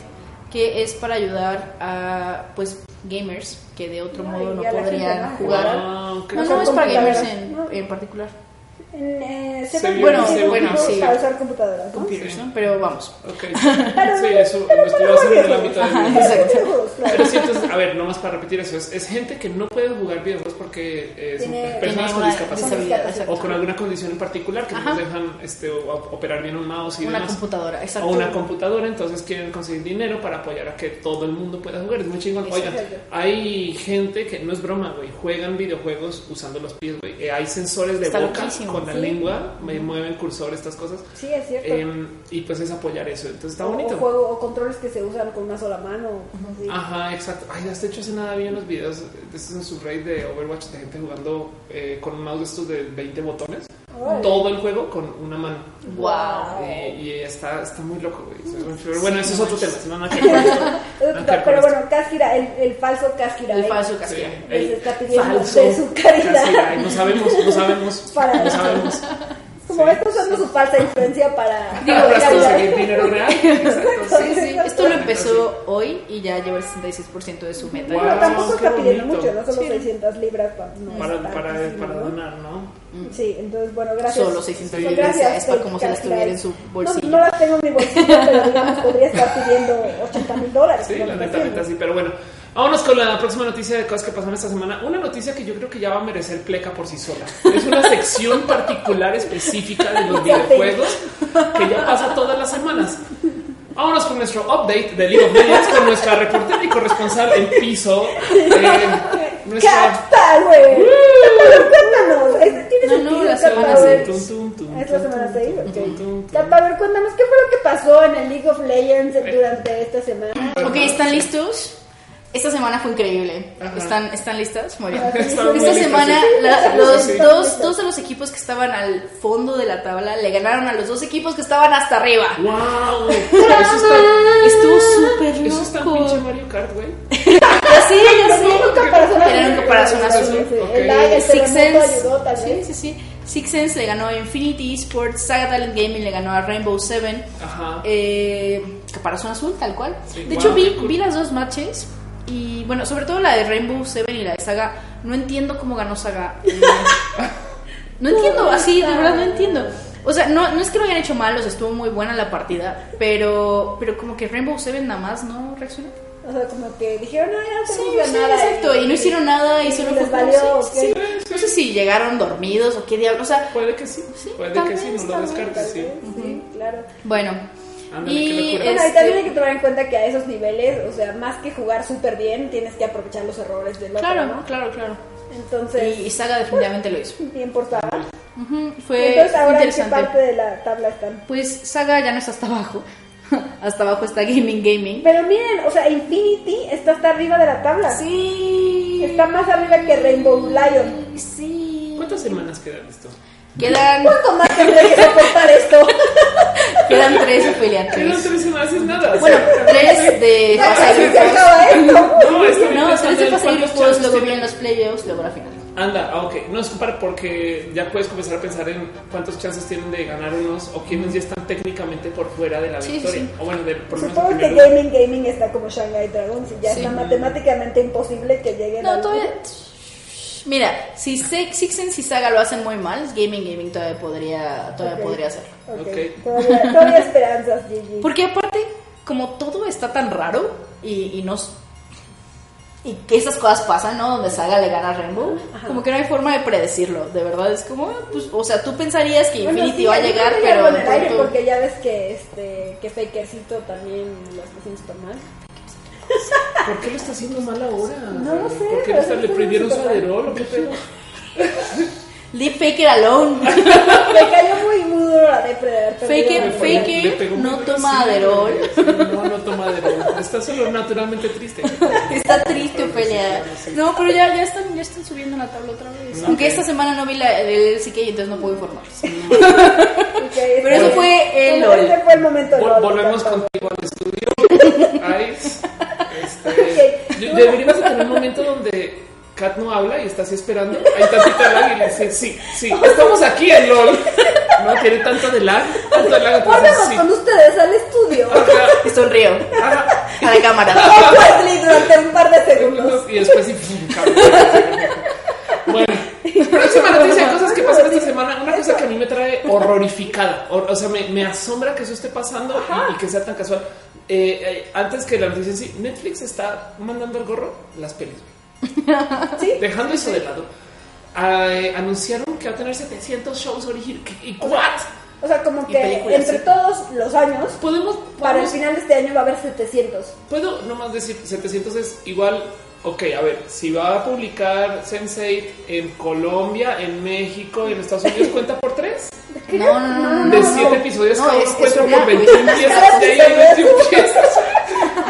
S3: que es para ayudar a pues gamers que de otro
S2: No,
S3: modo no podrían
S2: gente, ¿no?
S3: jugar.
S1: Wow, qué
S3: No, no es para gamers en,
S2: ¿no?
S3: en particular.
S2: En, eh,
S1: Se
S3: bueno,
S1: se
S3: bueno, sí.
S2: Para usar computadoras, ¿no?
S3: Computers, ¿no? Pero vamos.
S1: Ok.
S2: Pero-
S1: Sí, eso
S2: pero
S1: lo estoy
S2: para
S1: haciendo en el
S2: juegos.
S1: ámbito de
S3: Ajá,
S1: videojuegos.
S3: exacto.
S2: Videojuegos, claro.
S1: Pero sí, entonces, a ver, nomás para repetir eso, es, es gente que no puede jugar videojuegos porque eh, son
S2: Tiene-
S1: personas
S3: Tiene
S1: con discapacidad. O con alguna condición en particular que no
S3: Ajá.
S1: nos dejan este, operar bien un mouse y
S3: Una
S1: demás.
S3: computadora, exacto.
S1: O una computadora, entonces quieren conseguir dinero para apoyar a que todo el mundo pueda jugar. Es muy chingón. Oigan, hay gente que no es broma, güey. Juegan videojuegos usando los pies, güey. Eh, hay sensores de
S3: Está
S1: boca
S3: loquísimo,
S1: con la
S2: sí.
S1: lengua, me mueven cursor, estas cosas.
S2: Sí, es cierto.
S1: Em, y pues es apoyar eso. Entonces está
S2: o,
S1: bonito.
S2: o juego, o controles que se usan con una sola mano. así.
S1: Ajá, exacto. Ay, hasta hecho hace nada bien los videos de estos en su raid de Overwatch de gente jugando eh, con un mouse de estos de 20 botones. Todo el juego con una mano.
S3: Wow.
S1: Y, y está, está muy loco, güey. Bueno, ese es otro tema. No,
S2: Pero bueno, Casquira, el, el falso Casquira.
S3: El
S2: ¿eh?
S3: falso
S1: Sí,
S3: casquilla.
S2: Les
S1: el
S2: está pidiendo
S1: falso
S2: de su caridad.
S1: casi, ay, no sabemos, no sabemos.
S2: Para-
S1: No sabemos.
S2: Como
S1: Sí.
S2: esto usando su falsa influencia para. (laughs)
S3: Digo,
S1: Para conseguir dinero real. (laughs) Exacto,
S3: Sí, sí. Esto lo empezó hoy y ya lleva el 66% de su meta.
S2: Bueno,
S1: Wow,
S2: tampoco está pidiendo
S1: bonito.
S2: mucho, no solo
S3: Sí.
S2: 600 libras para, no
S1: Para, para, para
S2: ¿no?
S1: donar, ¿no?
S2: Sí, entonces bueno, gracias.
S3: Solo 600
S1: Sí.
S3: libras.
S2: Gracias.
S3: Es para como si las tuviera en su bolsillo.
S2: No, no las tengo en mi bolsillo, pero digamos podría estar pidiendo (laughs) 80 mil dólares.
S1: Sí, la neta, neta, sí. Pero bueno, vámonos con la próxima noticia de cosas que pasaron esta semana. Una noticia que yo creo que ya va a merecer pleca por sí sola. Es una sección (laughs) particular específica de los videojuegos que ya pasa todas las semanas. Vámonos con nuestro update de League of Legends con nuestra reportera y corresponsal en piso. eh, nuestra.
S2: Cat Power. ¿este ¿tienes
S3: No, no,
S2: teaser,
S3: la semana
S2: Power?
S1: Tum, tum, tum,
S2: Es la semana
S1: tum,
S2: 6,
S1: tum,
S2: ok.
S1: tum, tum,
S2: Cat Power, cuéntanos, ¿qué fue lo que pasó en el League of Legends durante esta semana?
S3: Ok, ¿están listos? Esta semana fue increíble.
S1: Ajá.
S3: ¿Están, ¿Están listas? Muy bien. (laughs) Esta
S1: listas,
S3: semana
S1: sí.
S3: la-
S1: Sí,
S3: los,
S1: sí, sí.
S3: Dos, dos de los equipos que estaban al fondo de la tabla le ganaron a los dos equipos que estaban hasta arriba.
S1: ¡Wow! (laughs) Eso está,
S3: Estuvo súper
S1: eso está
S3: loco.
S1: pinche Mario Kart, güey. (laughs)
S3: Ya sé, ya sé. Era un caparazón azul.
S2: Sí, sí.
S1: Ok.
S2: El lag, el
S3: Six Sense,
S2: ayudó
S3: sí, sí, sí. Six Sense le ganó a Infinity Esports, Saga Talent Gaming le ganó a Rainbow Seven,
S1: Ajá.
S3: eh, Caparazón Azul, tal cual.
S1: Sí,
S3: de
S1: wow,
S3: hecho, vi,
S1: cool.
S3: vi las dos matches y, bueno, sobre todo la de Rainbow Seven y la de Saga. No entiendo cómo ganó Saga. (laughs) No entiendo, así, de verdad no entiendo. O sea, no, no es que lo hayan hecho mal, o sea, estuvo muy buena la partida, pero, pero como que Rainbow Seven nada más no reaccionó.
S2: O sea, como que dijeron, no, ya no
S3: Sí, sí,
S2: nada.
S3: exacto, y no hicieron nada y solo
S2: les
S3: fue
S2: valió,
S3: sí,
S2: ok.
S3: sí. No sé si llegaron dormidos o qué diablos, o sea,
S1: Puede que sí,
S3: Sí,
S1: puede que sí, no lo descartes, sí.
S2: Sí, claro.
S3: bueno.
S1: Ándale,
S3: y.
S2: Bueno, y
S3: este-
S2: también hay que tomar en cuenta que a esos niveles, o sea, más que jugar súper bien, tienes que aprovechar los errores del otro,
S3: Claro,
S2: ¿no?
S3: claro, claro.
S2: Entonces,
S3: Y, y Saga definitivamente lo hizo. (laughs)
S2: bien por Saga.
S3: Fue
S2: Entonces, ahora en qué
S3: interesante.
S2: parte de la tabla están.
S3: Pues Saga ya no está hasta abajo. (laughs) hasta abajo está Gaming Gaming.
S2: Pero miren, o sea, Infinity está hasta arriba de la tabla.
S3: Sí.
S2: Está más arriba que Rainbow Lion.
S3: Sí.
S1: ¿Cuántas semanas quedan esto?
S3: Quedan,
S2: ¿Cuánto más tendré que soportar esto? (laughs)
S3: quedan tres Ophelia, tres.
S1: Quedan tres semanas, es nada.
S3: Bueno, (laughs) tres de fase de
S2: esto.
S1: No, es que
S3: No, tres de fase de grupos, luego vienen los playoffs, luego la final.
S1: Anda, ah, ok. No es para porque ya puedes comenzar a pensar en cuántos chances tienen de ganar unos o quiénes ya están técnicamente por fuera de la
S3: Sí,
S1: victoria.
S3: sí.
S1: O bueno, de, por
S2: Supongo que
S1: lugar.
S2: Gaming Gaming está como Shanghai Dragons y ya
S3: Sí.
S2: está matemáticamente imposible que lleguen
S3: No,
S2: al-
S3: todavía. Mira, si Se- Sixens y Saga lo hacen muy mal, Gaming Gaming todavía podría, todavía podría hacerlo.
S2: Ok,
S1: Ok.
S2: Todavía, todavía esperanzas, GG.
S3: Porque aparte, como todo está tan raro y, y nos y que esas cosas pasan, ¿no? Donde Saga le gana a Rainbow, como que no hay forma de predecirlo. De verdad es como, ah, pues, o sea, tú pensarías que
S2: Bueno,
S3: Infinity
S2: sí,
S3: va a llegar, pero
S2: en el aire porque ya ves que este que Fakercito también lo está haciendo mal.
S1: ¿Por qué lo está haciendo mal ahora?
S2: No lo sé,
S1: ¿Por qué le, prohibieron su aderol qué pedo? (laughs)
S3: Leave Faker alone. (laughs)
S2: Me cayó muy, duro de final.
S1: Le pegó muy
S3: no toma Aderol.
S1: No, no toma Aderol. Está solo naturalmente triste. (laughs)
S3: Está triste, Ofelia. No, pero ya, ya, están, ya están subiendo la tabla otra vez. Aunque esta semana no vi la, el CK, entonces no puedo informarles.
S2: Ok,
S3: Pero eso
S2: este-
S3: fue el
S2: bueno,
S3: LOL.
S2: Este fue el momento
S1: volvemos contigo al estudio. Ice. Deberíamos de tener un momento donde Kat no habla y está así esperando. Hay tantito de lag y le dice, sí, sí, (laughs) estamos aquí en LOL. No tiene tanto de lag, tanto de lag. Entonces,
S2: Volvemos
S1: sí.
S2: con ustedes al estudio.
S1: Ajá,
S3: Y sonrío
S1: ajá.
S3: a la cámara. (laughs)
S2: Awkwardly durante un par de segundos.
S1: Y después sí. Bueno, próxima noticia, cosas que pasaron esta semana. Una cosa que a mí me trae horrorificada. O, o sea, me, me asombra que eso esté pasando y, y que sea tan casual. Eh, eh, antes que la noticia en sí, Netflix está mandando al gorro las pelis. (laughs)
S2: Sí.
S1: Dejando eso de lado. eh, anunciaron que va a tener 700 shows originales. ¿Y what?
S2: O sea, como que entre todos los años,
S1: Podemos,
S2: para el final de este año va a haber 700.
S1: Puedo nomás decir 700 es igual. Ok, a ver, si va a publicar Sense8 en Colombia, en México, en Estados Unidos, (laughs) ¿cuenta por tres?
S3: No, no, no, no.
S1: De siete
S3: no.
S1: episodios
S3: No,
S1: cada uno cuenta por 21 piezas. (laughs) De ahí hay 21 piezas.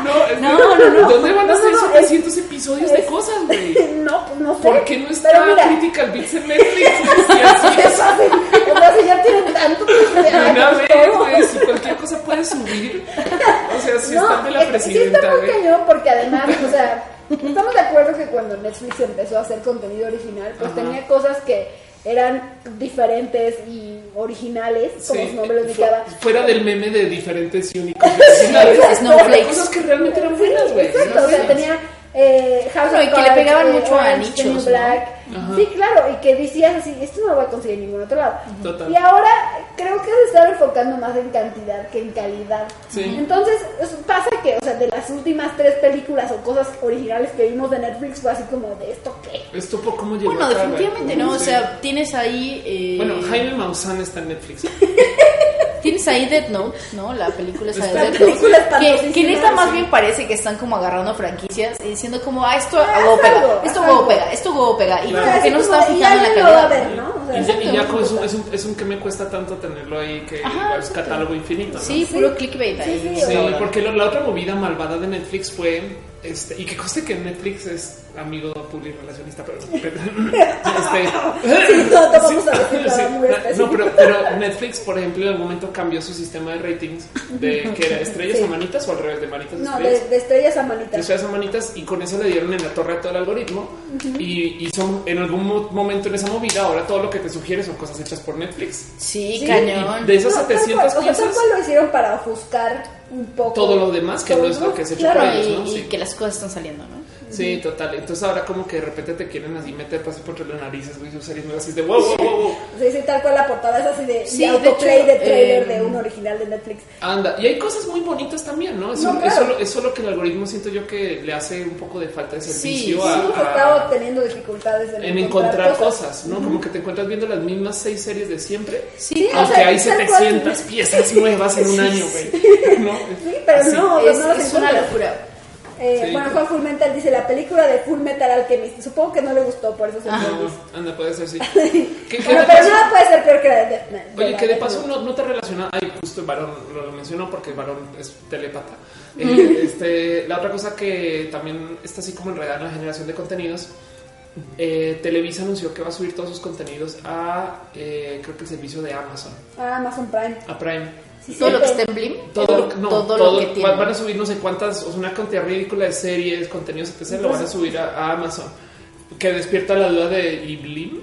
S1: No, es
S3: No, no, no.
S1: ¿Dónde van a ser
S2: no, no,
S1: 700 episodios de cosas, güey? (laughs)
S2: No, pues no sé.
S1: ¿Por qué no
S2: Pero
S1: está
S2: mira,
S1: Critical Bits en Netflix?
S2: O ya tienen tanto,
S1: una
S2: pues,
S1: vez, güey, si cualquier cosa puede subir. O sea, si
S2: No,
S1: están de la presidenta,
S2: está muy
S1: güey.
S2: cañón porque además, o sea, estamos de acuerdo que cuando Netflix empezó a hacer contenido original, pues
S1: Ajá.
S2: tenía cosas que eran diferentes y originales, como
S1: Sí,
S2: su nombre lo
S1: fu-
S2: indicaba.
S1: Fuera del meme de diferentes y únicos. (laughs) originales.
S3: Sí, Snowflakes.
S1: Cosas que realmente eran buenas, güey.
S2: Exacto, o sea, tenía eh, House
S3: No,
S2: of
S3: y que le pegaban
S2: eh,
S3: mucho a nichos.
S2: Black. Sí, claro, y que decías así, esto no lo voy a conseguir en ningún otro lado.
S1: Total.
S2: Y ahora creo que se están enfocando más en cantidad que en calidad.
S1: Sí.
S2: Entonces, es- pasa que, o sea, de las últimas tres películas o cosas originales que vimos de Netflix fue así como de esto qué.
S1: Esto por cómo llegó
S3: Bueno, definitivamente no. O sea, tienes ahí. eh,
S1: Bueno, Jaime Maussan está en Netflix. (laughs)
S3: Tienes ahí Death Note, ¿no? La película esa de
S1: Está-
S3: Death Note. Que, neta más
S1: sí.
S3: bien parece que están como agarrando franquicias y diciendo como, ah, esto a
S2: Ah,
S3: huevo pega, esto huevo pega, esto huevo pega. Y
S1: Claro.
S3: como que no se están
S2: y
S3: fijando en la calidad.
S2: ver, ¿no? O sea,
S1: Y ya, es un, es un que me cuesta tanto tenerlo ahí que
S3: Ajá,
S1: es catálogo infinito. ¿no?
S3: Sí, puro clickbait ahí.
S2: Sí,
S1: porque lo- la otra movida malvada de Netflix fue, este, y que conste que Netflix es amigo public relacionista, pero, (laughs) pero- este,
S2: no, te vamos a decir nada
S1: sí,
S2: muy
S1: na-
S2: específico.
S1: no, pero, pero Netflix, por ejemplo, en algún momento cambió su sistema de ratings de que era estrellas
S2: Sí.
S1: a manitas o al revés de manitas a
S2: No,
S1: estrellas.
S2: de, de estrellas a
S1: de
S2: manitas.
S1: estrellas a manitas y con eso le dieron en la torre a todo el algoritmo y, y son en algún mo- momento en esa movida ahora todo lo que te sugiere son cosas hechas por Netflix
S3: Sí,
S2: Sí.
S3: cañón.
S1: de esas
S2: No, tal
S1: 700
S2: cual, o sea, tal
S1: piezas
S2: cual lo hicieron para ofuscar un poco
S1: todo lo demás que
S2: todo
S1: no es lo que se ha hecho
S2: claro,
S1: para
S3: y,
S1: ellos, ¿no?
S3: y
S1: Sí.
S3: que las cosas están saliendo, ¿no?
S1: Sí, total. Entonces ahora como que de repente te quieren así meter pasar por entre las narices, güey, sus series nuevas así de wow, wow, wow, wow.
S2: Sí, sí, tal cual la portada es así de,
S3: Sí,
S2: de
S3: de
S2: autoplay
S3: hecho,
S2: de trailer
S3: eh,
S2: de un original de Netflix.
S1: Anda, y hay cosas muy bonitas también, ¿no? Es,
S2: No, claro.
S1: solo, es solo que el algoritmo siento yo que le hace un poco de falta de
S3: Sí,
S1: servicio
S3: sí,
S1: a,
S2: Hemos
S1: a-
S2: estado teniendo dificultades en,
S1: en encontrar cosas, ¿no? Como que te encuentras viendo las mismas seis series de siempre,
S3: Sí,
S2: o
S1: aunque
S2: sea,
S1: hay
S2: tal cual.
S1: 700 piezas nuevas en un (laughs) año, güey. ¿No?
S2: Sí, pero
S1: Así.
S2: no, o
S3: es,
S2: no
S3: es una locura.
S2: Eh,
S1: Sí.
S2: Bueno, Juan Full Metal dice la película de Full Metal Alchemist. Supongo que no le gustó, por eso se entendió.
S1: No, anda, puede ser, sí. (laughs) ¿Qué, qué
S2: Bueno,
S1: de
S2: pero nada puede ser peor que la de.
S1: Oye, que de paso no, no te relaciona. Ay, justo el varón lo mencionó porque el varón es telepata. (laughs) Eh, este, la otra cosa que también está así como enredada en la generación de contenidos. eh, Televisa anunció que va a subir todos sus contenidos a eh, creo que el servicio de Amazon,
S2: Ah, Amazon Prime.
S1: a Prime.
S2: Sí,
S3: Todo lo que esté en Blim,
S1: Todo, lo- no,
S3: todo
S1: todo-
S3: lo que tiene.
S1: van a subir no sé cuántas, o sea, una cantidad ridícula de series, contenidos, etc. Lo van a subir a, a Amazon. Que despierta la duda de ¿y Blim?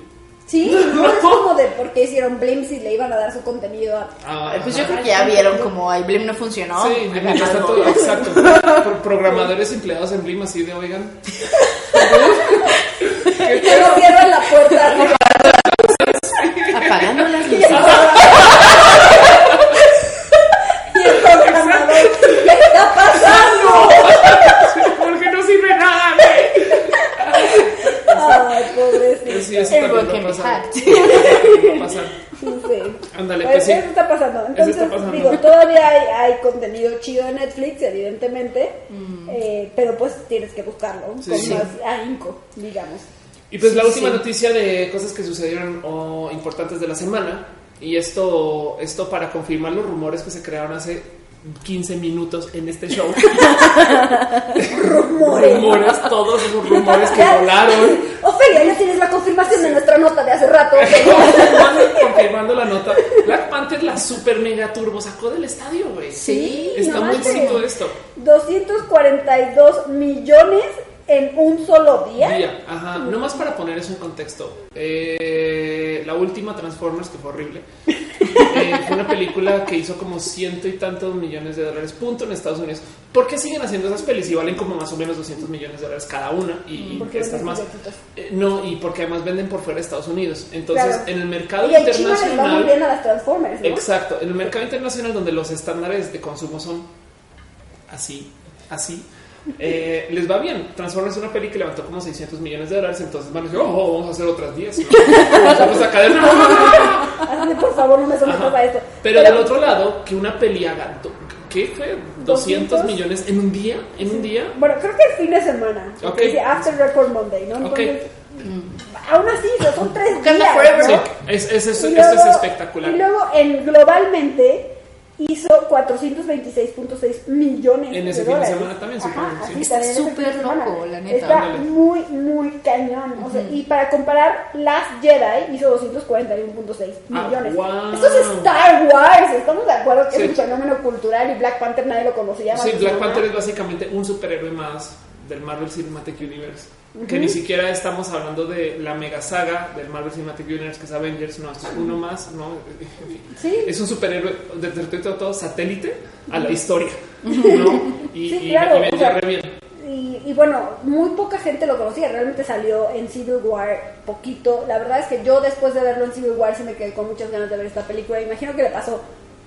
S2: Sí, (laughs) no es como de por qué hicieron Blim si le iban a dar su contenido a.
S1: Ah,
S3: Pues yo creo que ya vieron como ay, Blim no funcionó.
S1: Sí, mientras tanto, exacto. (laughs) Pro- Programadores empleados en Blim así de oigan. (laughs)
S2: Que no cierran la puerta.
S3: Apagando las luces.
S2: el y el programador, ¿qué está pasando?
S1: Porque no sirve nada, güey.
S2: Ay, Pobrecito.
S1: sí, eso también va a pasar.
S3: hacked.
S1: Va a pasar.
S2: Sí.
S1: Ándale,
S2: Pues
S1: pues sí.
S2: eso está pasando. Entonces,
S1: está pasando.
S2: digo, todavía hay, hay contenido chido de Netflix, evidentemente, eh, pero pues tienes que buscarlo
S1: Sí,
S2: con
S1: sí.
S2: más ahínco, digamos.
S1: Y pues la
S3: Sí,
S1: última
S3: sí.
S1: noticia de cosas que sucedieron o importantes de la semana. Y esto, esto para confirmar los rumores que se crearon hace 15 minutos en este show. (laughs)
S2: Rumores.
S1: rumores, todos esos rumores que volaron.
S2: Ofelia, ya tienes la confirmación de nuestra nota de hace rato. (laughs)
S1: confirmando, confirmando la nota. Black Panther, la super mega turbo, sacó del estadio, güey.
S3: Sí,
S1: Está
S2: no
S1: muy bonito esto.
S2: 242 millones en un solo día.
S1: Día, ajá. Nomás para poner eso en contexto. eh, la última Transformers, que fue horrible, (laughs) eh, fue una película que hizo como ciento y tantos millones de dólares, punto, en Estados Unidos. ¿Por qué siguen haciendo esas pelis y valen como más o menos 200 millones de dólares cada una? Y,
S2: Porque
S1: estas más. Eh, no, y porque además venden por fuera de Estados Unidos. Entonces,
S2: Claro.
S1: en el mercado
S2: Y va muy
S1: internacional.
S2: bien a las Transformers, ¿no?
S1: Exacto, en el mercado internacional donde los estándares de consumo son así, así, eh, les va bien. Transformers es una peli que levantó como 600 millones de dólares, entonces van a decir, oh, vamos a hacer otras 10. ¿no? (laughs) Vamos a caer.
S2: Por favor, no me sometas a esto.
S1: Pero del otro lado, que una peli haga, ¿qué fue? 200
S2: 200
S1: millones en un día, en un día.
S2: Bueno, creo que el fin de semana.
S1: Ok.
S2: porque dice After Record Monday, ¿no?
S1: Ok.
S2: Entonces, aún así, son tres días.
S3: forever.
S2: ¿no?
S1: Sí, es, es, es- es espectacular.
S2: Y luego, en, globalmente, hizo 426.6 millones
S1: En ese
S2: de
S1: fin de
S2: dólares.
S1: semana también,
S2: Ajá,
S1: supongo, sí.
S2: así
S3: Está
S2: de
S3: súper
S2: semana.
S3: loco, la neta.
S2: Está
S1: Ándale.
S2: muy, muy cañón. O sea, y para comparar, Last Jedi hizo 241.6
S1: Ah,
S2: millones.
S1: wow.
S2: Esto es Star Wars. Estamos de acuerdo que
S1: Sí.
S2: es un fenómeno cultural y Black Panther nadie lo conocía. más
S1: Sí, Black. Panther es básicamente un superhéroe más del Marvel Cinematic Universe. Que ni siquiera estamos hablando de la mega saga del Marvel Cinematic Universe que es Avengers, no, esto es uno más, no. (laughs)
S2: Sí.
S1: Es un superhéroe de de todo, todo satélite a la historia, ¿no? Y,
S2: Sí,
S1: y-
S2: claro,
S1: y me
S2: o sea,
S1: bien.
S2: Y, y bueno, muy poca gente lo conocía. Realmente salió en Civil War poquito. La verdad es que yo después de verlo en Civil War sí me quedé con muchas ganas de ver esta película. Imagino que le pasó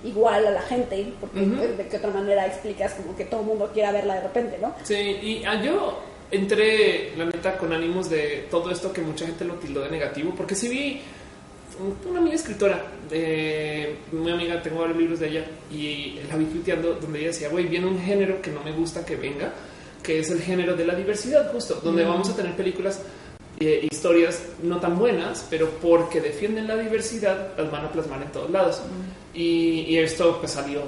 S2: igual a la gente, porque
S1: Ujú.
S2: pues, de qué otra manera explicas como que todo el mundo quiera verla de repente, ¿no?
S1: Sí, y ah, yo entré, la neta, con ánimos de todo esto que mucha gente lo tildó de negativo, porque sí vi una amiga escritora, de mi amiga, tengo varios libros de ella, y la vi tuiteando donde ella decía, güey, viene un género que no me gusta que venga, que es el género de la diversidad, justo, donde vamos a tener películas eh, historias no tan buenas, pero porque defienden la diversidad, las van a plasmar en todos lados. Y, y esto pues salió,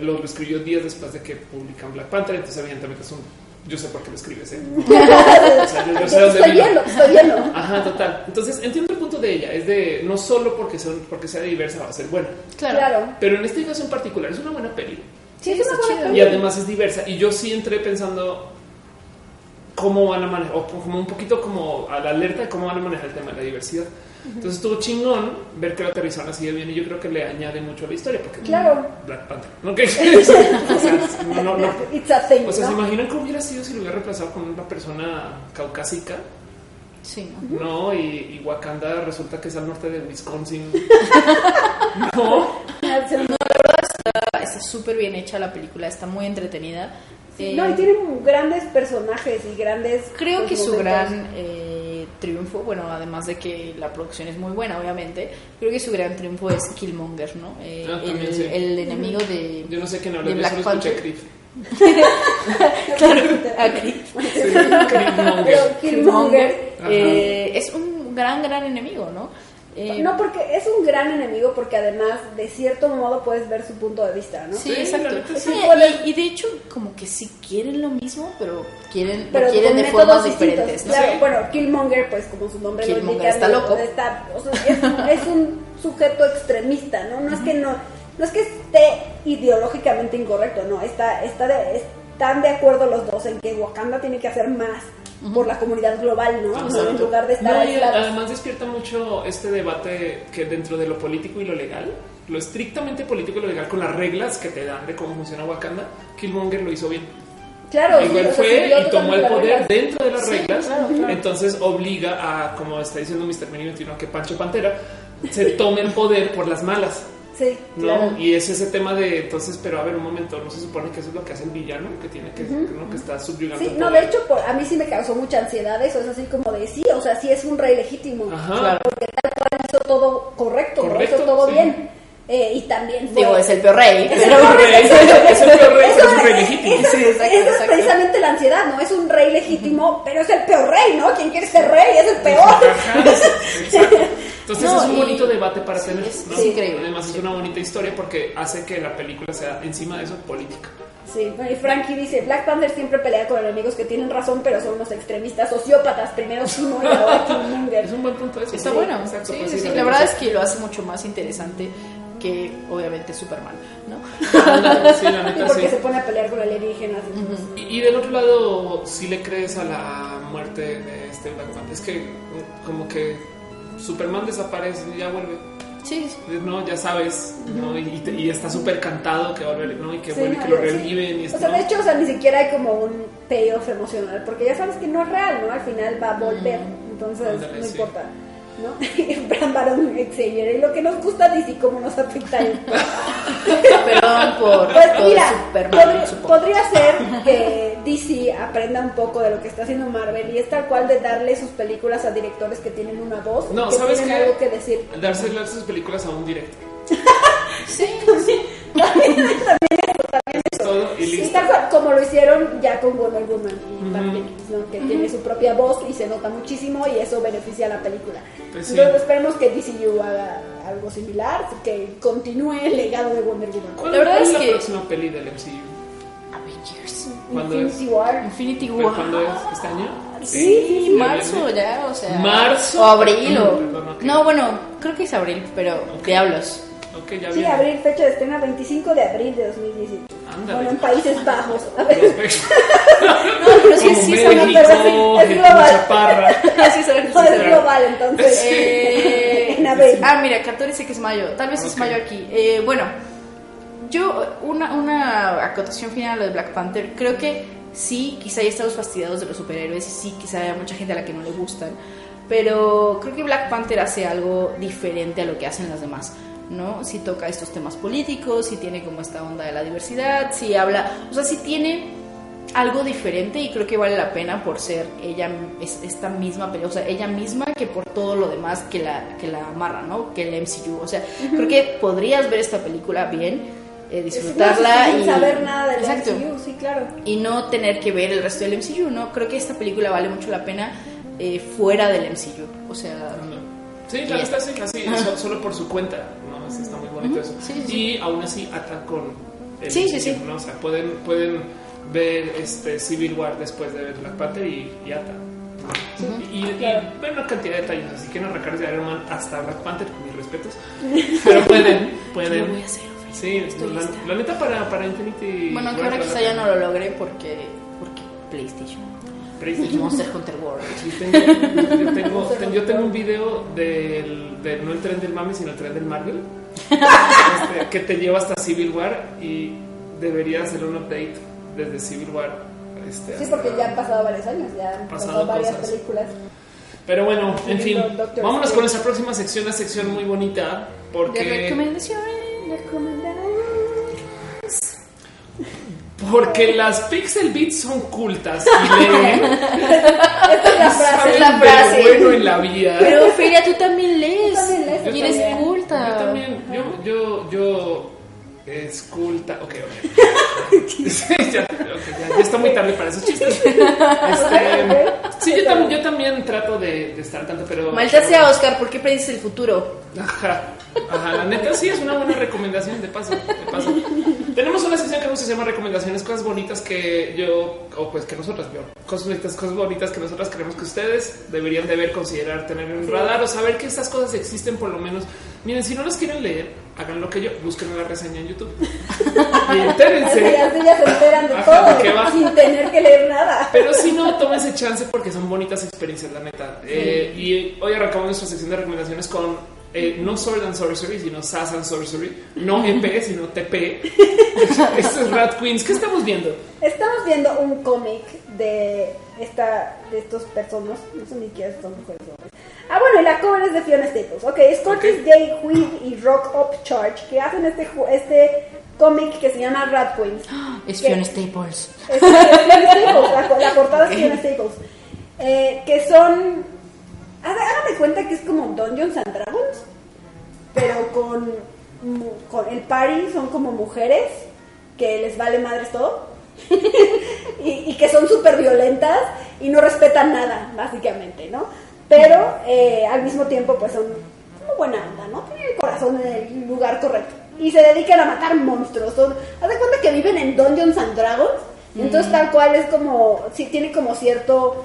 S1: lo, lo escribió días después de que publican Black Panther, entonces evidentemente es un, yo sé por qué lo escribes, ¿eh? (laughs) O sea, yo- yo sé dónde
S2: estoy
S1: vino.
S2: viendo, estoy viendo.
S1: Ajá, total. Entonces entiendo el punto de ella, es de no solo porque, son, porque sea diversa va a ser buena,
S3: Claro.
S2: Claro.
S1: pero en este caso en particular es una buena peli.
S2: Sí, es una
S3: está
S2: buena
S3: chido.
S1: Y además es diversa. Y yo sí entré pensando, cómo van a manejar, o como un poquito como a la alerta de cómo van a manejar el tema de la diversidad. Entonces estuvo chingón ver que lo aterrizaron así de bien y yo creo que le añade mucho a la historia porque
S2: Claro.
S1: Black Panther. ¿no? ¿Qué? (laughs) o sea, no, no, no.
S2: It's a thing,
S1: O sea, ¿se
S2: ¿no?
S1: imaginan cómo hubiera sido si lo hubiera reemplazado con una persona caucásica?
S3: Sí, ¿no?
S1: No, y, y Wakanda resulta que es al norte de Wisconsin. (laughs) no,
S3: Está- Está súper bien hecha la película, está muy entretenida. Eh,
S2: No, y tiene grandes personajes y grandes.
S3: Creo
S2: pues,
S3: que su gran eh, triunfo, bueno, además de que la producción es muy buena, obviamente, creo que su gran triunfo es Killmonger, ¿no? Eh,
S1: Ah,
S3: el,
S1: sí.
S3: el enemigo de,
S1: yo no sé quién
S3: de
S1: habla, yo
S3: Black Panther.
S1: Creed.
S3: Creed.
S1: Sí, Creedmonger.
S2: Pero Killmonger.
S1: Ajá.
S3: eh, es un gran, gran enemigo, ¿no? Eh,
S2: No, porque es un gran enemigo, porque además, de cierto modo, puedes ver su punto de vista, ¿no?
S3: Sí,
S1: Sí,
S3: exacto. Sí, y, y de hecho, como que sí quieren lo mismo, pero quieren,
S2: Pero
S3: lo quieren de
S2: métodos
S3: formas
S2: distintos.
S3: diferentes, ¿no?
S2: Claro,
S1: Sí.
S2: bueno, Killmonger, pues como su nombre lo indica,
S3: está loco.
S2: está- o sea, es, es un sujeto extremista, ¿no? No es que no, no es que esté ideológicamente incorrecto, no, está, está de- están de acuerdo los dos en que Wakanda tiene que hacer más por la comunidad global, ¿no? No, en lugar de estar
S1: No, y
S2: aislados.
S1: además despierta mucho este debate que dentro de lo político y lo legal, lo estrictamente político y lo legal con las reglas que te dan de cómo funciona Wakanda, Killmonger lo hizo bien.
S2: Claro, sí,
S1: Igual
S2: o sea,
S1: fue y tomó el poder
S2: reglas.
S1: dentro de las
S3: Sí,
S1: reglas,
S3: claro, claro.
S1: entonces obliga a, como está diciendo Mr. Mini 21, que Pancho Pantera se tome el poder por las malas.
S2: Sí,
S1: ¿no?
S2: claro.
S1: Y es ese tema de entonces, pero a ver un momento, no se supone que eso es lo que hace el villano, que tiene que, ¿no? que está subyugando.
S2: Sí, no, de hecho, por- a mí sí me causó mucha ansiedad eso, es así como de sí, o sea, sí es un rey legítimo,
S1: Ajá.
S3: Claro.
S2: porque tal cual hizo todo correcto, hizo todo
S1: sí.
S2: bien. Eh, y también fue...
S3: Digo, es el peor rey,
S2: Es el peor rey. (laughs)
S1: Es el peor rey, pero es un rey legítimo.
S2: eso-
S3: Sí, exacto,
S2: esa es
S3: exacto.
S2: precisamente la ansiedad, ¿no? Es un rey legítimo, pero es el peor rey, ¿no? ¿Quién quiere ser rey? Es el peor.
S1: Ajá, (laughs) exacto. Entonces
S3: No,
S1: es un
S3: y-
S1: bonito debate para
S3: sí,
S1: tener.
S3: es-
S1: ¿no?
S3: es increíble.
S1: Además es una bonita historia porque hace que la película sea encima de eso política.
S2: Sí, y Frankie dice, Black Panther siempre pelea con enemigos que tienen razón, pero son unos extremistas sociópatas. Primero Simo y ahora (laughs) Killmonger.
S1: Es un buen punto eso.
S3: Está
S1: Sí,
S3: bueno.
S1: Exacto,
S3: sí,
S1: pues
S3: sí,
S1: sí,
S3: sí. La verdad es que lo hace mucho más interesante que, obviamente, Superman, ¿no?
S1: Sí, la
S2: Sí,
S1: neta (laughs)
S2: porque
S1: sí.
S2: se pone a pelear con alienígenas. y pues,
S1: Y, y del otro lado, si le crees a la muerte de este Black Panther, es que como que Superman desaparece y ya vuelve.
S3: Sí.
S1: No, ya sabes, ¿no? Y, y está súper cantado que va a volver, ¿no? Y que
S2: Sí,
S1: vuelve, que lo
S2: sí.
S1: reviven y
S2: O
S1: esto.
S2: sea,
S1: ¿no?
S2: de hecho, o sea, ni siquiera hay como un payoff emocional, porque ya sabes que no es real, ¿no? Al final va a volver, entonces
S1: Ándale,
S2: no
S1: sí.
S2: ¿No? Bran Baron Xavier, y lo que nos gusta DC, cómo nos afecta él. (laughs)
S3: Perdón por
S2: Pues mira,
S3: Superman,
S2: podría, ser que DC aprenda un poco de lo que está haciendo Marvel y es tal cual de darle sus películas a directores que tienen una voz,
S1: No,
S2: que
S1: ¿sabes
S2: tienen
S1: qué?
S2: algo que decir.
S1: Darse sus películas a un directo.
S3: Sí,
S1: Es (laughs) todo y
S2: Sí,
S1: listo.
S2: tal cual, como lo hicieron ya con Wonder Woman y Batman, ¿no? que tiene su propia voz y se nota muchísimo y eso beneficia a la película.
S1: Pues sí.
S2: Entonces esperemos que DCU haga algo similar, que continúe el legado de Wonder Woman.
S1: ¿Cuándo
S3: La verdad es
S1: la
S3: que-
S1: próxima peli del MCU?
S3: Avengers.
S1: ¿Cuándo
S2: Infinity War.
S3: Infinity
S1: ¿Pero
S3: War.
S1: ¿Cuándo es? ¿Este año?
S2: Sí, sí, sí.
S3: marzo ya, o sea.
S1: ¿Marzo?
S3: O abril, o. No, bueno, creo que es abril, pero diablos.
S1: Ok, ya
S2: Sí,
S1: viene.
S2: abril, fecha de estreno 25 de abril de 2017.
S1: Ándale.
S2: Bueno, en Países Bajos. A ver. (laughs)
S3: No, pero sí, sí,
S1: México,
S3: es
S2: una pero sí, es
S1: gente
S2: global.
S1: chaparra.
S3: sí, sí,
S2: No,
S3: sí,
S2: es
S3: sí.
S2: global, entonces.
S3: Eh, (laughs)
S2: en abril.
S3: ah, mira, 14 dice que es mayo. Tal vez es
S1: Ok.
S3: mayo aquí. Eh, bueno, yo, una, una acotación final a lo de Black Panther. Creo que sí, quizá ya estamos fastidiados de los superhéroes y sí, quizá haya mucha gente a la que no le gustan. Pero creo que Black Panther hace algo diferente a lo que hacen las demás. ¿No? Si toca estos temas políticos, si tiene como esta onda de la diversidad, si habla, o sea, si tiene algo diferente y creo que vale la pena por ser ella es, esta misma o sea, ella misma que por todo lo demás que la que la amarra, ¿no? Que el MCU, o sea, creo que podrías ver esta película bien, eh, disfrutarla
S2: sin
S3: y
S2: saber nada del
S3: Exacto.
S2: MCU, sí, claro.
S3: y no tener que ver el resto del MCU, ¿no? Creo que esta película vale mucho la pena eh, fuera del MCU, o sea,
S1: Sí, la
S3: es-
S1: neta sí, así, solo por su cuenta, está muy bonito eso.
S3: Sí, sí, sí.
S1: Y aún así ata con el
S3: Sí, sí, sí.
S1: ¿no? O sea, pueden, pueden ver este Civil War después de ver Black Panther y, y ata. Y, y,
S2: claro.
S1: y ver una cantidad de detalles, así que no recargues de Iron Man hasta Black Panther, con mis respetos. (laughs) Pero pueden, pueden.
S3: voy a hacer.
S1: Sí,
S3: Estoy
S1: la,
S3: lista.
S1: la neta para, para Infinity
S3: Bueno, que ahora quizá ya no lo logré porque porque PlayStation.
S1: PlayStation. (laughs)
S3: Monster Hunter World.
S1: Sí, tengo- yo, (laughs) tengo, ten- yo tengo un video del, del- no el tren del mame, sino el tren del Marvel, (laughs) este, que te lleva hasta Civil War y debería hacer un update desde Civil War. este,
S2: Sí, porque ya han pasado varios años, ya han
S1: Pasado
S2: pasado varias
S1: cosas.
S2: películas.
S1: Pero bueno, en fin,
S2: Doctor
S1: vámonos con nuestra próxima sección, una sección muy bonita,
S3: De
S1: porque,
S3: recomendaciones.
S1: Porque las Pixel Beats son cultas (laughs) y leen,
S2: Esta es la frase.
S1: saben
S3: es la
S1: de
S3: frase.
S1: bueno en la vida.
S3: Pero Feria, tú también lees.
S2: también lees,
S3: y eres
S2: también.
S3: culta.
S1: Yo también, yo, yo, yo, es culta, ok, ok. (laughs) Sí, ya, ok, ya, ya está muy tarde para esos chistes. (laughs) Este, sí, yo, también, yo también trato de, de estar tanto, pero...
S3: Maldita sea, Oscar, ¿por qué predices el futuro?
S1: Ajá, ajá, la neta sí es una buena recomendación de paso, de paso. Tenemos una sección que se llama recomendaciones, cosas bonitas que yo, o pues que nosotras, yo, cosas bonitas, cosas bonitas que nosotras creemos que ustedes deberían de ver, considerar, tener en un radar o saber que estas cosas existen por lo menos. Miren, si no las quieren leer, hagan lo que yo, busquen la reseña en YouTube (laughs) y
S2: Así,
S1: entérense.
S2: así ya se enteran de
S1: Ajá,
S2: todo sin tener que leer nada.
S1: Pero si no, tómense chance porque son bonitas experiencias, la neta. Eh, y hoy arrancamos nuestra sección de recomendaciones con eh, no Sword and Sorcery, sino Sass and Sorcery. No EP, sino TP. (laughs) Esto es Rat Queens. ¿Qué estamos viendo?
S2: Estamos viendo un cómic de esta de estos personas, no sé ni quiénes son mujeres. Ah, bueno, y la cover es de Fiona Staples. Ok, es Curtis
S1: Ok.
S2: J. Huig y Rock Up Charge que hacen este este cómic que se llama Rat Queens. (gasps)
S3: Es. Fiona Staples.
S2: Es, es Fiona Staples, la, la portada es Fiona Staples. Eh, que son. Háganme cuenta que es como Dungeons and Dragons, pero con, con el party son como mujeres que les vale madres todo (laughs) y, y que son súper violentas y no respetan nada, básicamente, ¿no? Pero eh, al mismo tiempo, pues son como buena onda, ¿no? Tienen el corazón en el lugar correcto. Y se dedican a matar monstruos. Son, haz de cuenta que viven en Dungeons and Dragons. Entonces, tal cual es como, sí, tiene como cierto,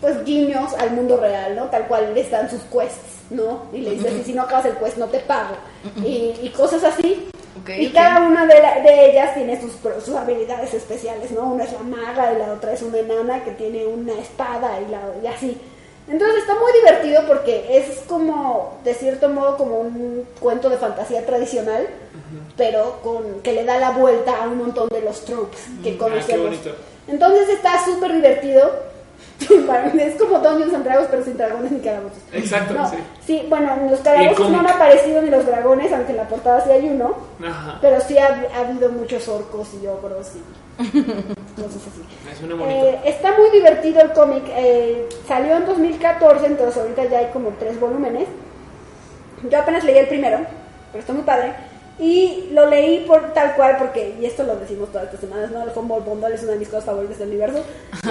S2: pues, guiños al mundo real, ¿no? Tal cual les dan sus quests, ¿no? Y le dices, y si no acabas el quest, no te pago. y, y cosas así.
S3: Ok,
S2: y
S3: ok.
S2: cada una de, la- de ellas tiene sus, sus habilidades especiales, ¿no? Una es la maga y la otra es una enana que tiene una espada y, la, y así. Entonces está muy divertido porque es como, de cierto modo, como un cuento de fantasía tradicional, pero con que le da la vuelta a un montón de los tropes que
S1: Ah, qué
S2: conocemos.
S1: bonito.
S2: Entonces está súper divertido. Es como Dungeons and Dragons, pero sin dragones ni calabozos.
S1: Exacto,
S2: No,
S1: sí.
S2: sí, bueno, los calabozos no han aparecido ni los dragones, aunque en la portada sí hay uno.
S1: Ajá.
S2: Pero sí ha, ha habido muchos orcos y ogros y (laughs) cosas así. Eh, está muy divertido el cómic. eh, salió en 2014, entonces ahorita ya hay como tres volúmenes. Yo apenas leí el primero, pero está muy padre. Y lo leí por tal cual, porque, y esto lo decimos todas estas semanas, ¿no? El Humboldt Bundle es una de mis cosas favoritas del universo. (laughs)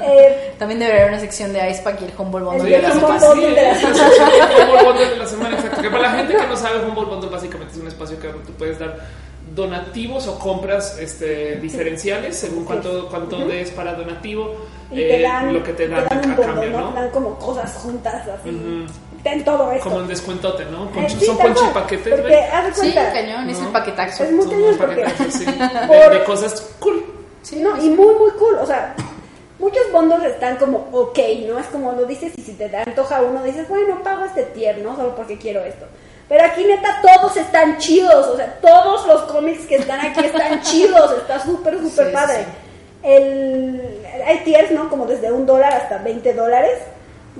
S2: Eh,
S3: También debería haber una sección de Icepack y el Humboldt Bundle
S2: El
S3: de la
S2: Humboldt
S3: semana.
S2: Bundle de la
S1: sección del Humboldt Bundle de la semana, exacto. Que para la gente que no sabe, Humboldt Bundle básicamente es un espacio que tú puedes dar donativos o compras este, diferenciales según cuánto, cuánto des para donativo,
S2: y te
S1: eh,
S2: dan,
S1: lo que te dan,
S2: un
S1: a
S2: bundle,
S1: cambio,
S2: ¿no?
S1: ¿no?
S2: Te dan como cosas juntas, así.
S1: Ujú.
S2: Ten todo esto.
S1: Como un descuentote, ¿no?
S2: Eh, sí,
S1: son
S2: tal
S1: ponche y
S2: cual,
S1: paquetes,
S2: Porque,
S1: güey.
S2: haz de
S3: Sí, cañón, es el
S1: No.
S3: paquetazo.
S2: Es muy
S1: Son
S2: cañón porque-
S1: paquetazos, sí, (laughs) de,
S2: Por-
S1: de cosas cool.
S2: ¿no? Y muy, muy cool. O sea, muchos bundles están como ok, ¿no? Es como lo dices y si te antoja uno, dices, bueno, pago este tier, ¿no? Solo porque quiero esto. Pero aquí neta todos están chidos, o sea, todos los cómics que están aquí están (laughs) chidos, está súper, súper
S3: Sí,
S2: padre.
S3: sí.
S2: El, hay tiers, ¿no? Como desde un dólar hasta 20 dólares.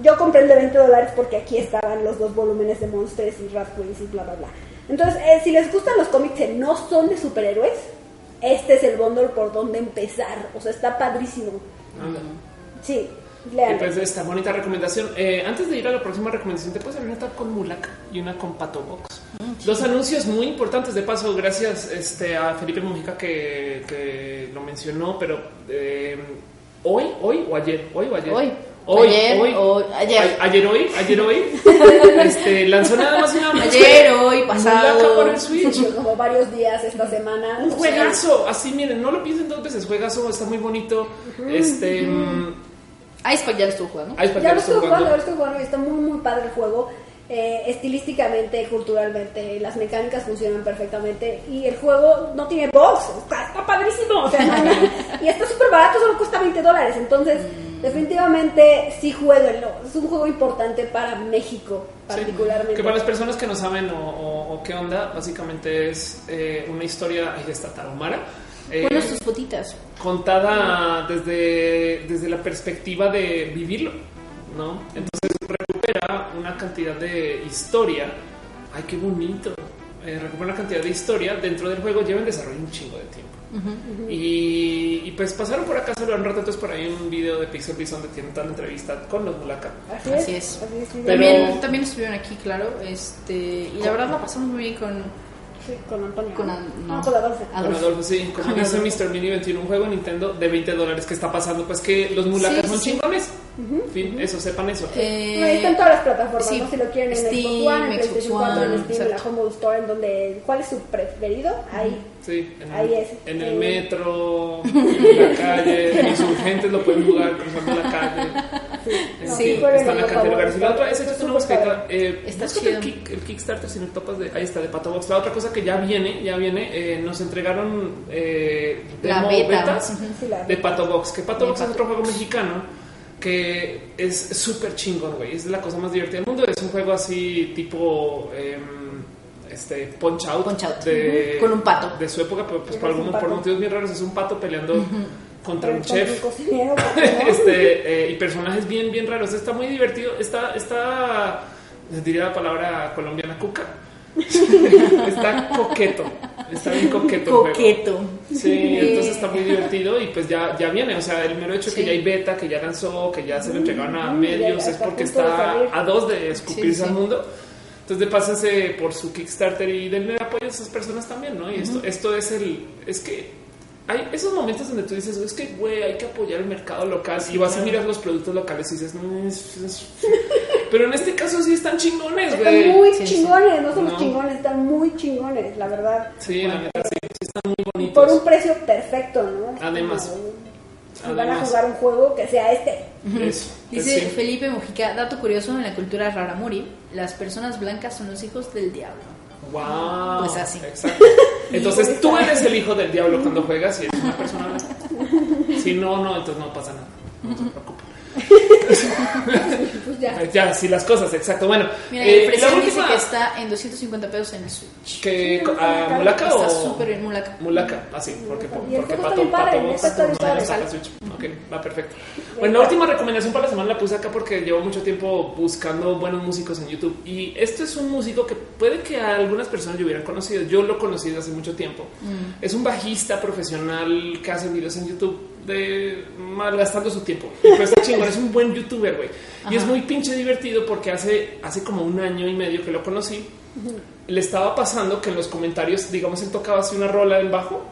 S2: Yo compré el de 20 dólares porque aquí estaban los dos volúmenes de Monsters y Rat Queens y bla, bla, bla. Entonces, eh, si les gustan los cómics que no son de superhéroes, este es el bundle por donde empezar. O sea, está padrísimo. Sí,
S1: Y
S2: lean.
S1: pues esta bonita recomendación. Eh, antes de ir a la próxima recomendación, te puedes hacer una tab con Mulak y una con Pato Box. Dos anuncios muy importantes de paso, gracias este, a Felipe Mujica que, que lo mencionó, pero eh, hoy, hoy o ayer, hoy o ayer.
S3: Hoy.
S1: Hoy,
S3: Ayer,
S1: hoy,
S3: hoy, ayer.
S1: A- ayer, hoy, ayer, hoy. (laughs) este, lanzó nada más y nada menos
S3: Ayer, hoy, pasado.
S1: Para el Switch.
S2: Como varios días esta semana.
S1: Un juegazo, así miren, no lo piensen dos veces, juegazo, está muy bonito. Este, mm,
S3: Icepack ya lo estuvo jugando.
S1: para
S2: Ya lo estoy
S1: jugando.
S2: jugando, ya lo estoy jugando y está muy, muy padre el juego. Eh, estilísticamente, culturalmente, las mecánicas funcionan perfectamente y el juego no tiene bugs, está, está padrísimo. O sea, (laughs) y está súper barato, solo cuesta 20 dólares. Entonces, definitivamente sí jueguenlo. Es un juego importante para México,
S1: Sí.
S2: particularmente.
S1: Que para las personas que no saben o, o- o qué onda, básicamente es eh, una historia, ahí está Tarahumara, eh,
S3: Ponos tus fotitas.
S1: contada desde, desde la perspectiva de vivirlo, ¿no? Entonces recupera una cantidad de historia. Ay, qué bonito. Eh, recupera una cantidad de historia dentro del juego, lleva en desarrollo un chingo de tiempo. y, y, pues pasaron por acá solo un rato, entonces por ahí un video de Pixel Beast donde tienen toda la entrevista con los Mulaka.
S2: Así,
S3: Así
S2: es.
S3: es.
S2: Así es, sí,
S1: Pero-
S3: También, también estuvieron aquí, claro. Este, y la verdad la pasamos muy bien con.
S2: sí, con Antonio.
S3: Con
S2: ¿no?
S3: An-
S2: No,
S3: no.
S2: con Adolfo.
S3: Adolfo.
S1: Con Adolfo, sí, como
S3: Con
S1: dice. Mr. Mini 21, un juego de Nintendo de 20 dólares que está pasando, pues que los mulacas
S3: Sí,
S1: son
S3: sí.
S1: chingones. En fin, eso, sepan eso.
S3: Eh,
S2: Ahí están todas las plataformas,
S3: sí.
S2: ¿no? Si lo quieren en
S3: Steam,
S2: Xbox One, en PlayStation 4, en Steam, en la. Home Store, en donde... ¿Cuál es su preferido? Ahí.
S1: Sí, en,
S2: Ahí es.
S1: en el
S2: Eh.
S1: metro, (laughs) en la calle, en insurgentes lo pueden jugar cruzando la calle. En
S2: No,
S1: están
S2: en
S1: la cantidad de lugares. Y la otra
S2: está-
S1: es
S2: está
S1: hecho una
S2: súper
S1: buscadita. Eh,
S3: Está
S1: el,
S3: chido.
S1: kick- el Kickstarter si no topas de. Ahí está, de Pato Box. La otra cosa que ya viene, ya viene, eh, nos entregaron eh,
S3: La
S1: demo
S3: beta.
S1: betas.
S2: Sí, la-
S1: de Pato Box. Que Pato
S3: De
S1: Box es otro juego mexicano que es súper chingón, güey. Es la cosa más divertida del mundo. Es un juego así tipo. em, este Punch Out,
S3: Punch Out.
S1: de,
S3: Ujú. Con un pato.
S1: de su época, pero pues por, algunos, por motivos bien raros es un pato peleando contra un chef (laughs) este, eh, y personajes bien, bien raros. Está muy divertido. Está, está, les diría la palabra colombiana, cuca. Está coqueto. Está bien coqueto.
S3: Coqueto.
S1: Sí, entonces está muy divertido y pues ya, ya viene. O sea, el mero hecho que ya hay beta, que ya lanzó, que ya se lo entregaron a
S2: Mm,
S1: medios, es porque está a dos de escupirse
S3: Sí,
S1: al mundo. Entonces, de pásense por su Kickstarter y denle apoyo a esas personas también, ¿no? Y esto, esto es el. Es que hay esos momentos donde tú dices, es que, güey, hay que apoyar el mercado local y vas a mirar los productos locales y dices, no, es- es- (laughs) Pero en este caso sí están chingones,
S2: Están
S1: güey.
S2: muy
S3: Sí, sí.
S2: chingones, no somos
S1: No.
S2: chingones, están muy chingones, la verdad.
S1: Sí, la neta, sí, sí están muy
S2: Y
S1: bonitos.
S2: por un precio perfecto, ¿no?
S1: Además.
S2: Si van a jugar un juego que sea este.
S1: Eso,
S3: Dice
S1: sí.
S3: Felipe Mujica, dato curioso en la cultura raramuri, las personas blancas son los hijos del diablo.
S1: Wow.
S3: Pues así.
S1: Exacto. (laughs) Entonces tú eres el hijo del diablo cuando juegas y eres una persona blanca. Si no, no, entonces no pasa nada. No se preocupe.
S2: Pues ya.
S1: Ya, sí, las cosas, exacto. Bueno,
S3: Mira,
S1: eh,
S3: el precio
S1: la
S3: dice
S1: última
S3: que está en 250 pesos en Switch.
S1: que a Mulaka
S3: Está
S1: o
S3: súper en Mulaka.
S1: Mulaka, así, porque,
S2: el
S1: porque
S2: juego está
S1: Pato, Pato Box
S2: está
S1: no saca Switch. Ok, va perfecto. Bueno, la última recomendación para la semana la puse acá porque llevo mucho tiempo buscando buenos músicos en YouTube. Y esto es un músico que puede que a algunas personas yo hubieran conocido. Yo lo conocí desde hace mucho tiempo. Es un bajista profesional que hace videos en YouTube de malgastando su tiempo. Y pues está chingón, es un buen youtuber, güey. Y es muy pinche divertido porque hace, hace como un año y medio que lo conocí. Le estaba pasando que en los comentarios, digamos, él tocaba así una rola en bajo.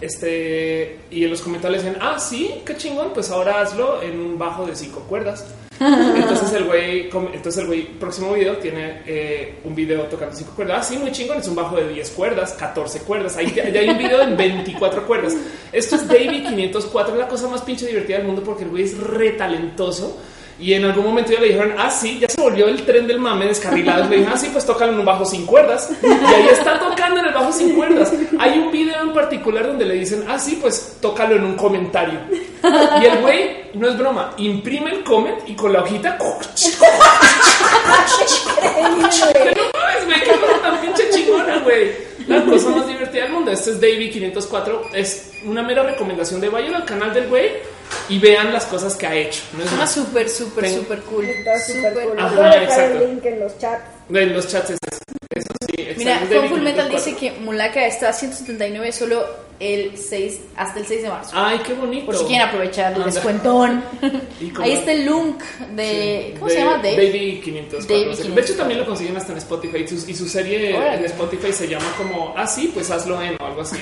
S1: Este, y en los comentarios decían, ah, sí, qué chingón, pues ahora hazlo en un bajo de cinco cuerdas. (laughs) entonces el güey, entonces el güey, próximo video tiene eh, un video tocando cinco cuerdas. Ah, sí, muy chingón, es un bajo de 10 cuerdas, 14 cuerdas. Ahí ya hay un video en 24 cuerdas. Esto es Davey 504, es la cosa más pinche divertida del mundo porque el güey es re talentoso. Y en algún momento ya le dijeron, ah, sí, ya se volvió el tren del mame descarrilado. Le dijeron, ah, sí, pues tocan en un bajo sin cuerdas. Y ahí está tocando en el bajo sin cuerdas. Hay un video en particular donde le dicen, ah, sí, pues tócalo en un comentario. Y el güey, no es broma, imprime el comment y con la hojita. (laughs) No mames, güey, qué cosa tan pinche chingona, güey. La cosa más divertida del mundo. Este es Davey 504. Es una mera recomendación de vayan al canal del güey y vean las cosas que ha hecho. No es más.
S3: súper, súper, súper cool.
S2: Está súper cool.
S1: Ajá,
S2: Les voy a dejar
S1: exacto.
S2: el link en los chats.
S1: En los chats es eso. Sí.
S3: Mira,
S1: Es Davey
S3: Full Metal
S1: 504.
S3: dice que Mulaka está a 179 solo el 6 hasta el 6 de marzo.
S1: Ay, qué bonito.
S3: Por si quieren aprovechar el
S1: Anda.
S3: descuentón. (laughs) Ahí está el link de. ¿Cómo se
S1: De-
S3: llama? Dave.
S1: Davey 504.
S3: Davey
S1: no sé. De
S3: 504.
S1: hecho, también lo consiguen hasta en Spotify. Y su, y su serie
S3: Órale.
S1: en Spotify se llama como, ah, sí, pues hazlo en o algo así.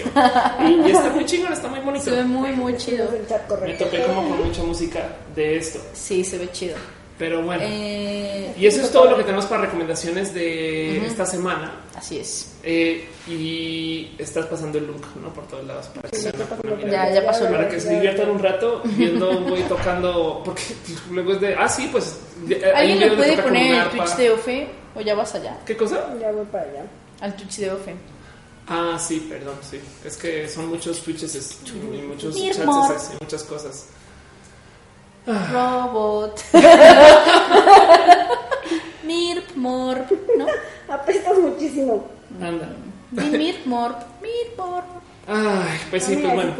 S1: y, (laughs) y está muy chingón, está muy bonito.
S3: Se ve muy, muy chido.
S1: Me topé como con mucha música de esto.
S3: Sí, se ve chido.
S1: Pero bueno.
S3: Eh,
S1: y eso es todo lo que tenemos para recomendaciones de esta semana.
S3: así es.
S1: Eh, y estás pasando el look, ¿no? Por todos lados. Para que,
S2: ya.
S3: Ya, ya pasó.
S1: Para que se diviertan un rato viendo un güey tocando. Porque luego es de. Ah, sí, pues. un
S3: ¿Alguien
S1: donde
S3: puede poner el. Twitch de Ofe? ¿O ya vas allá?
S1: ¿Qué cosa?
S2: Ya voy para allá.
S3: Al Twitch de Ofe.
S1: Ah, sí, perdón, sí. Es que son muchos twitches es- y muchos chats y muchas cosas.
S3: Robot. (laughs) Mirp, Morp, ¿no?
S2: Apestas muchísimo.
S1: Anda.
S3: Di Mirp, Morp, Mirp, Morp.
S1: Ay, pues sí, pues bueno.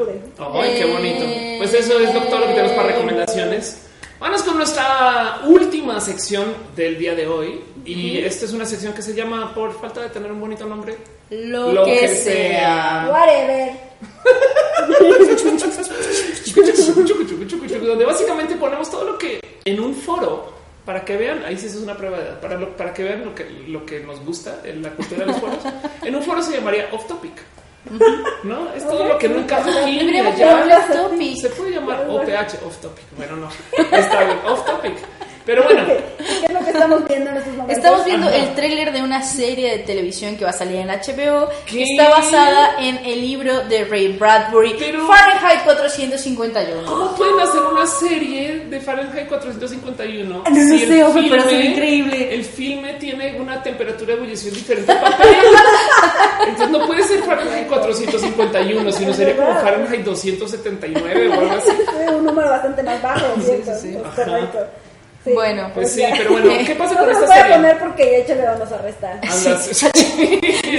S1: Ay, qué bonito. Pues eso es todo lo que tenemos para recomendaciones. Vamos con nuestra última sección del día de hoy. Y esta es una sección que se llama, por falta de tener un bonito nombre,
S3: Lo,
S1: Lo
S3: que,
S1: que
S3: sea.
S2: Whatever. (laughs)
S1: donde básicamente ponemos todo lo que en un foro para que vean, ahí sí es una prueba de edad, para, lo- para que vean lo que, lo que nos gusta en la cultura de los foros. (laughs) En un foro se llamaría off topic. ¿No? Es todo lo que
S3: topic.
S1: Se puede llamar OPH, off topic. Bueno, no. Está bien, off topic. Pero bueno, (laughs)
S2: ¿Qué es lo que estamos viendo en estos momentos?
S3: Estamos viendo
S1: Ajá.
S3: el tráiler de una serie de televisión que va a salir en HBO,
S1: ¿Qué?
S3: que está basada en el libro de Ray Bradbury,
S1: Pero-
S3: Fahrenheit 451.
S1: ¿cómo pueden hacer una serie de Fahrenheit 451?
S3: No lo
S1: si
S3: sé,
S1: el
S3: ojo, pero
S1: filme-
S3: increíble.
S1: El filme tiene una temperatura de ebullición diferente papel. (laughs) Entonces no puede ser Fahrenheit 451, sino sería como Fahrenheit 279 o algo así. (laughs)
S2: Sí, un número bastante más bajo, ¿cierto?
S3: sí, sí.
S2: Es
S1: Ajá.
S2: correcto. Sí.
S3: Bueno,
S1: Pues sí,
S2: ya.
S1: pero bueno, ¿qué pasa (laughs)
S2: No
S1: con
S2: nos
S1: esta
S2: voy a
S1: serie?
S2: poner porque de hecho le vamos a arrestar.
S1: Anda, sí,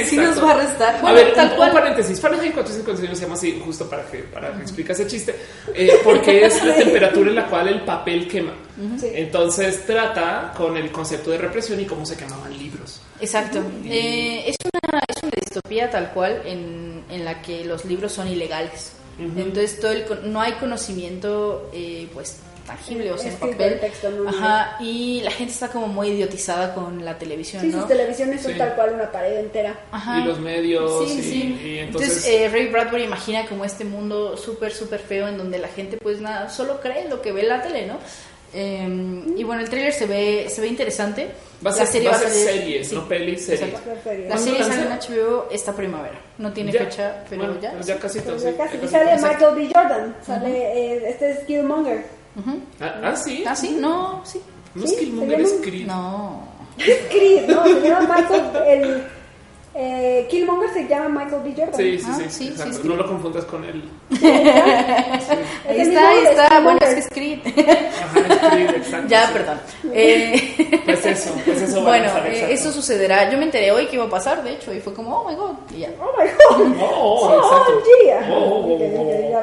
S3: Sí (laughs) nos va a arrestar.
S1: A
S3: Bueno,
S1: ver,
S3: tal
S1: un,
S3: cual.
S1: un paréntesis. Fahrenheit 451 se llama así justo para que para que explique ese chiste, eh, porque es la (laughs) temperatura en la cual el papel quema.
S2: Sí.
S1: Entonces trata con el concepto de represión y cómo se quemaban libros.
S3: Exacto. Eh, es, una, es una distopía tal cual en, en la que los libros son ilegales. Entonces todo el, con- no hay conocimiento pues, pues tangible, o sea, en papel.
S2: el texto, no,
S3: Ajá, y la gente está como muy idiotizada con la televisión,
S2: Sí,
S3: ¿no?
S2: sus televisiones son
S1: Sí.
S2: tal cual una pared entera.
S3: Ajá.
S1: Y los medios
S3: Sí,
S1: y,
S3: sí.
S1: y
S3: entonces,
S1: entonces,
S3: eh, Ray Bradbury imagina como este mundo súper, súper feo en donde la gente pues nada, solo cree lo que ve en la tele, ¿no? Eh, y bueno, el tráiler se ve, se ve interesante.
S1: va a
S3: La
S1: ser,
S3: serie
S1: va a ser series,
S3: sí.
S1: no pelis, series.
S3: Exacto.
S2: La serie.
S3: La
S1: ¿Cuándo
S3: serie sale en? HBO esta primavera. No tiene
S1: Ya.
S3: fecha, pero
S1: Bueno,
S3: ya.
S1: pues ya casi
S2: Pero
S1: todo.
S2: ya
S1: sí,
S2: casi. Y sale. Michael B. Jordan. Sale, eh, este es Killmonger.
S3: Ujú.
S1: Ah, ah, sí.
S3: ¿Ah, sí? No, sí.
S1: No
S2: Sí,
S1: es Killmonger,
S2: se
S1: es
S2: llama-
S1: Creed.
S3: No.
S2: Es Creed, ¿no? Se llama Michael. El, eh, Killmonger se llama Michael B. Jordan.
S1: Sí, sí,
S3: Ah,
S1: sí,
S3: sí, sí, es
S1: no lo confundas con él. (laughs)
S3: Ahí está, ahí está.
S2: es
S3: Bueno, es que (laughs) es Creed.
S1: Ajá, Creed, exacto.
S3: ya,
S1: sí.
S3: perdón. (laughs) Eh,
S1: Pues eso, pues eso va
S3: bueno,
S1: a
S3: eh, eso sucederá. Yo me enteré hoy que iba a pasar, de hecho, y fue como, oh my god. Y ya.
S2: Oh my god.
S1: Oh, oh,
S2: Oh,
S1: exacto. Oh, oh, oh,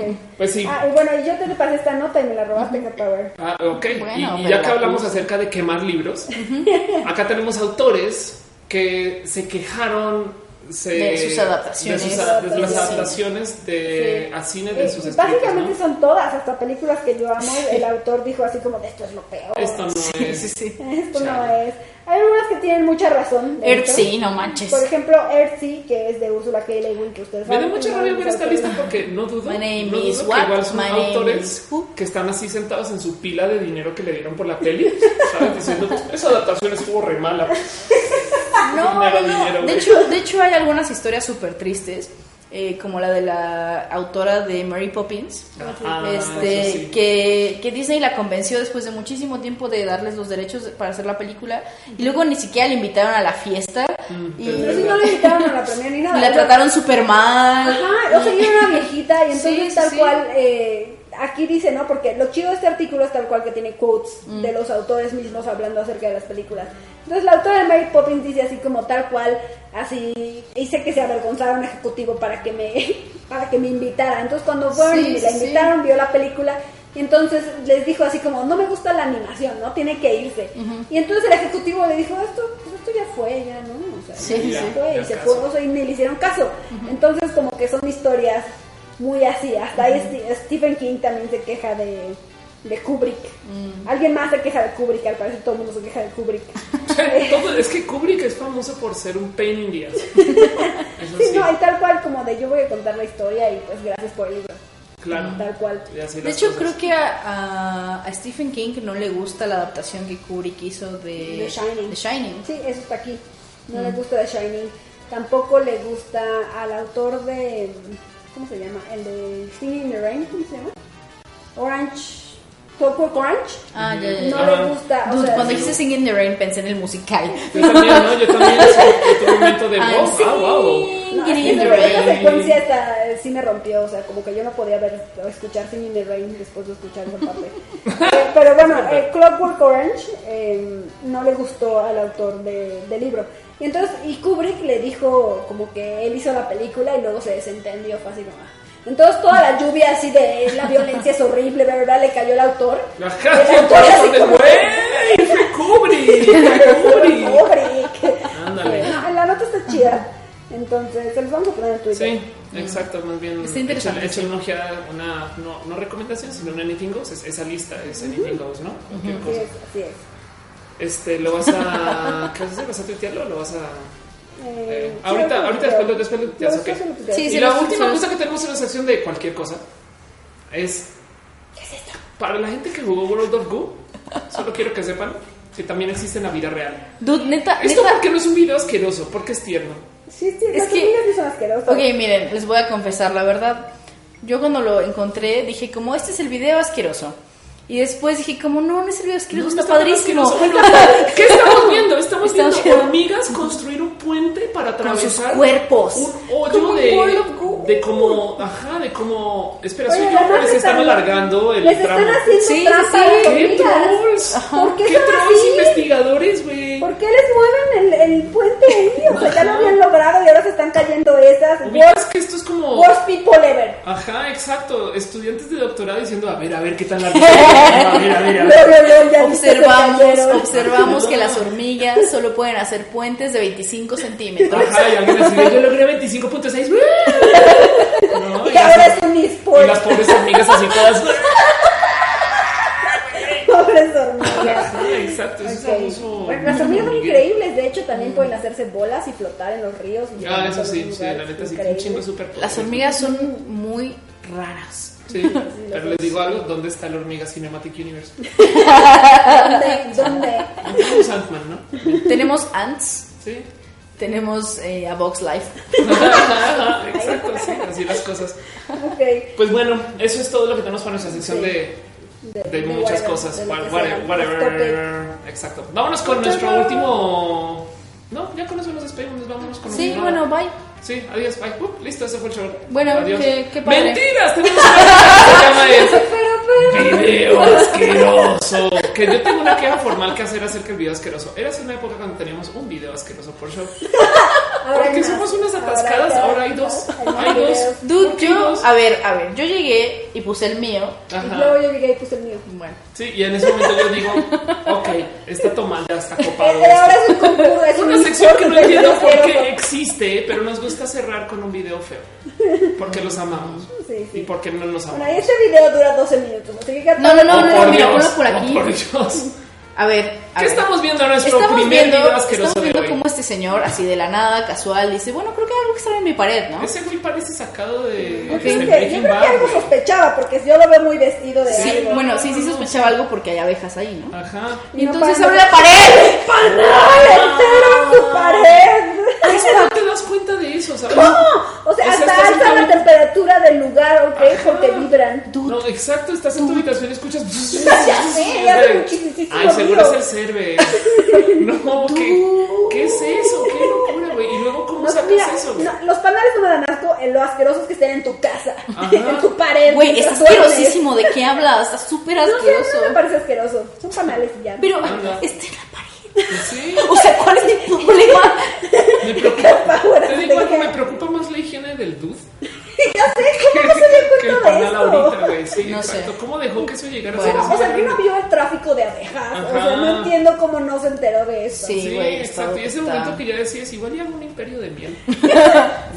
S1: oh. Pues sí.
S2: Ah, y bueno, y yo te pasé esta nota y me la robaste, Power.
S1: Ah, ok.
S3: Bueno,
S1: y, y ya que
S3: la
S1: hablamos acerca de quemar libros, acá tenemos autores que se quejaron se-
S3: De sus adaptaciones.
S1: de, sus de las
S2: Sí.
S1: adaptaciones de,
S2: Sí.
S1: a cine de
S2: Eh,
S1: sus escritos.
S2: básicamente
S1: ¿no?
S2: son todas, hasta películas que yo amo. El autor dijo así como esto es lo peor.
S1: Esto no es.
S3: Sí, sí.
S2: Esto no
S1: Chale.
S2: es. Hay algunas que tienen mucha razón.
S3: Earthsea, no manches.
S2: Por ejemplo, Earthsea, que es de Ursula K. Le Guin, que ustedes
S1: Me da mucha rabia ver esta lista porque no dudo,
S3: My name
S1: no dudo
S3: is
S1: que
S3: what?
S1: igual son
S3: My
S1: autores que están así sentados en su pila de dinero que le dieron por la peli, ¿sabes? Diciendo, esa adaptación estuvo re mala. (laughs)
S3: No,
S1: Dinero,
S3: no,
S1: dinero,
S3: de hecho, de hecho hay algunas historias súper tristes, eh, como la de la autora de Mary Poppins,
S1: Ah,
S3: este,
S1: eso sí.
S3: que, que Disney la convenció después de muchísimo tiempo de darles los derechos para hacer la película y luego ni siquiera le invitaron a la fiesta
S1: Mm,
S3: y,
S2: Pero si no le invitaron a la premier ni nada.
S3: y la trataron súper mal.
S2: Ajá, o sea, ella era una viejita y entonces
S3: Sí, sí,
S2: tal
S3: sí.
S2: cual, eh, aquí dice, ¿no? Porque lo chido de este artículo es tal cual que tiene quotes
S3: Mm.
S2: de los autores mismos hablando acerca de las películas. Entonces la autora de Mary Poppins dice así como tal cual, así, hice que se avergonzara un ejecutivo para que me, (laughs) para que me invitara. Entonces cuando fueron
S3: Sí,
S2: y la
S3: sí.
S2: invitaron, vio la película y entonces les dijo así como, no me gusta la animación, ¿no? Tiene que irse. Y entonces el ejecutivo le dijo, esto, pues esto ya fue, ya, ¿no? O sea,
S3: Sí,
S2: ya fue
S1: Ya
S2: y se
S1: caso.
S2: fue, o sea, y ni le hicieron caso. Entonces como que son historias muy así. Hasta ahí Stephen King también se queja de, de Kubrick. Alguien más se queja de Kubrick, al parecer todo el mundo se queja de Kubrick. (laughs) (laughs)
S1: Todo- es que Kubrick es famoso por ser un pain in the ass.
S2: Sí, (laughs)
S1: sí,
S2: no, y tal cual como de yo voy a contar la historia y pues gracias por el libro.
S1: claro.
S2: Tal cual.
S3: De hecho,
S1: cosas.
S3: creo que a, a- a Stephen King no le gusta la adaptación que Kubrick hizo de
S2: The Shining.
S3: The Shining.
S2: Sí, eso está aquí. No le gusta The Shining. Tampoco le gusta al autor de... ¿Cómo se llama? El de Singing in the Rain, ¿cómo se llama? Orange... Clockwork Orange.
S3: Ah, ya, ya, ya.
S2: No
S1: Ajá.
S2: le gusta. o
S3: Dude,
S2: sea,
S3: cuando dijiste Singing in the Rain pensé en el musical.
S1: Yo también, ¿no? Yo también, un, otro momento de (laughs) wow, ah, wow.
S2: No, es que
S3: in the Rain.
S2: secuencia está- eh, sí me rompió, o sea, como que yo no podía ver o escuchar Singing in the Rain después de escuchar esa parte. (laughs) Eh, pero bueno, eh, Clockwork Orange eh, no le gustó al autor de- del libro. Y entonces, y Kubrick le dijo como que él hizo la película y luego se desentendió fácil. como, ah. Entonces toda la lluvia así de la violencia es horrible, ¿verdad? Le cayó al autor.
S1: Ajá,
S2: El autor así
S1: de
S2: como
S1: fue (laughs) Kubrick, Kubrick. Ándale.
S2: No, la nota está chida. Entonces, se los vamos a poner en Twitter.
S1: Sí, exacto, más bien.
S3: Está interesante,
S1: Echa
S3: sí.
S1: una ojeada, una, no, no recomendación, sino un Anything Goes. es- esa lista es Anything Goes, ¿no? Cualquier
S2: Así
S1: cosa.
S2: es, así es.
S1: Este, lo vas a. (laughs) ¿Qué vas a hacer? ¿Vas a tuitearlo o lo vas a.?
S2: Eh,
S1: ahorita, ahorita después, lo- después lo tuiteas,
S2: Lo después.
S3: Sí,
S1: y la
S3: los-
S1: última
S3: los-
S1: cosa que tenemos en la sección de cualquier cosa es.
S2: ¿Qué es esto?
S1: Para la gente que jugó World of Goo, solo quiero que sepan que también existe en la vida real.
S3: Dude, neta,
S1: Esto
S3: neta.
S1: porque no es un video asqueroso, porque es tierno.
S2: Sí, sí,
S3: Es que-
S2: son asquerosas.
S3: Ok, miren, les voy a confesar la verdad. Yo cuando lo encontré dije como este es el video asqueroso. Y después dije como no, no es el video asqueroso,
S1: No,
S3: está
S1: tan
S3: padrísimo. (laughs)
S1: ¿Qué estamos viendo? Estamos,
S3: Estamos
S1: viendo
S3: viendo-
S1: hormigas construir un puente para
S3: Con sus
S1: atravesar
S3: cuerpos.
S1: un hoyo
S3: Como
S1: de. De como, ajá, de como, espera, soy yo, pero les están
S2: está-
S1: alargando el
S2: Les
S1: tramo.
S2: están haciendo
S3: Sí,
S2: trampa
S3: sí,
S1: ¡Qué trolls!
S2: ¿Por qué
S1: ¡Qué
S2: son
S1: trolls
S2: así?
S1: investigadores, güey!
S2: ¿Por qué les mueven el, el puente ahí? O sea, ya lo habían logrado y ahora se están cayendo esas. Worst,
S1: que esto es como...
S2: worst people ever.
S1: Ajá, exacto. Estudiantes de doctorado diciendo, a ver, a ver, qué tan (laughs) largo. A ver, a ver, a
S2: no, no,
S3: Observamos, observamos que las (laughs) hormigas solo pueden hacer puentes de 25 (laughs) centímetros.
S1: Ajá, y alguien así yo logré 25.6. No,
S2: Y (laughs)
S1: y
S2: ahora
S1: las-
S2: es un
S1: Y
S2: eSport.
S1: las pobres hormigas así todas. (laughs)
S2: Pobres hormigas.
S1: Sí, exacto.
S2: Bueno, las hormigas son increíbles, de hecho también pueden hacerse bolas y flotar en los ríos. y
S1: Ah, eso sí, sí, la neta sí, un chingo súper
S3: Las hormigas son muy raras.
S1: Sí, pero les digo algo, ¿dónde está la hormiga Cinematic Universe? (laughs)
S2: ¿Dónde? ¿Dónde?
S1: Tenemos Ant-Man, ¿no?
S3: Tenemos ants,
S1: Sí.
S3: Tenemos eh, a Box Life. (laughs)
S1: Exacto, sí, así las cosas.
S2: Ok.
S1: Pues bueno, eso es todo lo que tenemos para nuestra sección
S2: Sí.
S1: de,
S2: De-
S1: de
S2: de
S1: muchas
S2: whatever,
S1: cosas.
S2: de
S1: Whatever, whatever. Exacto. Vámonos con nuestro último. No, ya con eso nos despedimos. Vámonos con
S3: Sí, bueno, bye.
S1: Sí, adiós, bye. Uh, listo, ese fue el show.
S3: Bueno, qué- qué padre.
S1: ¡Mentiras! Tenemos (laughs) llama el video asqueroso. Que yo tengo una queja formal que hacer acerca del video asqueroso. Era hace una época cuando teníamos un video asqueroso por show. (laughs)
S2: Ahora
S1: Porque
S2: más.
S1: somos unas atascadas, ahora hay dos.
S2: Hay
S1: dos.
S3: Dude,
S1: ¿Por qué
S3: yo,
S1: dos?
S3: a ver, a ver, yo llegué y puse el mío.
S2: Y
S1: Ajá.
S2: luego yo llegué y puse el mío.
S3: Bueno,
S1: Sí, y en ese momento yo digo, ok, esta toma ya está (laughs) copado.
S2: Eh,
S1: sección que no
S2: eSport
S1: entiendo por qué
S2: asqueroso.
S1: existe, pero nos gusta cerrar con un video feo. Porque los amamos.
S2: Sí, sí.
S1: Y porque no los
S2: Bueno,
S1: amamos.
S2: este video dura 12 minutos, así que
S3: No, no, no, mira, ponlo por
S1: oh,
S3: aquí.
S1: por Dios.
S3: A ver. a
S1: ¿Qué
S3: ver.
S1: estamos viendo en nuestro
S3: Estamos
S1: primer
S3: viendo,
S1: video asqueroso
S3: estamos
S1: de
S3: viendo
S1: hoy?
S3: cómo este señor, así de la nada, casual, dice, bueno, creo que hay algo que está en mi pared, ¿no?
S1: Ese güey parece sacado de,
S3: Ok.
S1: de
S2: Yo creo que algo sospechaba, porque yo lo veo muy vestido de
S3: Sí,
S2: algo.
S3: bueno, sí, sí sospechaba algo porque hay abejas ahí, ¿no?
S1: Ajá.
S3: Y
S2: No,
S3: entonces abre la pared.
S2: ¡Panal entero en su pared!
S1: Es que no te das cuenta de eso, ¿sabes?
S2: ¿Cómo? O sea,
S1: estás
S2: hasta alza la temperatura del lugar, ¿ok? Porque vibran.
S1: No, exacto, estás en tu habitación y escuchas. (laughs)
S2: Ya sé, ya hace muchísimo
S1: Ay, seguro es el cerve. (laughs) No, ¿qué, ¿qué es eso? Qué locura, güey. Y luego, ¿cómo
S2: No,
S1: sacas
S2: mira,
S1: eso, güey?
S2: no, los panales no me dan asco en lo asquerosos que estén en tu casa,
S1: Ajá.
S2: en tu pared.
S3: Güey,
S2: duermes.
S3: asquerosísimo. ¿De qué hablas? Está súper
S2: No
S3: asqueroso.
S2: no me parece asqueroso. Son panales y ya.
S3: Pero
S1: Anda.
S3: está en la pared.
S1: Sí, (laughs)
S3: O sea, ¿cuál es el (laughs) problema?
S1: me preocupa. (laughs) Te digo me preocupa más la higiene del dude
S2: ya sé, ¿cómo no se
S1: que el
S2: de esto?
S1: ahorita, güey. Sí,
S3: No sé.
S1: ¿Cómo dejó que eso llegara
S3: Bueno.
S1: a ser
S2: O sea, que no vio el tráfico de abejas. O sea, no entiendo cómo no se enteró de esto.
S3: Sí.
S1: Sí,
S3: güey,
S1: exacto. Y ese
S3: está-
S1: momento que ya decías, igual y hago un imperio de miel. (laughs)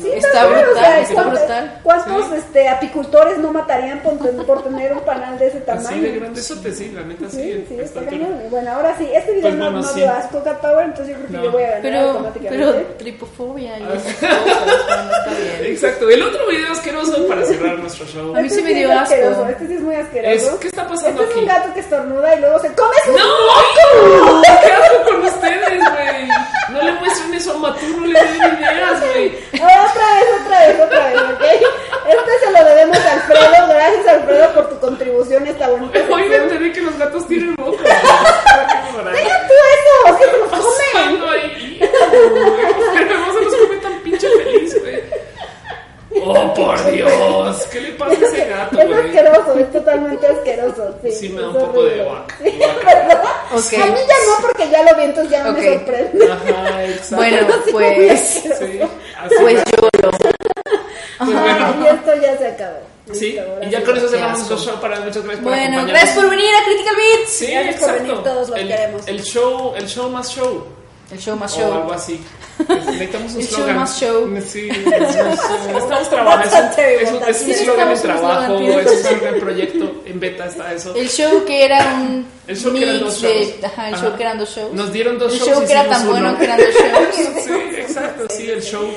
S2: Sí, (laughs)
S3: Está
S2: también,
S3: brutal,
S2: o sea,
S3: está
S2: ¿cuántos,
S3: brutal.
S2: cuántos,
S1: Sí.
S2: este, apicultores no matarían por, ten- por tener un panal de ese tamaño?
S1: Así de grande eso te sí, la neta sí.
S2: Sí, sí, está cañón. Bueno, ahora sí, este video
S1: Pues
S2: no,
S1: bueno,
S2: no
S1: sí.
S2: dio asco, Cat Power, entonces yo creo que
S1: No.
S2: yo voy a ganar
S3: Pero,
S2: automáticamente.
S3: pero tripofobia y
S1: Ah.
S3: esas cosas, bueno, está bien.
S1: Exacto. El otro video asqueroso para cerrar nuestro show.
S3: A mí sí me dio asco.
S2: asqueroso, Este sí es muy asqueroso.
S1: Es- ¿qué está pasando
S2: este
S1: aquí?
S2: es un gato que estornuda y luego se come su...
S1: ¡No! ¿Qué hago con ustedes, güey? No le muestren eso a Matú, no le den ideas, güey.
S2: Otra vez, otra vez, otra vez, ¿ok? Este se lo debemos a Alfredo. Gracias, Alfredo, por tu contribución a esta bonita
S1: Hoy me enteré que los gatos tienen boca. (laughs)
S2: ¡Deja tú eso! ¡Que se los comen!
S1: ahí? Pero no se los come tan pinche feliz, güey. ¡Oh, por Dios! (laughs) ¿Qué le pasa a ese gato, Es
S2: asqueroso, es totalmente asqueroso. Sí,
S1: Sí, me da un poco de
S2: horrible.
S1: guac.
S2: Sí. (laughs) A mí ya no, porque ya lo vi, entonces ya no me sorprende.
S1: Ajá, exacto.
S3: Bueno, pues, (laughs)
S1: sí,
S3: pues,
S1: pues
S3: yo lo.
S1: Pues
S2: Ajá,
S1: bueno.
S2: Y esto ya se acabó.
S1: Sí, y ya con eso cerramos nuestro show para muchas gracias por
S3: Bueno, gracias por venir a Critical Beats.
S1: Sí,
S2: Gracias por venir, todos los
S1: el,
S2: queremos.
S1: El show, el show más show.
S3: El show más
S1: O algo
S3: show.
S1: así. Necesitamos un
S3: El show
S1: slogan.
S3: más show.
S1: Sí, necesitamos (laughs) trabajar. Es un, es un, slogan
S3: un
S1: trabajo,
S3: slogan,
S1: es un slogan en proyecto. En beta está eso.
S3: El show que era un
S1: El show que eran
S3: mix
S1: dos
S3: de.
S1: shows.
S3: Ajá, el
S1: Ajá.
S3: show que eran dos shows.
S1: Nos dieron dos
S3: el
S1: shows.
S3: show que era tan
S1: uno.
S3: bueno que eran dos (laughs) shows.
S1: Sí, exacto, sí, el show.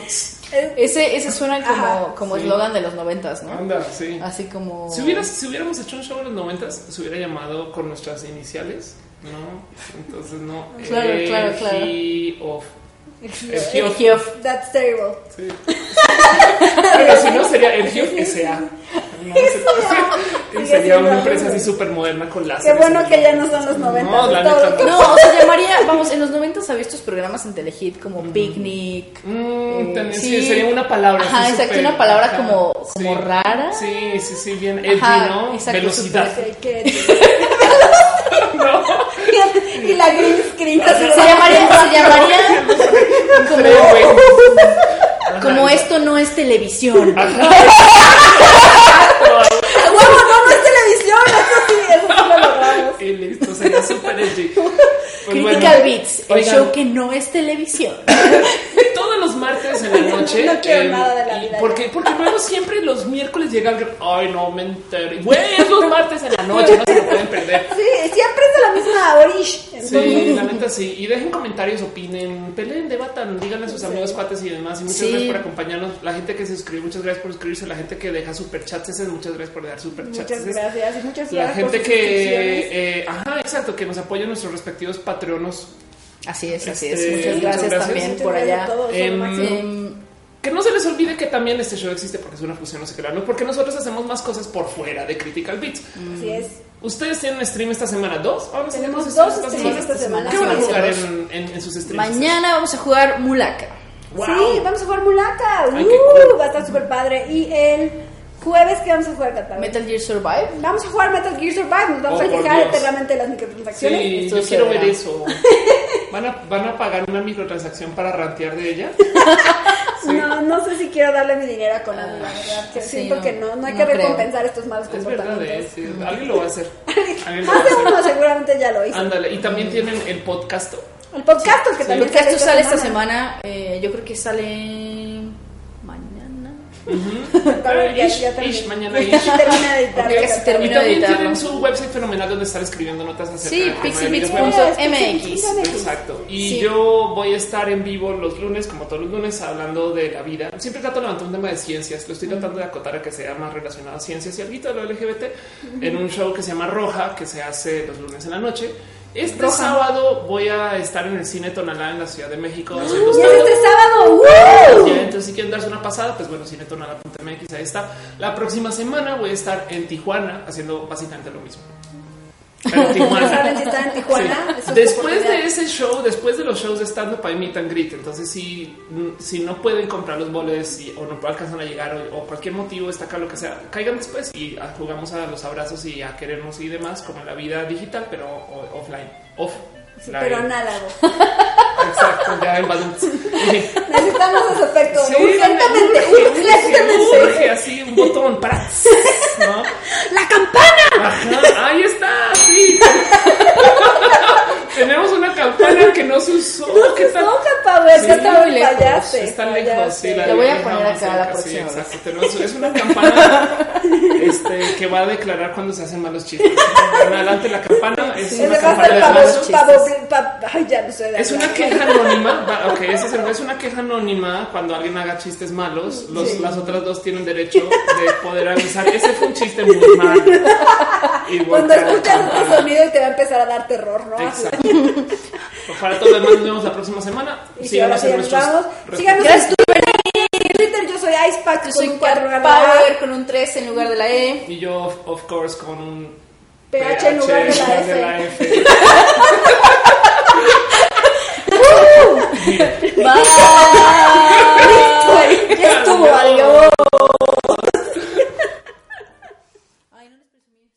S3: Ese, ese suena como
S2: Ajá,
S3: como
S1: sí.
S3: eslogan de los noventas, ¿no?
S1: Anda, sí.
S3: Así como.
S1: Si, hubieras, si hubiéramos hecho un show en los noventas, se hubiera llamado con nuestras iniciales, ¿no? Entonces no. (laughs)
S3: Claro, claro, claro.
S1: He of. El
S3: El
S1: Geoff.
S3: Geoff.
S2: That's terrible.
S1: Sí. (laughs) Pero si no, sería el Geoff S.A. (laughs) No, se- sería una empresa así súper moderna con
S2: Qué
S1: láser.
S2: bueno que ya no son los 90.
S1: No, la neta,
S2: que-
S3: No, se llamaría, vamos, en los noventas había estos programas en Telehit como Picnic.
S1: Mm, también, sí.
S3: sí.
S1: sería una palabra.
S3: Ajá, exacto,
S1: súper-
S3: una palabra
S1: ajá,
S3: como-
S1: sí.
S3: como rara.
S1: Sí, sí, sí, bien edgy,
S3: Ajá,
S1: ¿no?
S3: exacto,
S1: Velocidad.
S2: Sí, que- y la green screen
S3: Se llamaría, se llamaría como esto no es televisión. (laughs)
S2: No, no es televisión. Eso sí, eso sí lo logramos.
S1: Y listo, sería súper edgy. Pues
S3: Critical
S1: bueno,
S3: Beats, el
S1: oigan,
S3: show que no es televisión. (laughs)
S1: Todos los martes en la (laughs) noche.
S2: No quiero nada de la
S1: y
S2: vida
S1: Porque, porque luego siempre los miércoles llega alguien. Ay, no me enteré. Güey, es los martes en la noche, no se lo pueden perder. (laughs)
S2: Sí, siempre es de la misma orish.
S1: Sí, la neta sí. Y dejen comentarios, opinen, peleen, debatan, díganle a sus amigos, cuates y demás. Y muchas
S3: Sí.
S1: gracias por acompañarnos. La gente que se suscribe, muchas gracias por suscribirse. La gente que deja superchats, muchas gracias por dejar superchats.
S2: Muchas gracias y muchas
S1: La
S2: gracias.
S1: gente
S2: por sus suscripciones.
S1: que, eh, ajá, exacto, que nos apoya en nuestros respectivos patreonos.
S3: Así es, así
S1: Este,
S3: es. Muchas gracias,
S1: gracias.
S3: también por allá.
S1: Em, Que no se les olvide que también este show existe porque es una fusión, no sé qué, ¿no? Porque nosotros hacemos más cosas por fuera de Critical Beats.
S2: Así es.
S1: Ustedes tienen stream esta semana, ¿dos? Ahora
S2: Tenemos dos
S1: streams
S2: streams esta semana.
S1: ¿Qué van a jugar en, en, en sus streams?
S3: mañana vamos a jugar Mulaka.
S1: Wow.
S2: Sí, vamos a jugar Mulaka.
S1: Ay,
S2: Uh,
S1: cool.
S2: Va a estar súper padre. Y el jueves, ¿qué vamos a jugar, Cata?
S3: Metal Gear Survive.
S2: Vamos a jugar Metal Gear Survive. Nos vamos
S1: Oh,
S2: a quejar eternamente de las microtransacciones.
S1: Sí,
S3: Esto
S1: yo quiero ver eso. ¿Van a, ¿Van a pagar una microtransacción para rantear de ella? (laughs)
S2: No, no sé si quiero darle mi dinero a Konami, la verdad. Que
S3: Sí,
S2: siento
S3: no,
S2: que no, no hay
S3: no
S2: que
S3: creo.
S2: recompensar estos malos
S1: Es verdad,
S2: comportamientos.
S1: ¿eh? Sí, alguien lo va a hacer. (laughs) Alguien lo va a
S2: Más de uno
S1: hacer.
S2: seguramente ya lo hizo.
S1: Ándale, y también tienen el podcast.
S2: El podcast que
S1: Sí.
S2: también
S3: Porque esto sale esta semana. eh, yo creo que sale mañana.
S2: Pero ya-
S1: Ish,
S2: ya terminé.
S1: ish, mañana ish.
S2: termina de.
S1: Y
S3: de
S1: también
S3: editarlo.
S1: tienen su website fenomenal donde estar escribiendo notas acerca
S3: Sí, pixelbits.mx.
S1: Exacto. Y
S3: Sí.
S1: yo voy a estar en vivo los lunes, como todos los lunes, hablando de la vida. Siempre trato de levantar un tema de ciencias. Lo estoy tratando de acotar a que sea más relacionado a ciencias y algo de lo LGBT en un show que se llama Roja, que se hace los lunes en la noche. Este
S2: Roja.
S1: sábado voy a estar en el cine Tonalá en la Ciudad de México
S2: es este sábado. ¡Woo!
S1: Ya, entonces, si quieren darse una pasada, pues bueno, cinetonala.mx, ahí está. La próxima semana voy a estar en Tijuana haciendo básicamente lo mismo. En (laughs) Tijuana.
S2: Saben si están en Tijuana.
S1: Sí. Después de ese show, después de los shows de stand-up, hay meet and greet. Entonces, si, si no pueden comprar los boles y- o no alcanzan a llegar o, o cualquier motivo está acá, lo que sea, caigan después y jugamos a los abrazos y a querernos y demás, como en la vida digital, pero offline. Off.
S2: Pero análogo. (laughs)
S1: Exacto, ya en Badum.
S2: Necesitamos ese efecto.
S1: Sí,
S2: urgentemente,
S1: urge, urge,
S2: urgentemente.
S1: urge, así un botón para. ¿no? (laughs)
S2: ¡La campana!
S1: Ajá, ahí está, sí. (laughs) Tenemos una campana que no se usó.
S2: No, capaz, güey,
S1: Sí,
S2: que
S1: está
S3: muy lejos,
S2: fallaste.
S1: Está lejos, sí.
S2: fallaste.
S1: La
S3: Lo voy a poner acá la
S1: sí,
S3: próxima vez.
S1: exacto. Tenemos- es una campana este, que va a declarar cuando se hacen malos chistes. En adelante la campana es
S2: Ese
S1: una campana de malos
S2: pavo, pa- Ay, ya no sé. de
S1: Es una queja anónima. va, Ok, esa es, es una queja anónima cuando alguien haga chistes malos. Los, Las otras dos tienen derecho de poder avisar. Ese fue un chiste muy malo.
S2: Cuando escuchas
S1: campana.
S2: sonido te va a empezar a dar terror, ¿no?
S1: Exacto. Pues para todo lo demás, nos vemos la próxima semana.
S2: Y
S1: Síganos
S2: sí
S1: en nuestros.
S2: Síganos en Twitter, yo soy Icepack
S3: Yo
S2: con
S3: soy
S2: un 4
S3: Cat Power con un 3 en lugar de la E.
S1: Y yo, of, course, con un
S2: PH en lugar de la
S1: de
S2: F.
S1: F. (laughs)
S3: Bye.
S2: Ya estuvo, adiós.
S3: Ay, no les chuparon.